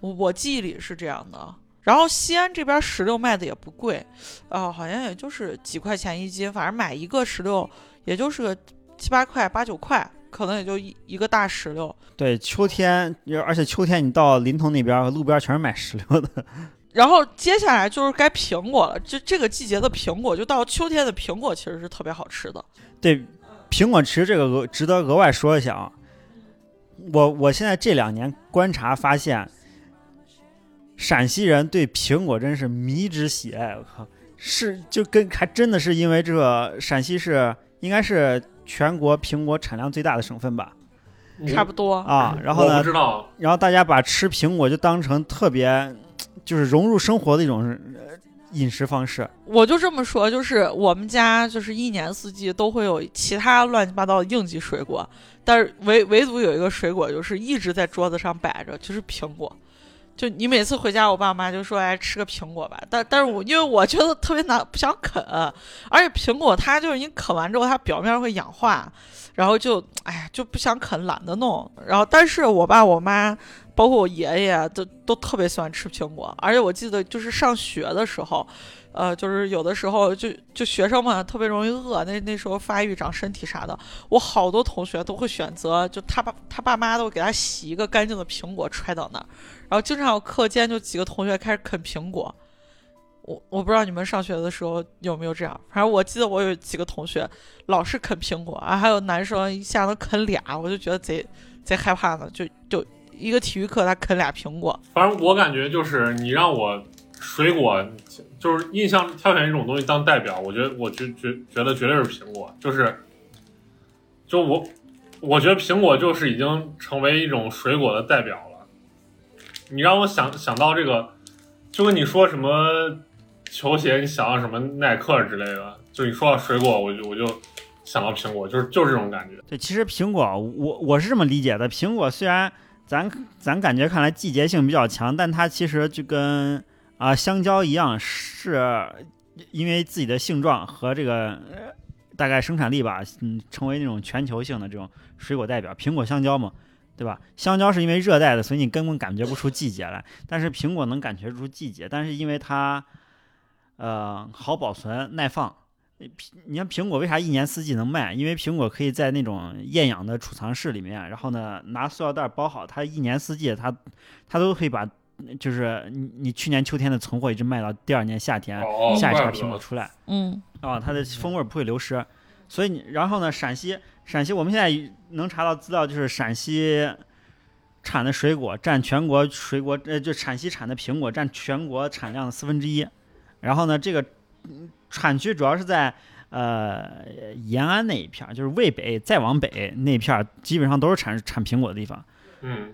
我我记忆里是这样的。然后西安这边石榴卖的也不贵，呃，好像也就是几块钱一斤，反正买一个石榴也就是个七八块、八九块，可能也就一一个大石榴。对秋天，而且秋天你到临潼那边，路边全是卖石榴的。(laughs) 然后接下来就是该苹果了，就这个季节的苹果，就到秋天的苹果其实是特别好吃的。对，苹果其实这个额值得额外说一下啊。我我现在这两年观察发现，陕西人对苹果真是迷之喜爱。我靠，是就跟还真的是因为这个陕西是应该是全国苹果产量最大的省份吧？差不多，啊，然后呢，知道，然后大家把吃苹果就当成特别就是融入生活的一种呃饮食方式。我就这么说，就是我们家就是一年四季都会有其他乱七八糟的应季水果，但是唯唯独有一个水果就是一直在桌子上摆着，就是苹果。就你每次回家，我爸妈就说：“哎，吃个苹果吧。”但但是我因为我觉得特别难，不想啃，而且苹果它就是你啃完之后，它表面会氧化，然后就哎呀就不想啃，懒得弄。然后但是我爸我妈包括我爷爷都都特别喜欢吃苹果，而且我记得就是上学的时候。呃，就是有的时候就就学生们特别容易饿，那那时候发育长身体啥的，我好多同学都会选择，就他爸他爸妈都给他洗一个干净的苹果揣到那儿，然后经常有课间就几个同学开始啃苹果。我我不知道你们上学的时候有没有这样，反正我记得我有几个同学老是啃苹果啊，还有男生一下能啃俩，我就觉得贼贼害怕呢，就就一个体育课他啃俩苹果，反正我感觉就是你让我水果，就是印象挑选一种东西当代表，我觉得我觉觉觉得绝对是苹果，就是，就我我觉得苹果就是已经成为一种水果的代表了。你让我想想到这个，就跟你说什么球鞋，你想到什么耐克之类的，就你说到水果，我就我就想到苹果，就是就是这种感觉。对，其实苹果，我我是这么理解的，苹果虽然咱咱感觉看来季节性比较强，但它其实就跟啊、香蕉一样，是因为自己的性状和这个、呃大概生产力吧，嗯，成为那种全球性的这种水果代表。苹果、香蕉嘛，对吧？香蕉是因为热带的，所以你根本感觉不出季节来，但是苹果能感觉出季节，但是因为它呃好保存、耐放。你你看苹果为啥一年四季能卖？因为苹果可以在那种厌氧的储藏室里面，然后呢拿塑料袋包好，它一年四季它它都可以把，就是你你去年秋天的存货一直卖到第二年夏天，哦，下一茬怪不得。苹果出来嗯啊，它的风味儿不会流失。所以你然后呢，陕西陕西我们现在能查到资料，就是陕西产的水果占全国水果呃，就陕西产的苹果占全国产量的四分之一。然后呢，这个嗯产区主要是在呃延安那一片儿，就是渭北再往北那一片儿，基本上都是产产苹果的地方。嗯，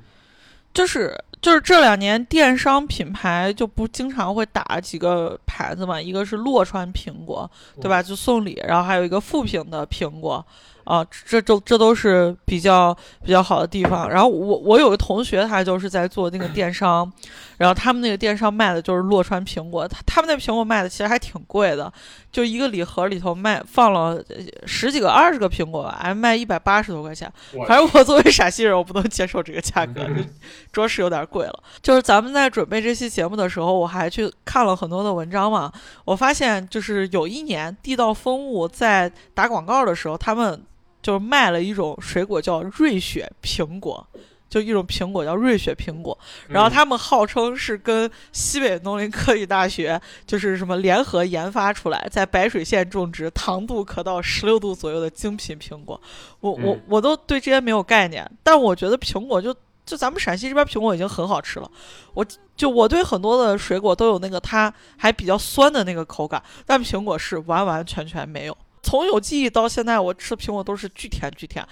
就是就是这两年电商品牌就不经常会打几个牌子嘛，一个是洛川苹果，对吧？就送礼，然后还有一个富平的苹果，啊，这都这都是比较比较好的地方。然后我我有个同学，他就是在做那个电商，然后他们那个电商卖的就是洛川苹果，他他们那苹果卖的其实还挺贵的，就一个礼盒里头卖放了呃十几个、二十个苹果吧，还卖一百八十多块钱。反正我作为陕西人，我不能接受这个价格，(laughs) 着实有点贵了。就是咱们在准备这期节目的时候，我还去看了很多的文章嘛，我发现就是有一年地道风物在打广告的时候，他们就是卖了一种水果叫瑞雪苹果。就一种苹果叫瑞雪苹果，然后他们号称是跟西北农林科技大学就是什么联合研发出来，在白水县种植，糖度可到十六度左右的精品苹果。我我嗯我都对这些没有概念，但我觉得苹果就就咱们陕西这边苹果已经很好吃了。我就我对很多的水果都有那个它还比较酸的那个口感，但苹果是完完全全没有。从有记忆到现在，我吃苹果都是巨甜巨甜，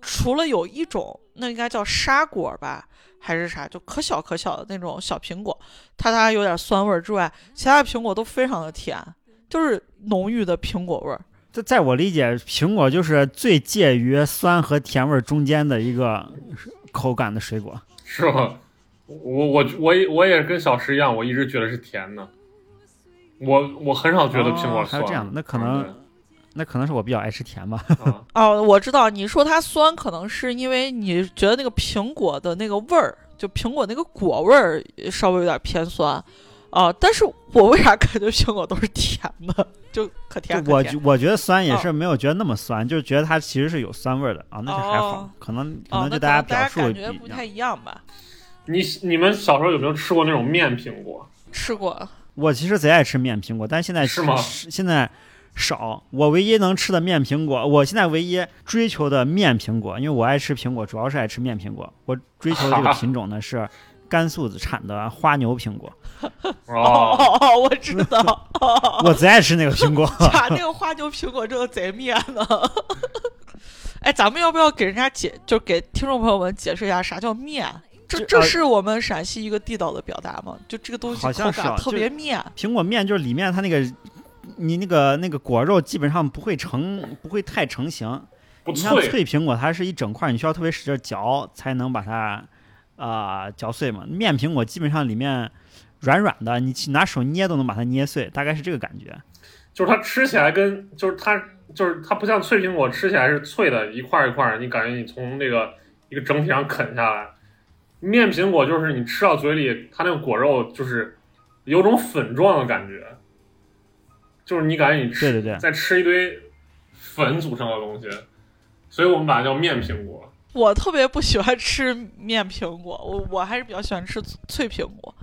除了有一种那应该叫沙果吧。还是啥，就可小可小的那种小苹果，它它有点酸味儿之外，其他的苹果都非常的甜，就是浓郁的苹果味儿。在在我理解，苹果就是最介于酸和甜味儿中间的一个口感的水果。是吗？我我我也我也跟小石一样，我一直觉得是甜的。我我很少觉得苹果酸。哦还有这样那可能那可能是我比较爱吃甜吧。(laughs) 哦，我知道你说它酸，可能是因为你觉得那个苹果的那个味儿，就苹果那个果味儿稍微有点偏酸，啊、但是我为啥感觉苹果都是甜的，就可甜可甜我觉我觉得酸也哦是没有觉得那么酸，就是觉得它其实是有酸味儿的啊，那就还好哦，可能可能就大家表述感觉不太。一样吧？你你们小时候有没有吃过那种面苹果？吃过，我其实贼爱吃面苹果，但现在是吗吃现在少。我唯一能吃的面苹果，我现在唯一追求的面苹果，因为我爱吃苹果，主要是爱吃面苹果。我追求的这个品种呢是甘肃产的花牛苹果，(laughs) 哦哦，哦哦，我知道，(laughs) 我贼爱吃那个苹果。(laughs) 把那个花牛苹果真的贼面呢。哎，咱们要不要给人家解，就给听众朋友们解释一下啥叫面？这这是我们陕西一个地道的表达吗？就这个东西好像口感特是啊就别面。苹果面就是里面它那个，你那个那个果肉基本上不会成，不会太成型。不你像脆，脆苹果，它是一整块，你需要特别使劲嚼才能把它啊、嚼碎嘛。面苹果基本上里面软软的，你去拿手捏都能把它捏碎，大概是这个感觉。就是它吃起来跟就是它就是它不像脆苹果吃起来是脆的，一块儿一块儿，你感觉你从那个一个整体上啃下来。面苹果就是你吃到嘴里，它那个果肉就是有种粉状的感觉，就是你感觉你吃对对对在吃一堆粉组成的东西，所以我们把它叫面苹果。我特别不喜欢吃面苹果，我我还是比较喜欢吃脆苹果。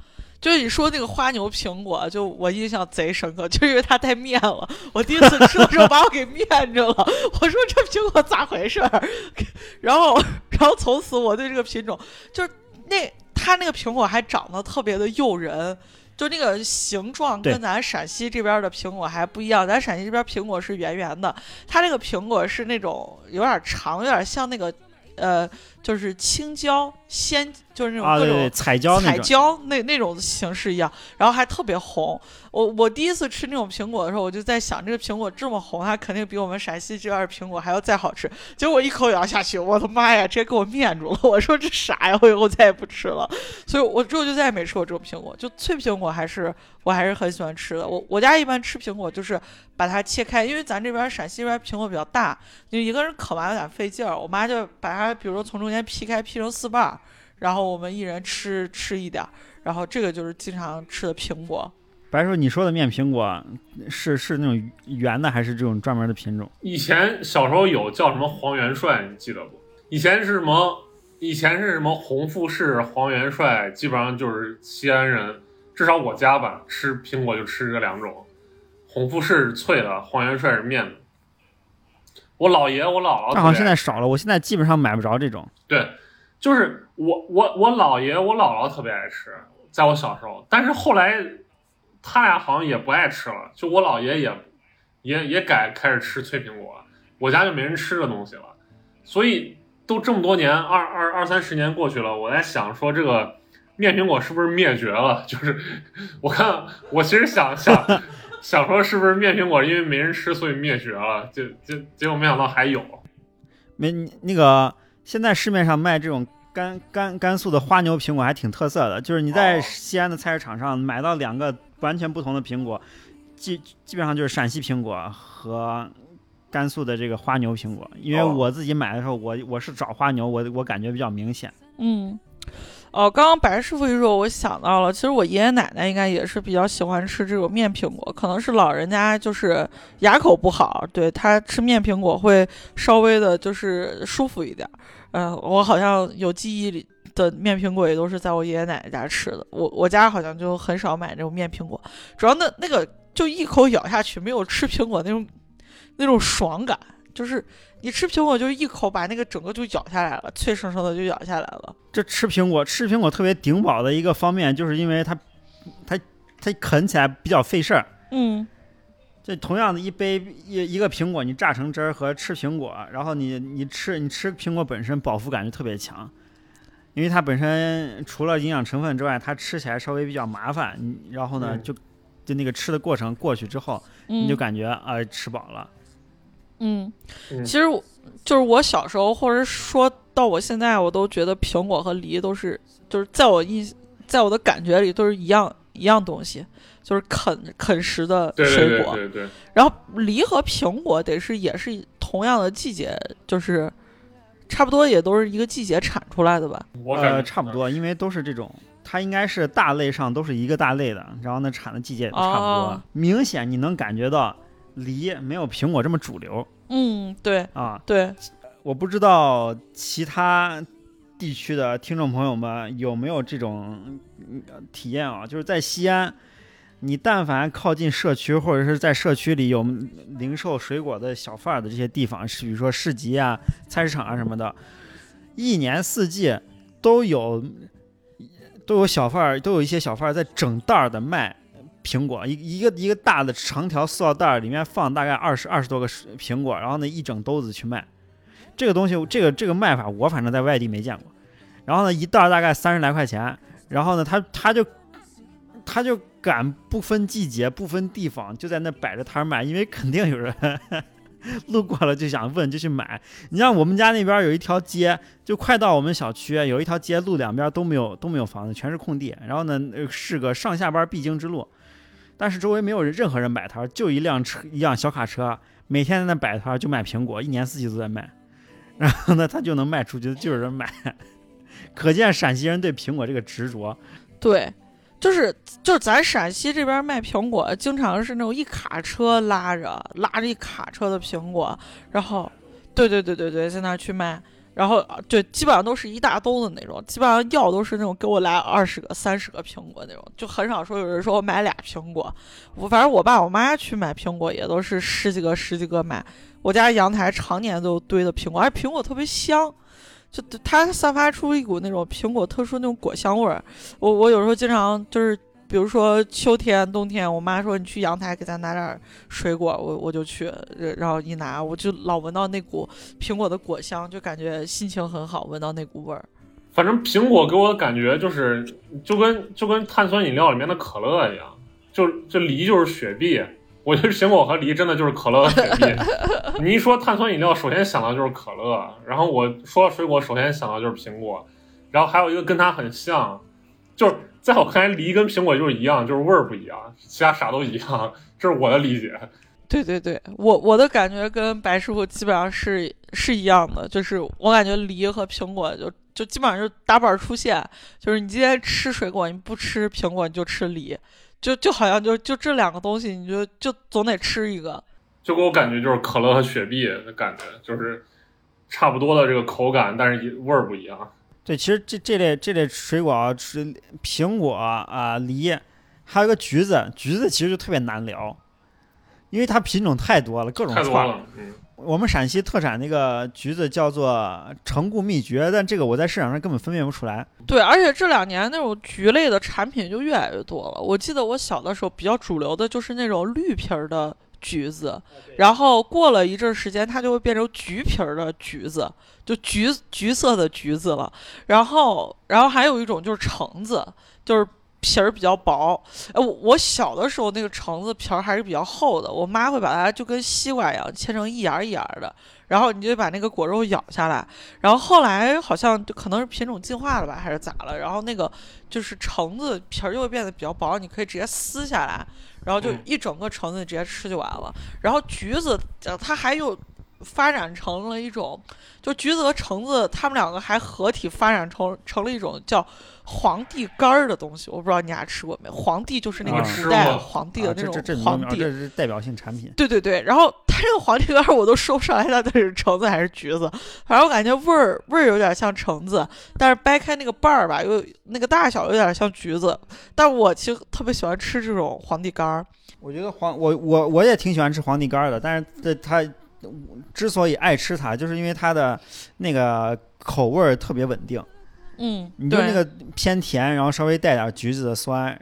就是你说那个花牛苹果，就我印象贼深刻，就因为它带面了。我第一次吃的时候把我给面着了，(laughs) 我说这苹果咋回事儿？(laughs) 然后，(laughs) 然后从此我对这个品种，就是那它那个苹果还长得特别的诱人，就那个形状跟咱陕西这边的苹果还不一样。咱陕西这边苹果是圆圆的，它这个苹果是那种有点长，有点像那个呃就是青椒鲜，就是那种啊，各种对对，彩椒那彩，椒那那种形式一样，然后还特别红。我我第一次吃那种苹果的时候，我就在想，这个苹果这么红，它肯定比我们陕西这边的苹果还要再好吃。结果一口咬下去，我的妈呀，直接给我面住了！(laughs) 我说这啥呀？我以后再也不吃了。所以我之后就再也没吃过这种苹果。就脆苹果还是我还是很喜欢吃的。我我家一般吃苹果就是把它切开，因为咱这边陕西这边苹果比较大，就一个人啃完有点费劲儿。我妈就把它，比如说从中间劈开，劈成四瓣儿，然后我们一人吃吃一点儿。然后这个就是经常吃的苹果。白叔，你说的面苹果是是那种圆的，还是这种专门的品种？以前小时候有叫什么黄元帅，你记得不？以前是什么？以前是什么红富士、黄元帅，基本上就是西安人，至少我家吧，吃苹果就吃这两种。红富士是脆的，黄元帅是面的。我姥爷、我姥姥特别爱吃，但好像现在少了，我现在基本上买不着这种。对，就是我我我姥爷我姥姥特别爱吃，在我小时候，但是后来他俩好像也不爱吃了，就我姥爷也也也改开始吃脆苹果，我家就没人吃这东西了，所以都这么多年二二二三十年过去了，我在想说这个面苹果是不是灭绝了？(laughs) 就是我看我其实想想 (laughs) 想说是不是灭苹果因为没人吃所以灭绝了，就就结果没想到还有。没那个，现在市面上卖这种甘甘甘肃的花牛苹果还挺特色的，就是你在哦西安的菜市场上买到两个完全不同的苹果，基基本上就是陕西苹果和甘肃的这个花牛苹果。因为哦我自己买的时候，我我是找花牛，我我感觉比较明显。嗯，哦，刚刚白师傅一说，我想到了，其实我爷爷奶奶应该也是比较喜欢吃这种面苹果，可能是老人家就是牙口不好，对他吃面苹果会稍微的就是舒服一点。嗯、我好像有记忆里的面苹果也都是在我爷爷奶奶家吃的，我我家好像就很少买这种面苹果，主要那那个就一口咬下去，没有吃苹果那种那种爽感，就是你吃苹果就是一口把那个整个就咬下来了，脆生生的就咬下来了。这吃苹果吃苹果特别顶饱的一个方面，就是因为它它它啃起来比较费事儿。嗯这同样的一杯一一个苹果，你榨成汁儿和吃苹果，然后你你吃你吃苹果本身饱腹感就特别强，因为它本身除了营养成分之外，它吃起来稍微比较麻烦。你然后呢，嗯就就那个吃的过程过去之后，嗯，你就感觉啊、吃饱了。嗯，嗯其实我就是我小时候，或者说到我现在，我都觉得苹果和梨都是，就是在我印，在我的感觉里都是一样一样东西，就是啃啃食的对对水果。对对对，然后梨和苹果得是也是同样的季节，就是差不多也都是一个季节产出来的吧。呃，我感觉差不多，因为都是这种，它应该是大类上都是一个大类的，然后呢产的季节也都差不多。哦明显你能感觉到梨没有苹果这么主流嗯，对啊。对，我不知道其他地区的听众朋友们有没有这种嗯体验啊？就是在西安，你但凡靠近社区或者是在社区里有零售水果的小贩儿的这些地方，是比如说市集啊、菜市场啊什么的，一年四季都有都有小贩儿，都有一些小贩儿在整袋儿的卖。苹果一一个一个大的长条塑料袋儿，里面放大概二十二十多个苹果，然后呢一整兜子去卖。这个东西，这个这个卖法，我反正在外地没见过。然后呢，一袋大概三十来块钱，然后呢，他他就他就敢不分季节、不分地方，就在那摆着摊卖，因为肯定有人 (laughs) 路过了就想问，就去买。你像我们家那边有一条街，就快到我们小区，有一条街路两边都没有都没有房子，全是空地。然后呢，是个上下班必经之路，但是周围没有任何人摆摊，就一辆车一辆小卡车，每天在那摆摊就卖苹果，一年四季都在卖。(laughs) 然后呢，他就能卖出去，就有人买，(laughs) 可见陕西人对苹果这个执着。对，就是就是咱陕西这边卖苹果，经常是那种一卡车拉着拉着一卡车的苹果，然后，对对对对对，在那去卖，然后啊对，基本上都是一大兜子那种，基本上要都是那种给我来二十个、三十个苹果那种，就很少说有人说我买俩苹果，我反正我爸我妈去买苹果也都是十几个、十几个买，我家阳台常年都堆的苹果，而苹果特别香。就它散发出一股那种苹果特殊那种果香味儿，我我有时候经常就是比如说秋天、冬天，我妈说你去阳台给咱拿点水果，我我就去，呃然后一拿，我就老闻到那股苹果的果香，就感觉心情很好，闻到那股味儿。反正苹果给我的感觉就是，就跟就跟碳酸饮料里面的可乐一样，就这梨就是雪碧。我觉得苹果和梨真的就是可乐和雪碧。(laughs) 你一说碳酸饮料，首先想到就是可乐，然后我说到水果，首先想到就是苹果，然后还有一个跟它很像，就是在我看来，梨跟苹果就是一样，就是味儿不一样，其他啥都一样，这是我的理解。对对对，我我的感觉跟白师傅基本上是是一样的，就是我感觉梨和苹果就就基本上就打板出现，就是你今天吃水果，你不吃苹果你就吃梨，就就好像就就这两个东西，你就就总得吃一个。就给我感觉就是可乐和雪碧的感觉，就是差不多的这个口感，但是味儿不一样。对，其实这这类这类水果啊，是苹果啊、梨，还有一个橘子，橘子其实就特别难聊，因为它品种太多了，各种串儿。太多了，嗯，我们陕西特产那个橘子叫做成固蜜桔，但这个我在市场上根本分辨不出来。对，而且这两年那种橘类的产品就越来越多了。我记得我小的时候比较主流的就是那种绿皮儿的橘子，然后过了一阵儿时间，它就会变成橘皮儿的橘子，就橘橘色的橘子了。然后，然后还有一种就是橙子，就是皮儿比较薄。哎，我我小的时候那个橙子皮儿还是比较厚的，我妈会把它就跟西瓜一样切成一芽儿一芽儿的，然后你就把那个果肉咬下来。然后后来好像就可能是品种进化了吧，还是咋了？然后那个就是橙子皮儿就会变得比较薄，你可以直接撕下来，然后就嗯一整个橙子直接吃就完了。然后橘子呃它还有发展成了一种，就橘子和橙子它们两个还合体发展成成了一种叫皇帝干儿的东西。我不知道你俩吃过没？皇帝就是那个时代啊，皇帝的那种皇帝。这是代表性产品。对对对，然后它这个皇帝干儿我都说不上来它到底是橙子还是橘子，反正我感觉味儿味儿有点像橙子，但是掰开那个瓣儿吧，又那个大小有点像橘子。但我其实特别喜欢吃这种皇帝干儿。我觉得皇我我我也挺喜欢吃皇帝干儿的，但是这它之所以爱吃它，就是因为它的那个口味儿特别稳定。嗯，你就那个偏甜，然后稍微带点橘子的酸，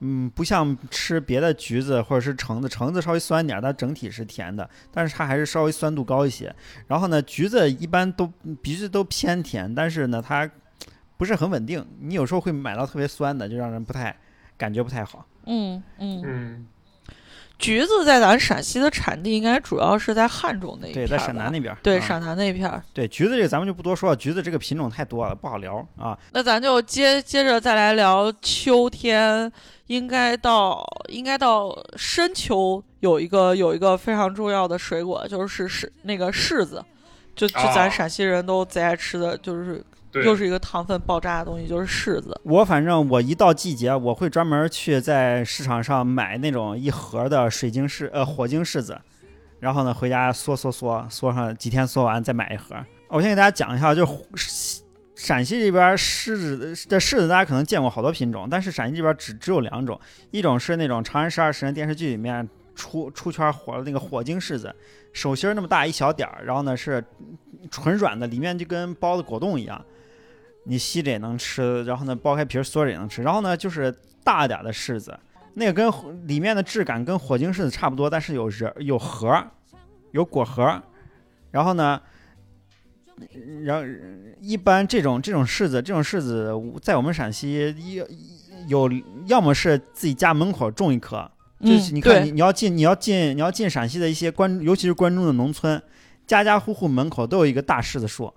嗯，不像吃别的橘子或者是橙子，橙子稍微酸点儿，它整体是甜的，但是它还是稍微酸度高一些。然后呢，橘子一般都鼻子都偏甜，但是呢，它不是很稳定，你有时候会买到特别酸的，就让人不太感觉不太好。嗯嗯，嗯，橘子在咱陕西的产地应该主要是在汉中那一对，片儿在陕南那边对陕南那片儿。对橘子这个咱们就不多说了，橘子这个品种太多了，不好聊啊。那咱就接接着再来聊秋天，应该到应该到深秋有一个有一个非常重要的水果，就是是那个柿子，就就咱啊陕西人都贼爱吃的，就是对，又是一个糖分爆炸的东西，就是柿子。我反正我一到季节，我会专门去在市场上买那种一盒的水晶柿呃火晶柿子，然后呢回家嗦嗦嗦嗦上几天嗦完再买一盒。我先给大家讲一下，就陕西这边柿子的的柿子，大家可能见过好多品种，但是陕西这边只只有两种，一种是那种《长安十二时辰》电视剧里面出出圈火的那个火晶柿子，手心儿那么大一小点儿，然后呢是纯软的，里面就跟包的果冻一样。你吸着也能吃，然后呢剥开皮儿嗦着也能吃。然后呢就是大点儿的柿子，那个跟火里面的质感跟火晶柿子差不多，但是有仁儿有核儿，有果核儿。然后呢，然后一般这种这种柿子，这种柿子在我们陕西有有要么是自己家门口种一棵，就是嗯你看你对你要进你要进你要进陕西的一些关，尤其是关中的农村，家家户户门口都有一个大柿子树。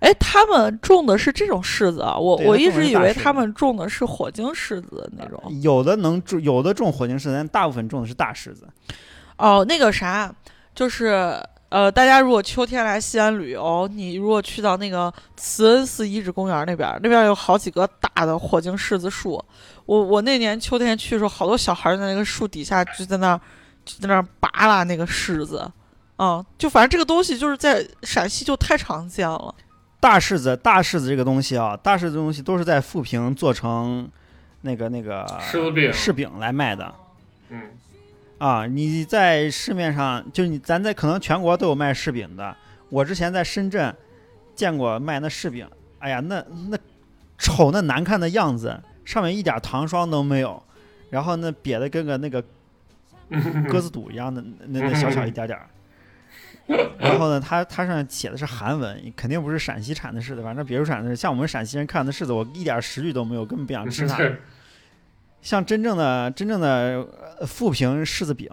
哎，他们种的是这种柿子啊，我我一直以为他们种的是火晶柿子那种。有的能种，有的种火晶柿子，但大部分种的是大柿子。哦，那个啥，就是呃，大家如果秋天来西安旅游，你如果去到那个慈恩寺遗址公园那边儿，那边儿有好几个大的火晶柿子树。我我那年秋天去的时候，好多小孩儿在那个树底下就在那儿就在那儿拔拉那个柿子。嗯，就反正这个东西就是在陕西就太常见了。大柿子，大柿子这个东西啊，大柿子这东西都是在富平做成那个那个柿子饼柿饼来卖的嗯，啊。你在市面上，就是你咱在可能全国都有卖柿饼的。我之前在深圳见过卖那柿饼，哎呀，那那丑那难看的样子，上面一点糖霜都没有，然后那瘪的跟个那个 (laughs) 鸽子肚一样的，那那小小一点点儿。(laughs) 然后呢，它它上写的是韩文，肯定不是陕西产的柿子，反正别处产的。像我们陕西人看的柿子，我一点食欲都没有，根本不想吃它。像真正的真正的呃富平柿子饼，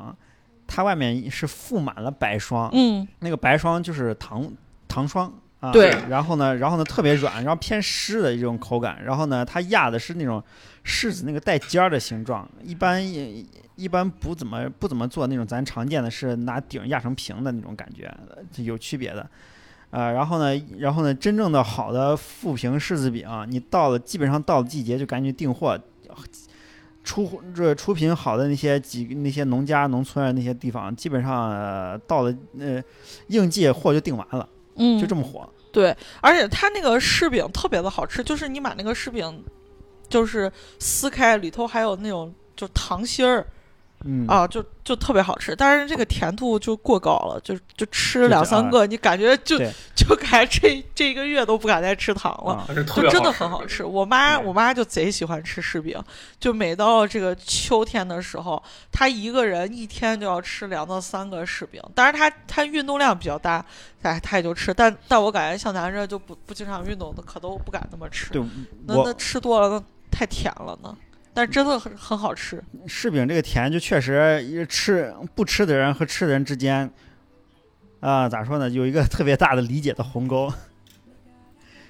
它外面是覆满了白霜，嗯，那个白霜就是糖糖霜啊。对然后呢，然后呢特别软，然后偏湿的一种口感。然后呢，它压的是那种柿子那个带尖儿的形状，一般也一般不怎么不怎么做那种咱常见的是拿顶压成平的那种感觉，呃有区别的。呃，然后呢，然后呢，真正的好的富平柿子饼，你到了基本上到了季节就赶紧订货，出这出品好的那些几那些农家农村啊那些地方，基本上、呃、到了呃应季货就订完了，嗯，就这么火。对，而且它那个柿饼特别的好吃，就是你把那个柿饼，就是撕开，里头还有那种就糖心儿嗯啊，就就特别好吃。但是这个甜度就过高了，就就吃两三个，你感觉就就感觉这这一个月都不敢再吃糖了。就真的很好吃，我妈我妈就贼喜欢吃柿饼，就每到这个秋天的时候，她一个人一天就要吃两到三个柿饼。当然她她运动量比较大，哎，她也就吃，但但我感觉像咱这就不不经常运动的，可都不敢那么吃。对，那那吃多了那太甜了呢，但真的很很好吃。柿饼这个甜就确实吃不吃的人和吃的人之间，啊、咋说呢，有一个特别大的理解的鸿沟。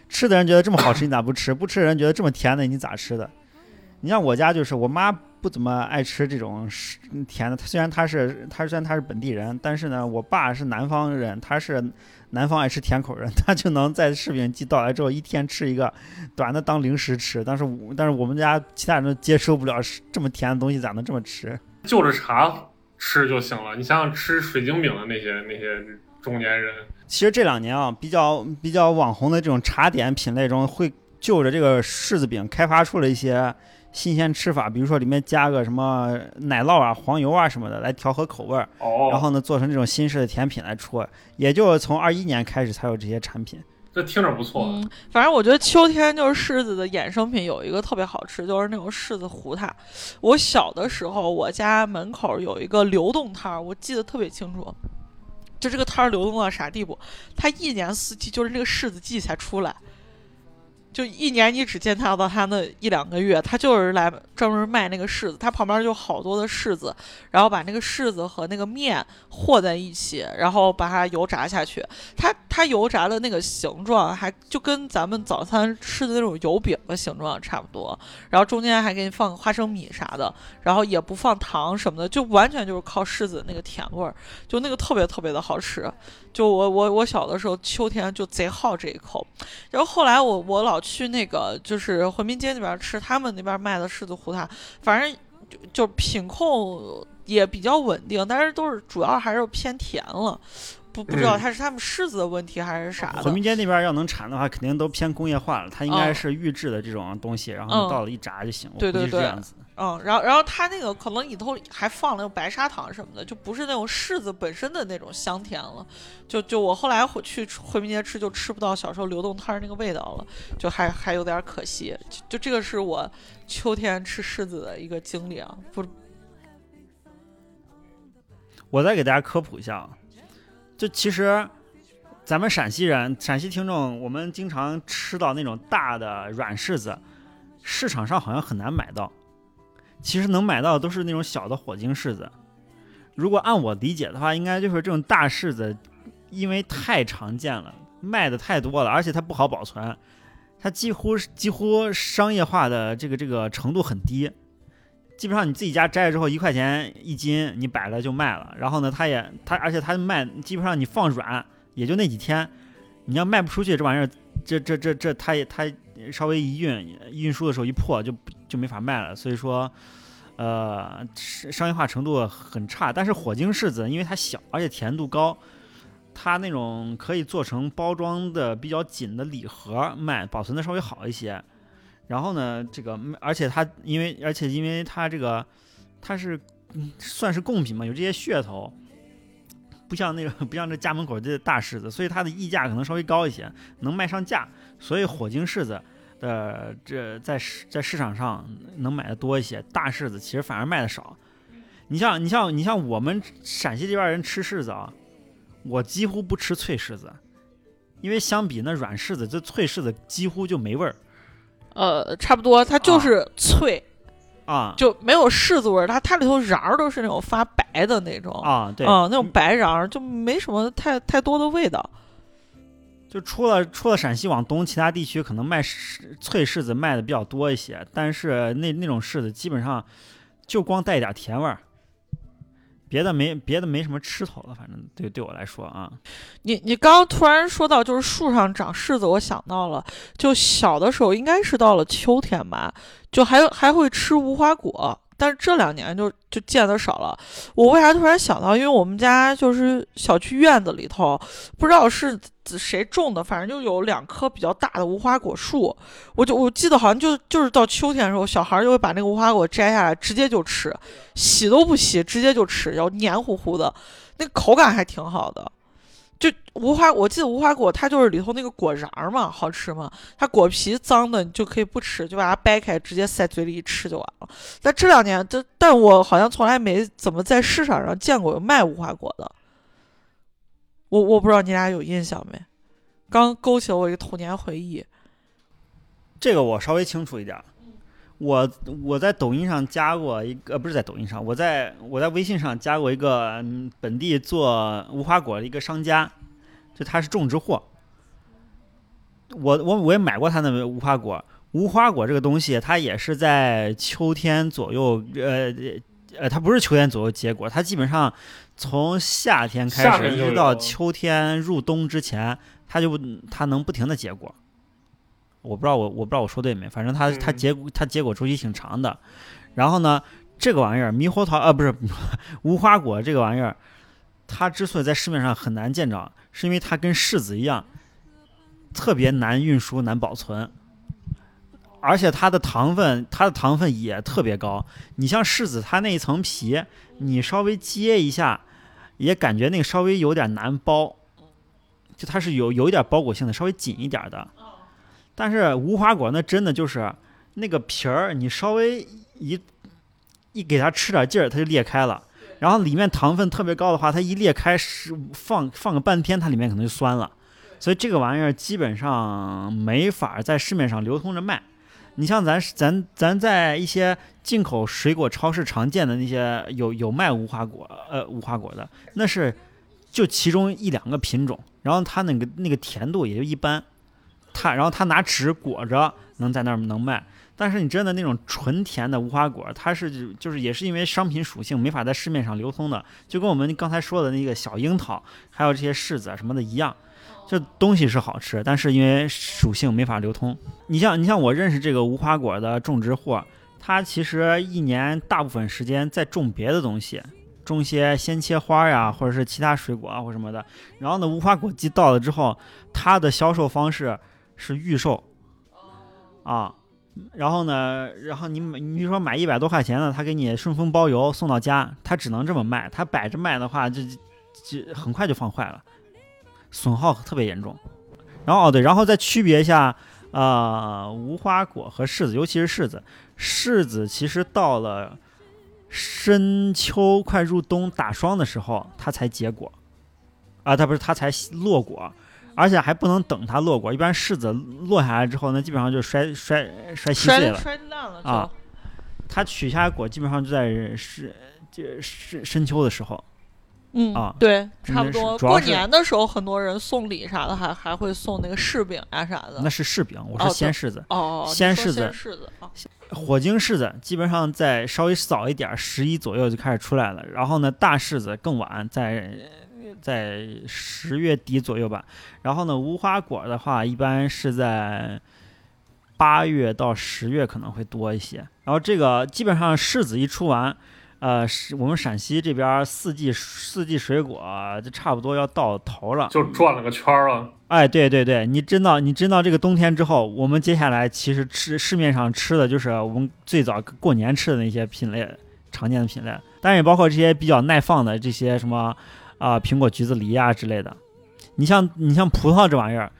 吃的人觉得这么好吃，你咋不吃？不吃的人觉得这么甜的，你咋吃的？你像我家就是，我妈不怎么爱吃这种是甜的。虽然他是他虽然他是本地人，但是呢，我爸是南方人，他是南方爱吃甜口人，他就能在柿饼季到来之后一天吃一个，短的当零食吃。但是我但是我们家其他人都接受不了这么甜的东西，咋能这么吃？就着茶吃就行了。你想想吃水晶饼的那些那些中年人，其实这两年啊，比较比较网红的这种茶点品类中，会就着这个柿子饼开发出了一些新鲜吃法，比如说里面加个什么奶酪啊、黄油啊什么的来调和口味儿，哦，然后呢做成这种新式的甜品来出。也就从二一年开始才有这些产品。这听着不错。嗯，反正我觉得秋天就是柿子的衍生品有一个特别好吃，就是那种柿子糊它。我小的时候，我家门口有一个流动摊儿，我记得特别清楚。就这个摊儿流动到啥地步？它一年四季就是这个柿子季才出来，就一年你只见它到他那一两个月，他就是来专门卖那个柿子。他旁边就好多的柿子，然后把那个柿子和那个面和在一起，然后把它油炸下去。它它油炸的那个形状还就跟咱们早餐吃的那种油饼的形状差不多，然后中间还给你放个花生米啥的，然后也不放糖什么的，就完全就是靠柿子那个甜味儿，就那个特别特别的好吃。就我我我小的时候秋天就贼好这一口，然后后来我我老去那个就是回民街那边吃他们那边卖的柿子胡桃，反正就就品控也比较稳定，但是都是主要还是偏甜了。不不知道嗯它是他们柿子的问题还是啥回的，民街那边要能产的话，肯定都偏工业化了，它应该嗯是预制的这种东西，然后到了一炸就行。我对对对。嗯，然后然后它那个可能里头还放了白砂糖什么的，就不是那种柿子本身的那种香甜了。就就我后来回去回民街吃，就吃不到小时候流动摊儿那个味道了，就还还有点可惜。就就这个是我秋天吃柿子的一个经历啊，不我再给大家科普一下啊，就其实咱们陕西人、陕西听众，我们经常吃到那种大的软柿子，市场上好像很难买到。其实能买到的都是那种小的火晶柿子。如果按我理解的话，应该就是这种大柿子，因为太常见了，卖的太多了，而且它不好保存，它几乎几乎商业化的这个这个程度很低。基本上你自己家摘了之后，一块钱一斤，你摆了就卖了。然后呢，它也它而且它卖，基本上你放软也就那几天，你要卖不出去，这玩意儿，这这这这它也它稍微一运运输的时候一破就就没法卖了。所以说，呃，商业化程度很差。但是火晶柿子因为它小，而且甜度高，它那种可以做成包装的比较紧的礼盒卖，保存的稍微好一些。然后呢，这个而且它因为而且因为它这个它是算是贡品嘛，有这些噱头，不像那个不像这家门口这大柿子，所以它的溢价可能稍微高一些，能卖上价。所以火晶柿子的这在市在市场上能买的多一些，大柿子其实反而卖的少。你像你像你像我们陕西这边人吃柿子啊，我几乎不吃脆柿子，因为相比那软柿子，这脆柿子几乎就没味儿呃，差不多，它就是脆，啊就没有柿子味儿，它它里头瓤儿都是那种发白的那种，啊，对，嗯，那种白瓤儿就没什么太太多的味道。就除了除了陕西往东，其他地区可能卖柿脆柿子卖的比较多一些，但是那那种柿子基本上就光带一点甜味儿，别的没别的没什么吃头了，反正对对我来说啊，你你刚刚突然说到就是树上长柿子，我想到了，就小的时候应该是到了秋天吧，就还还会吃无花果，但是这两年就就见的少了。我为啥突然想到？因为我们家就是小区院子里头，不知道是谁种的，反正就有两棵比较大的无花果树。我就我记得好像就就是到秋天的时候，小孩就会把那个无花果摘下来，直接就吃，洗都不洗，直接就吃，然后黏糊糊的，那口感还挺好的。就无花，我记得无花果它就是里头那个果瓤儿嘛，好吃嘛。它果皮脏的，你就可以不吃，就把它掰开，直接塞嘴里一吃就完了。但这两年，这但我好像从来没怎么在市场上见过有卖无花果的。我我不知道你俩有印象没？刚勾起了我一个童年回忆。这个我稍微清楚一点。我我在抖音上加过一个，呃不是在抖音上，我在我在微信上加过一个、嗯本地做无花果的一个商家，就他是种植户。我我我也买过他的无花果，无花果这个东西，它也是在秋天左右，呃呃，它不是秋天左右结果，它基本上从夏天开始一直到秋天入冬之前，它就它能不停的结果。我不知道我我不知道我说对没，反正它它嗯结果它结果周期挺长的。然后呢，这个玩意儿猕猴桃呃不是 (laughs) 无花果这个玩意儿，它之所以在市面上很难见着，是因为它跟柿子一样，特别难运输、难保存，而且它的糖分它的糖分也特别高。你像柿子，它那一层皮，你稍微揭一下，也感觉那个稍微有点难剥，就它是有有一点包裹性的，稍微紧一点的。但是无花果那真的就是那个皮儿，你稍微一一给它吃点劲儿，它就裂开了。然后里面糖分特别高的话，它一裂开是放放个半天，它里面可能就酸了。所以这个玩意儿基本上没法在市面上流通着卖。你像咱咱咱在一些进口水果超市常见的那些有有卖无花果呃无花果的，那是就其中一两个品种，然后它那个那个甜度也就一般。它然后它拿纸裹着能在那儿能卖，但是你真的那种纯甜的无花果，它是就是也是因为商品属性没法在市面上流通的，就跟我们刚才说的那个小樱桃，还有这些柿子啊什么的一样，这东西是好吃，但是因为属性没法流通。你像你像我认识这个无花果的种植户，他其实一年大部分时间在种别的东西。种一些鲜切花呀，或者是其他水果啊，或什么的。然后呢，无花果季到了之后，它的销售方式是预售，啊，然后呢，然后你买，你比如说买一百多块钱的，他给你顺丰包邮送到家，他只能这么卖，他摆着卖的话，就就很快就放坏了，损耗特别严重。然后哦对，然后再区别一下，呃，无花果和柿子，尤其是柿子，柿子其实到了深秋快入冬打霜的时候，它才结果，啊，它不是它才落果。而且还不能等它落果，一般柿子落下来之后呢，基本上就摔摔摔稀碎了。摔烂了。啊它取下来果基本上就在深就深深秋的时候嗯啊对，差不多。过年的时候，很多人送礼啥的，还还会送那个柿饼啊啥的。那是柿饼，我哦是鲜柿子。哦，鲜柿子鲜柿子啊，火晶柿子基本上在稍微早一点，十一左右就开始出来了。然后呢，大柿子更晚，在在十月底左右吧。然后呢，无花果的话，一般是在八月到十月可能会多一些。然后这个基本上柿子一出完，呃，是我们陕西这边四季四季水果就差不多要到头了。就转了个圈儿啊。哎，对对对，你真到你真到这个冬天之后，我们接下来其实吃市面上吃的就是我们最早过年吃的那些品类，常见的品类，当然也包括这些比较耐放的这些什么啊、苹果、橘子、梨啊之类的。你像你像葡萄这玩意儿，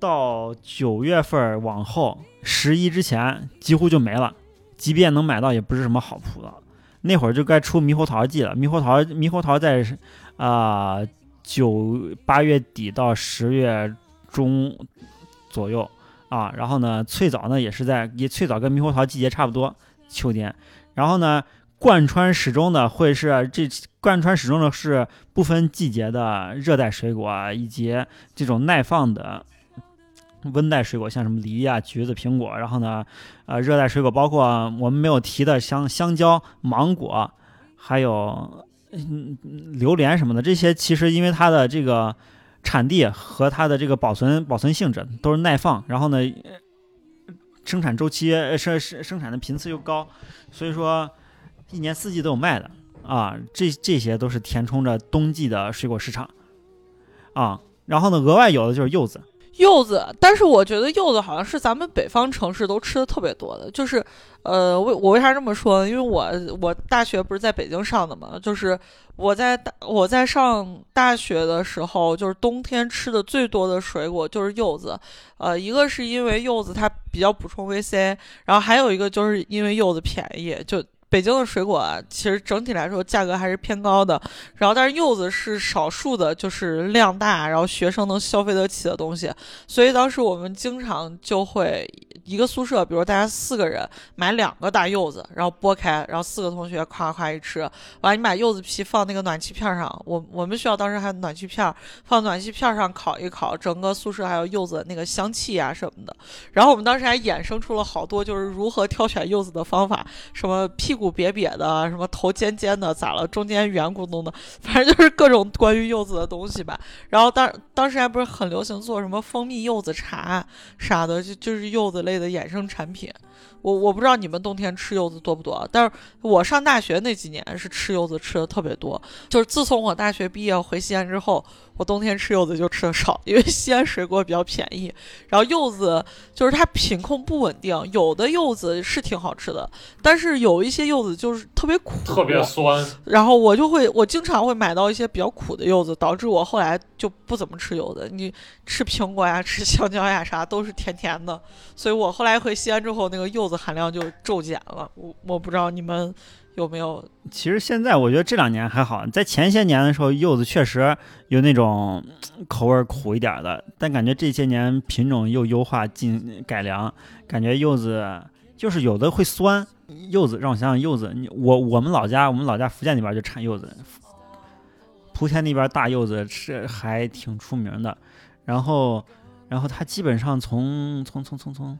到九月份往后，十一之前几乎就没了，即便能买到，也不是什么好葡萄。那会儿就该出猕猴桃季了，猕猴桃猕猴桃在啊九八月底到十月中左右啊，然后呢，翠枣呢也是在也翠枣跟猕猴桃季节差不多，秋天，然后呢。贯穿始终的会是这贯穿始终的是不分季节的热带水果啊，以及这种耐放的温带水果，像什么梨啊、橘子、苹果。然后呢，呃，热带水果包括我们没有提的香香蕉、芒果，还有嗯榴莲什么的。这些其实因为它的这个产地和它的这个保存保存性质都是耐放，然后呢，生产周期生生生产的频次又高，所以说。一年四季都有卖的啊，这这些都是填充着冬季的水果市场啊。然后呢，额外有的就是柚子，柚子。但是我觉得柚子好像是咱们北方城市都吃的特别多的。就是，呃，为我为啥这么说呢？因为我我大学不是在北京上的嘛，就是我在大我在上大学的时候，就是冬天吃的最多的水果就是柚子。呃，一个是因为柚子它比较补充维 C，然后还有一个就是因为柚子便宜，就。北京的水果啊，其实整体来说价格还是偏高的。然后，但是柚子是少数的，就是量大，然后学生能消费得起的东西。所以当时我们经常就会一个宿舍，比如大家四个人买两个大柚子，然后剥开，然后四个同学夸夸一吃。完，你把柚子皮放那个暖气片上，我我们学校当时还暖气片，放暖气片上烤一烤，整个宿舍还有柚子那个香气啊什么的。然后我们当时还衍生出了好多就是如何挑选柚子的方法，什么屁。股瘪瘪的，什么头尖尖的，咋了？中间圆咕咚的，反正就是各种关于柚子的东西吧。然后当当时还不是很流行做什么蜂蜜柚子茶啥的，就就是柚子类的衍生产品。我我不知道你们冬天吃柚子多不多，但是我上大学那几年是吃柚子吃的特别多。就是自从我大学毕业回西安之后。我冬天吃柚子就吃的少，因为西安水果比较便宜。然后柚子就是它品控不稳定，有的柚子是挺好吃的，但是有一些柚子就是特别苦，特别酸。然后我就会，我经常会买到一些比较苦的柚子，导致我后来就不怎么吃柚子。你吃苹果呀，吃香蕉呀，啥都是甜甜的。所以我后来回西安之后，那个柚子含量就骤减了。我我不知道你们。有没有？其实现在我觉得这两年还好，在前些年的时候，柚子确实有那种口味苦一点的，但感觉这些年品种又优化进改良，感觉柚子就是有的会酸。柚子让我想想，柚子你，我我们老家，我们老家福建那边就产柚子，莆田那边大柚子是还挺出名的。然后，然后它基本上从从从从从。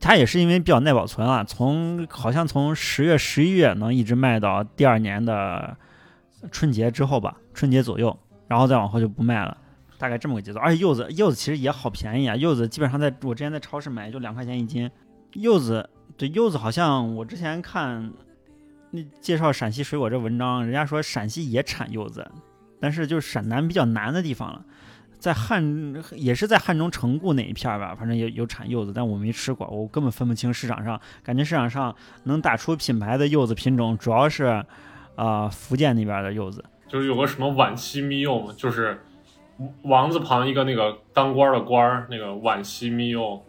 它也是因为比较耐保存啊，从好像从十月十一月能一直卖到第二年的春节之后吧，春节左右，然后再往后就不卖了，大概这么个节奏。而且柚子柚子其实也好便宜啊，柚子基本上在我之前在超市买就两块钱一斤。柚子对柚子好像我之前看那介绍陕西水果这文章，人家说陕西也产柚子，但是就是陕南比较南的地方了。在汉也是在汉中城固那一片儿吧，反正有有产柚子，但我没吃过，我根本分不清市场上，感觉市场上能打出品牌的柚子品种，主要是，啊福建那边的柚子，就是有个什么晚溪蜜柚嘛，就是王字旁一个那个当官的官儿，那个晚溪蜜柚，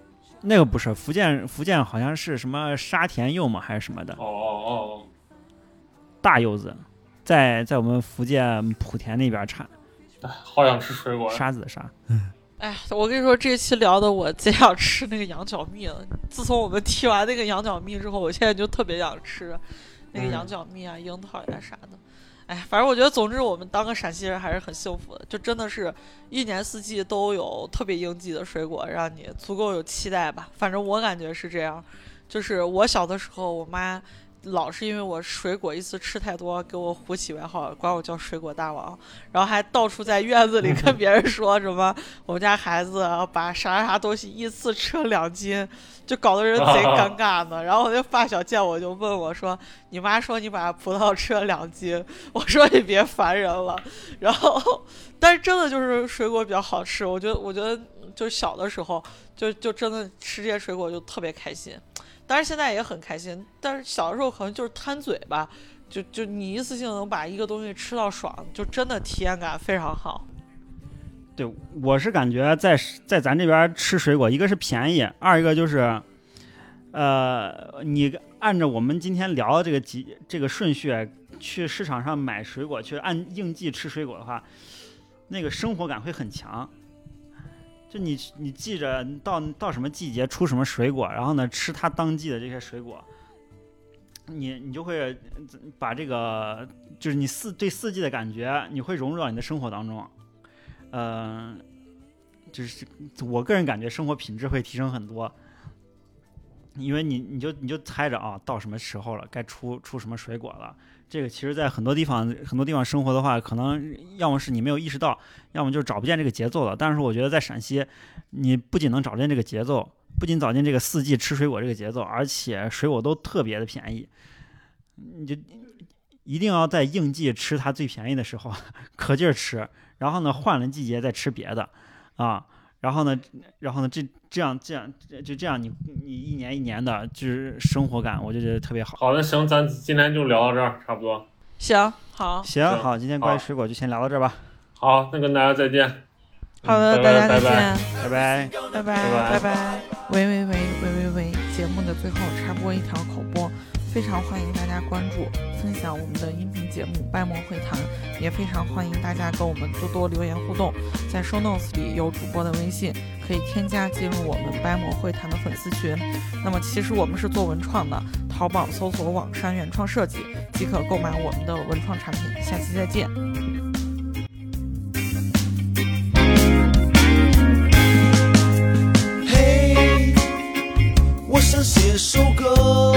那个不是福建，福建好像是什么沙田柚嘛，还是什么的？哦哦哦，大柚子，在在我们福建莆田那边产。好想吃水果，沙子的沙。哎，我跟你说，这期聊的我贼想吃那个羊角蜜了。自从我们提完那个羊角蜜之后，我现在就特别想吃那个羊角蜜啊、樱桃呀啥的。哎，反正我觉得，总之我们当个陕西人还是很幸福的，就真的是一年四季都有特别应季的水果，让你足够有期待吧。反正我感觉是这样，就是我小的时候，我妈。老是因为我水果一次吃太多，给我胡起外号，管我叫水果大王，然后还到处在院子里跟 (laughs) 别人说什么我们家孩子把啥啥东西一次吃了两斤，就搞得人贼尴尬呢。(laughs) 然后我那发小见我就问我说：“你妈说你把葡萄吃了两斤？” (laughs) 我说：“你别烦人了。”然后，但是真的就是水果比较好吃，我觉得，我觉得就小的时候就就真的吃这些水果就特别开心。但是现在也很开心，但是小的时候可能就是贪嘴吧，就就你一次性能把一个东西吃到爽，就真的体验感非常好。对，我是感觉在在咱这边吃水果，一个是便宜，二一个就是，呃，你按照我们今天聊的这个几这个顺序去市场上买水果，去按应季吃水果的话，那个生活感会很强。就你你记着到到什么季节出什么水果，然后呢吃它当季的这些水果，你你就会把这个就是你四对四季的感觉，你会融入到你的生活当中。嗯、就是我个人感觉生活品质会提升很多，因为你你就你就猜着啊，到什么时候了，该出出什么水果了。这个其实，在很多地方很多地方生活的话，可能要么是你没有意识到，要么就找不见这个节奏了。但是我觉得在陕西，你不仅能找见这个节奏，不仅找见这个四季吃水果这个节奏，而且水果都特别的便宜，你就一定要在应季吃它最便宜的时候，(laughs) 可劲儿吃。然后呢，换了季节再吃别的，啊，然后呢，然后呢，这这样这样就这样你，你一年一年的，就是生活感，我就觉得特别好。好的，行，咱今天就聊到这儿，差不多。行，好，行，好，今天关于水果就先聊到这儿吧，好，那跟大家再见。好的，嗯大家再拜拜拜拜见，拜拜。拜拜，拜拜拜。喂喂喂喂喂喂！节目的最后插播一条口播，非常欢迎大家关注、分享我们的音频节目《掰馍会谈》，也非常欢迎大家跟我们多多留言互动。在 show notes 里有主播的微信，可以添加进入我们掰馍会谈的粉丝群。那么其实我们是做文创的，淘宝搜索“网山原创设计”即可购买我们的文创产品。下期再见。嘿，我想写首歌，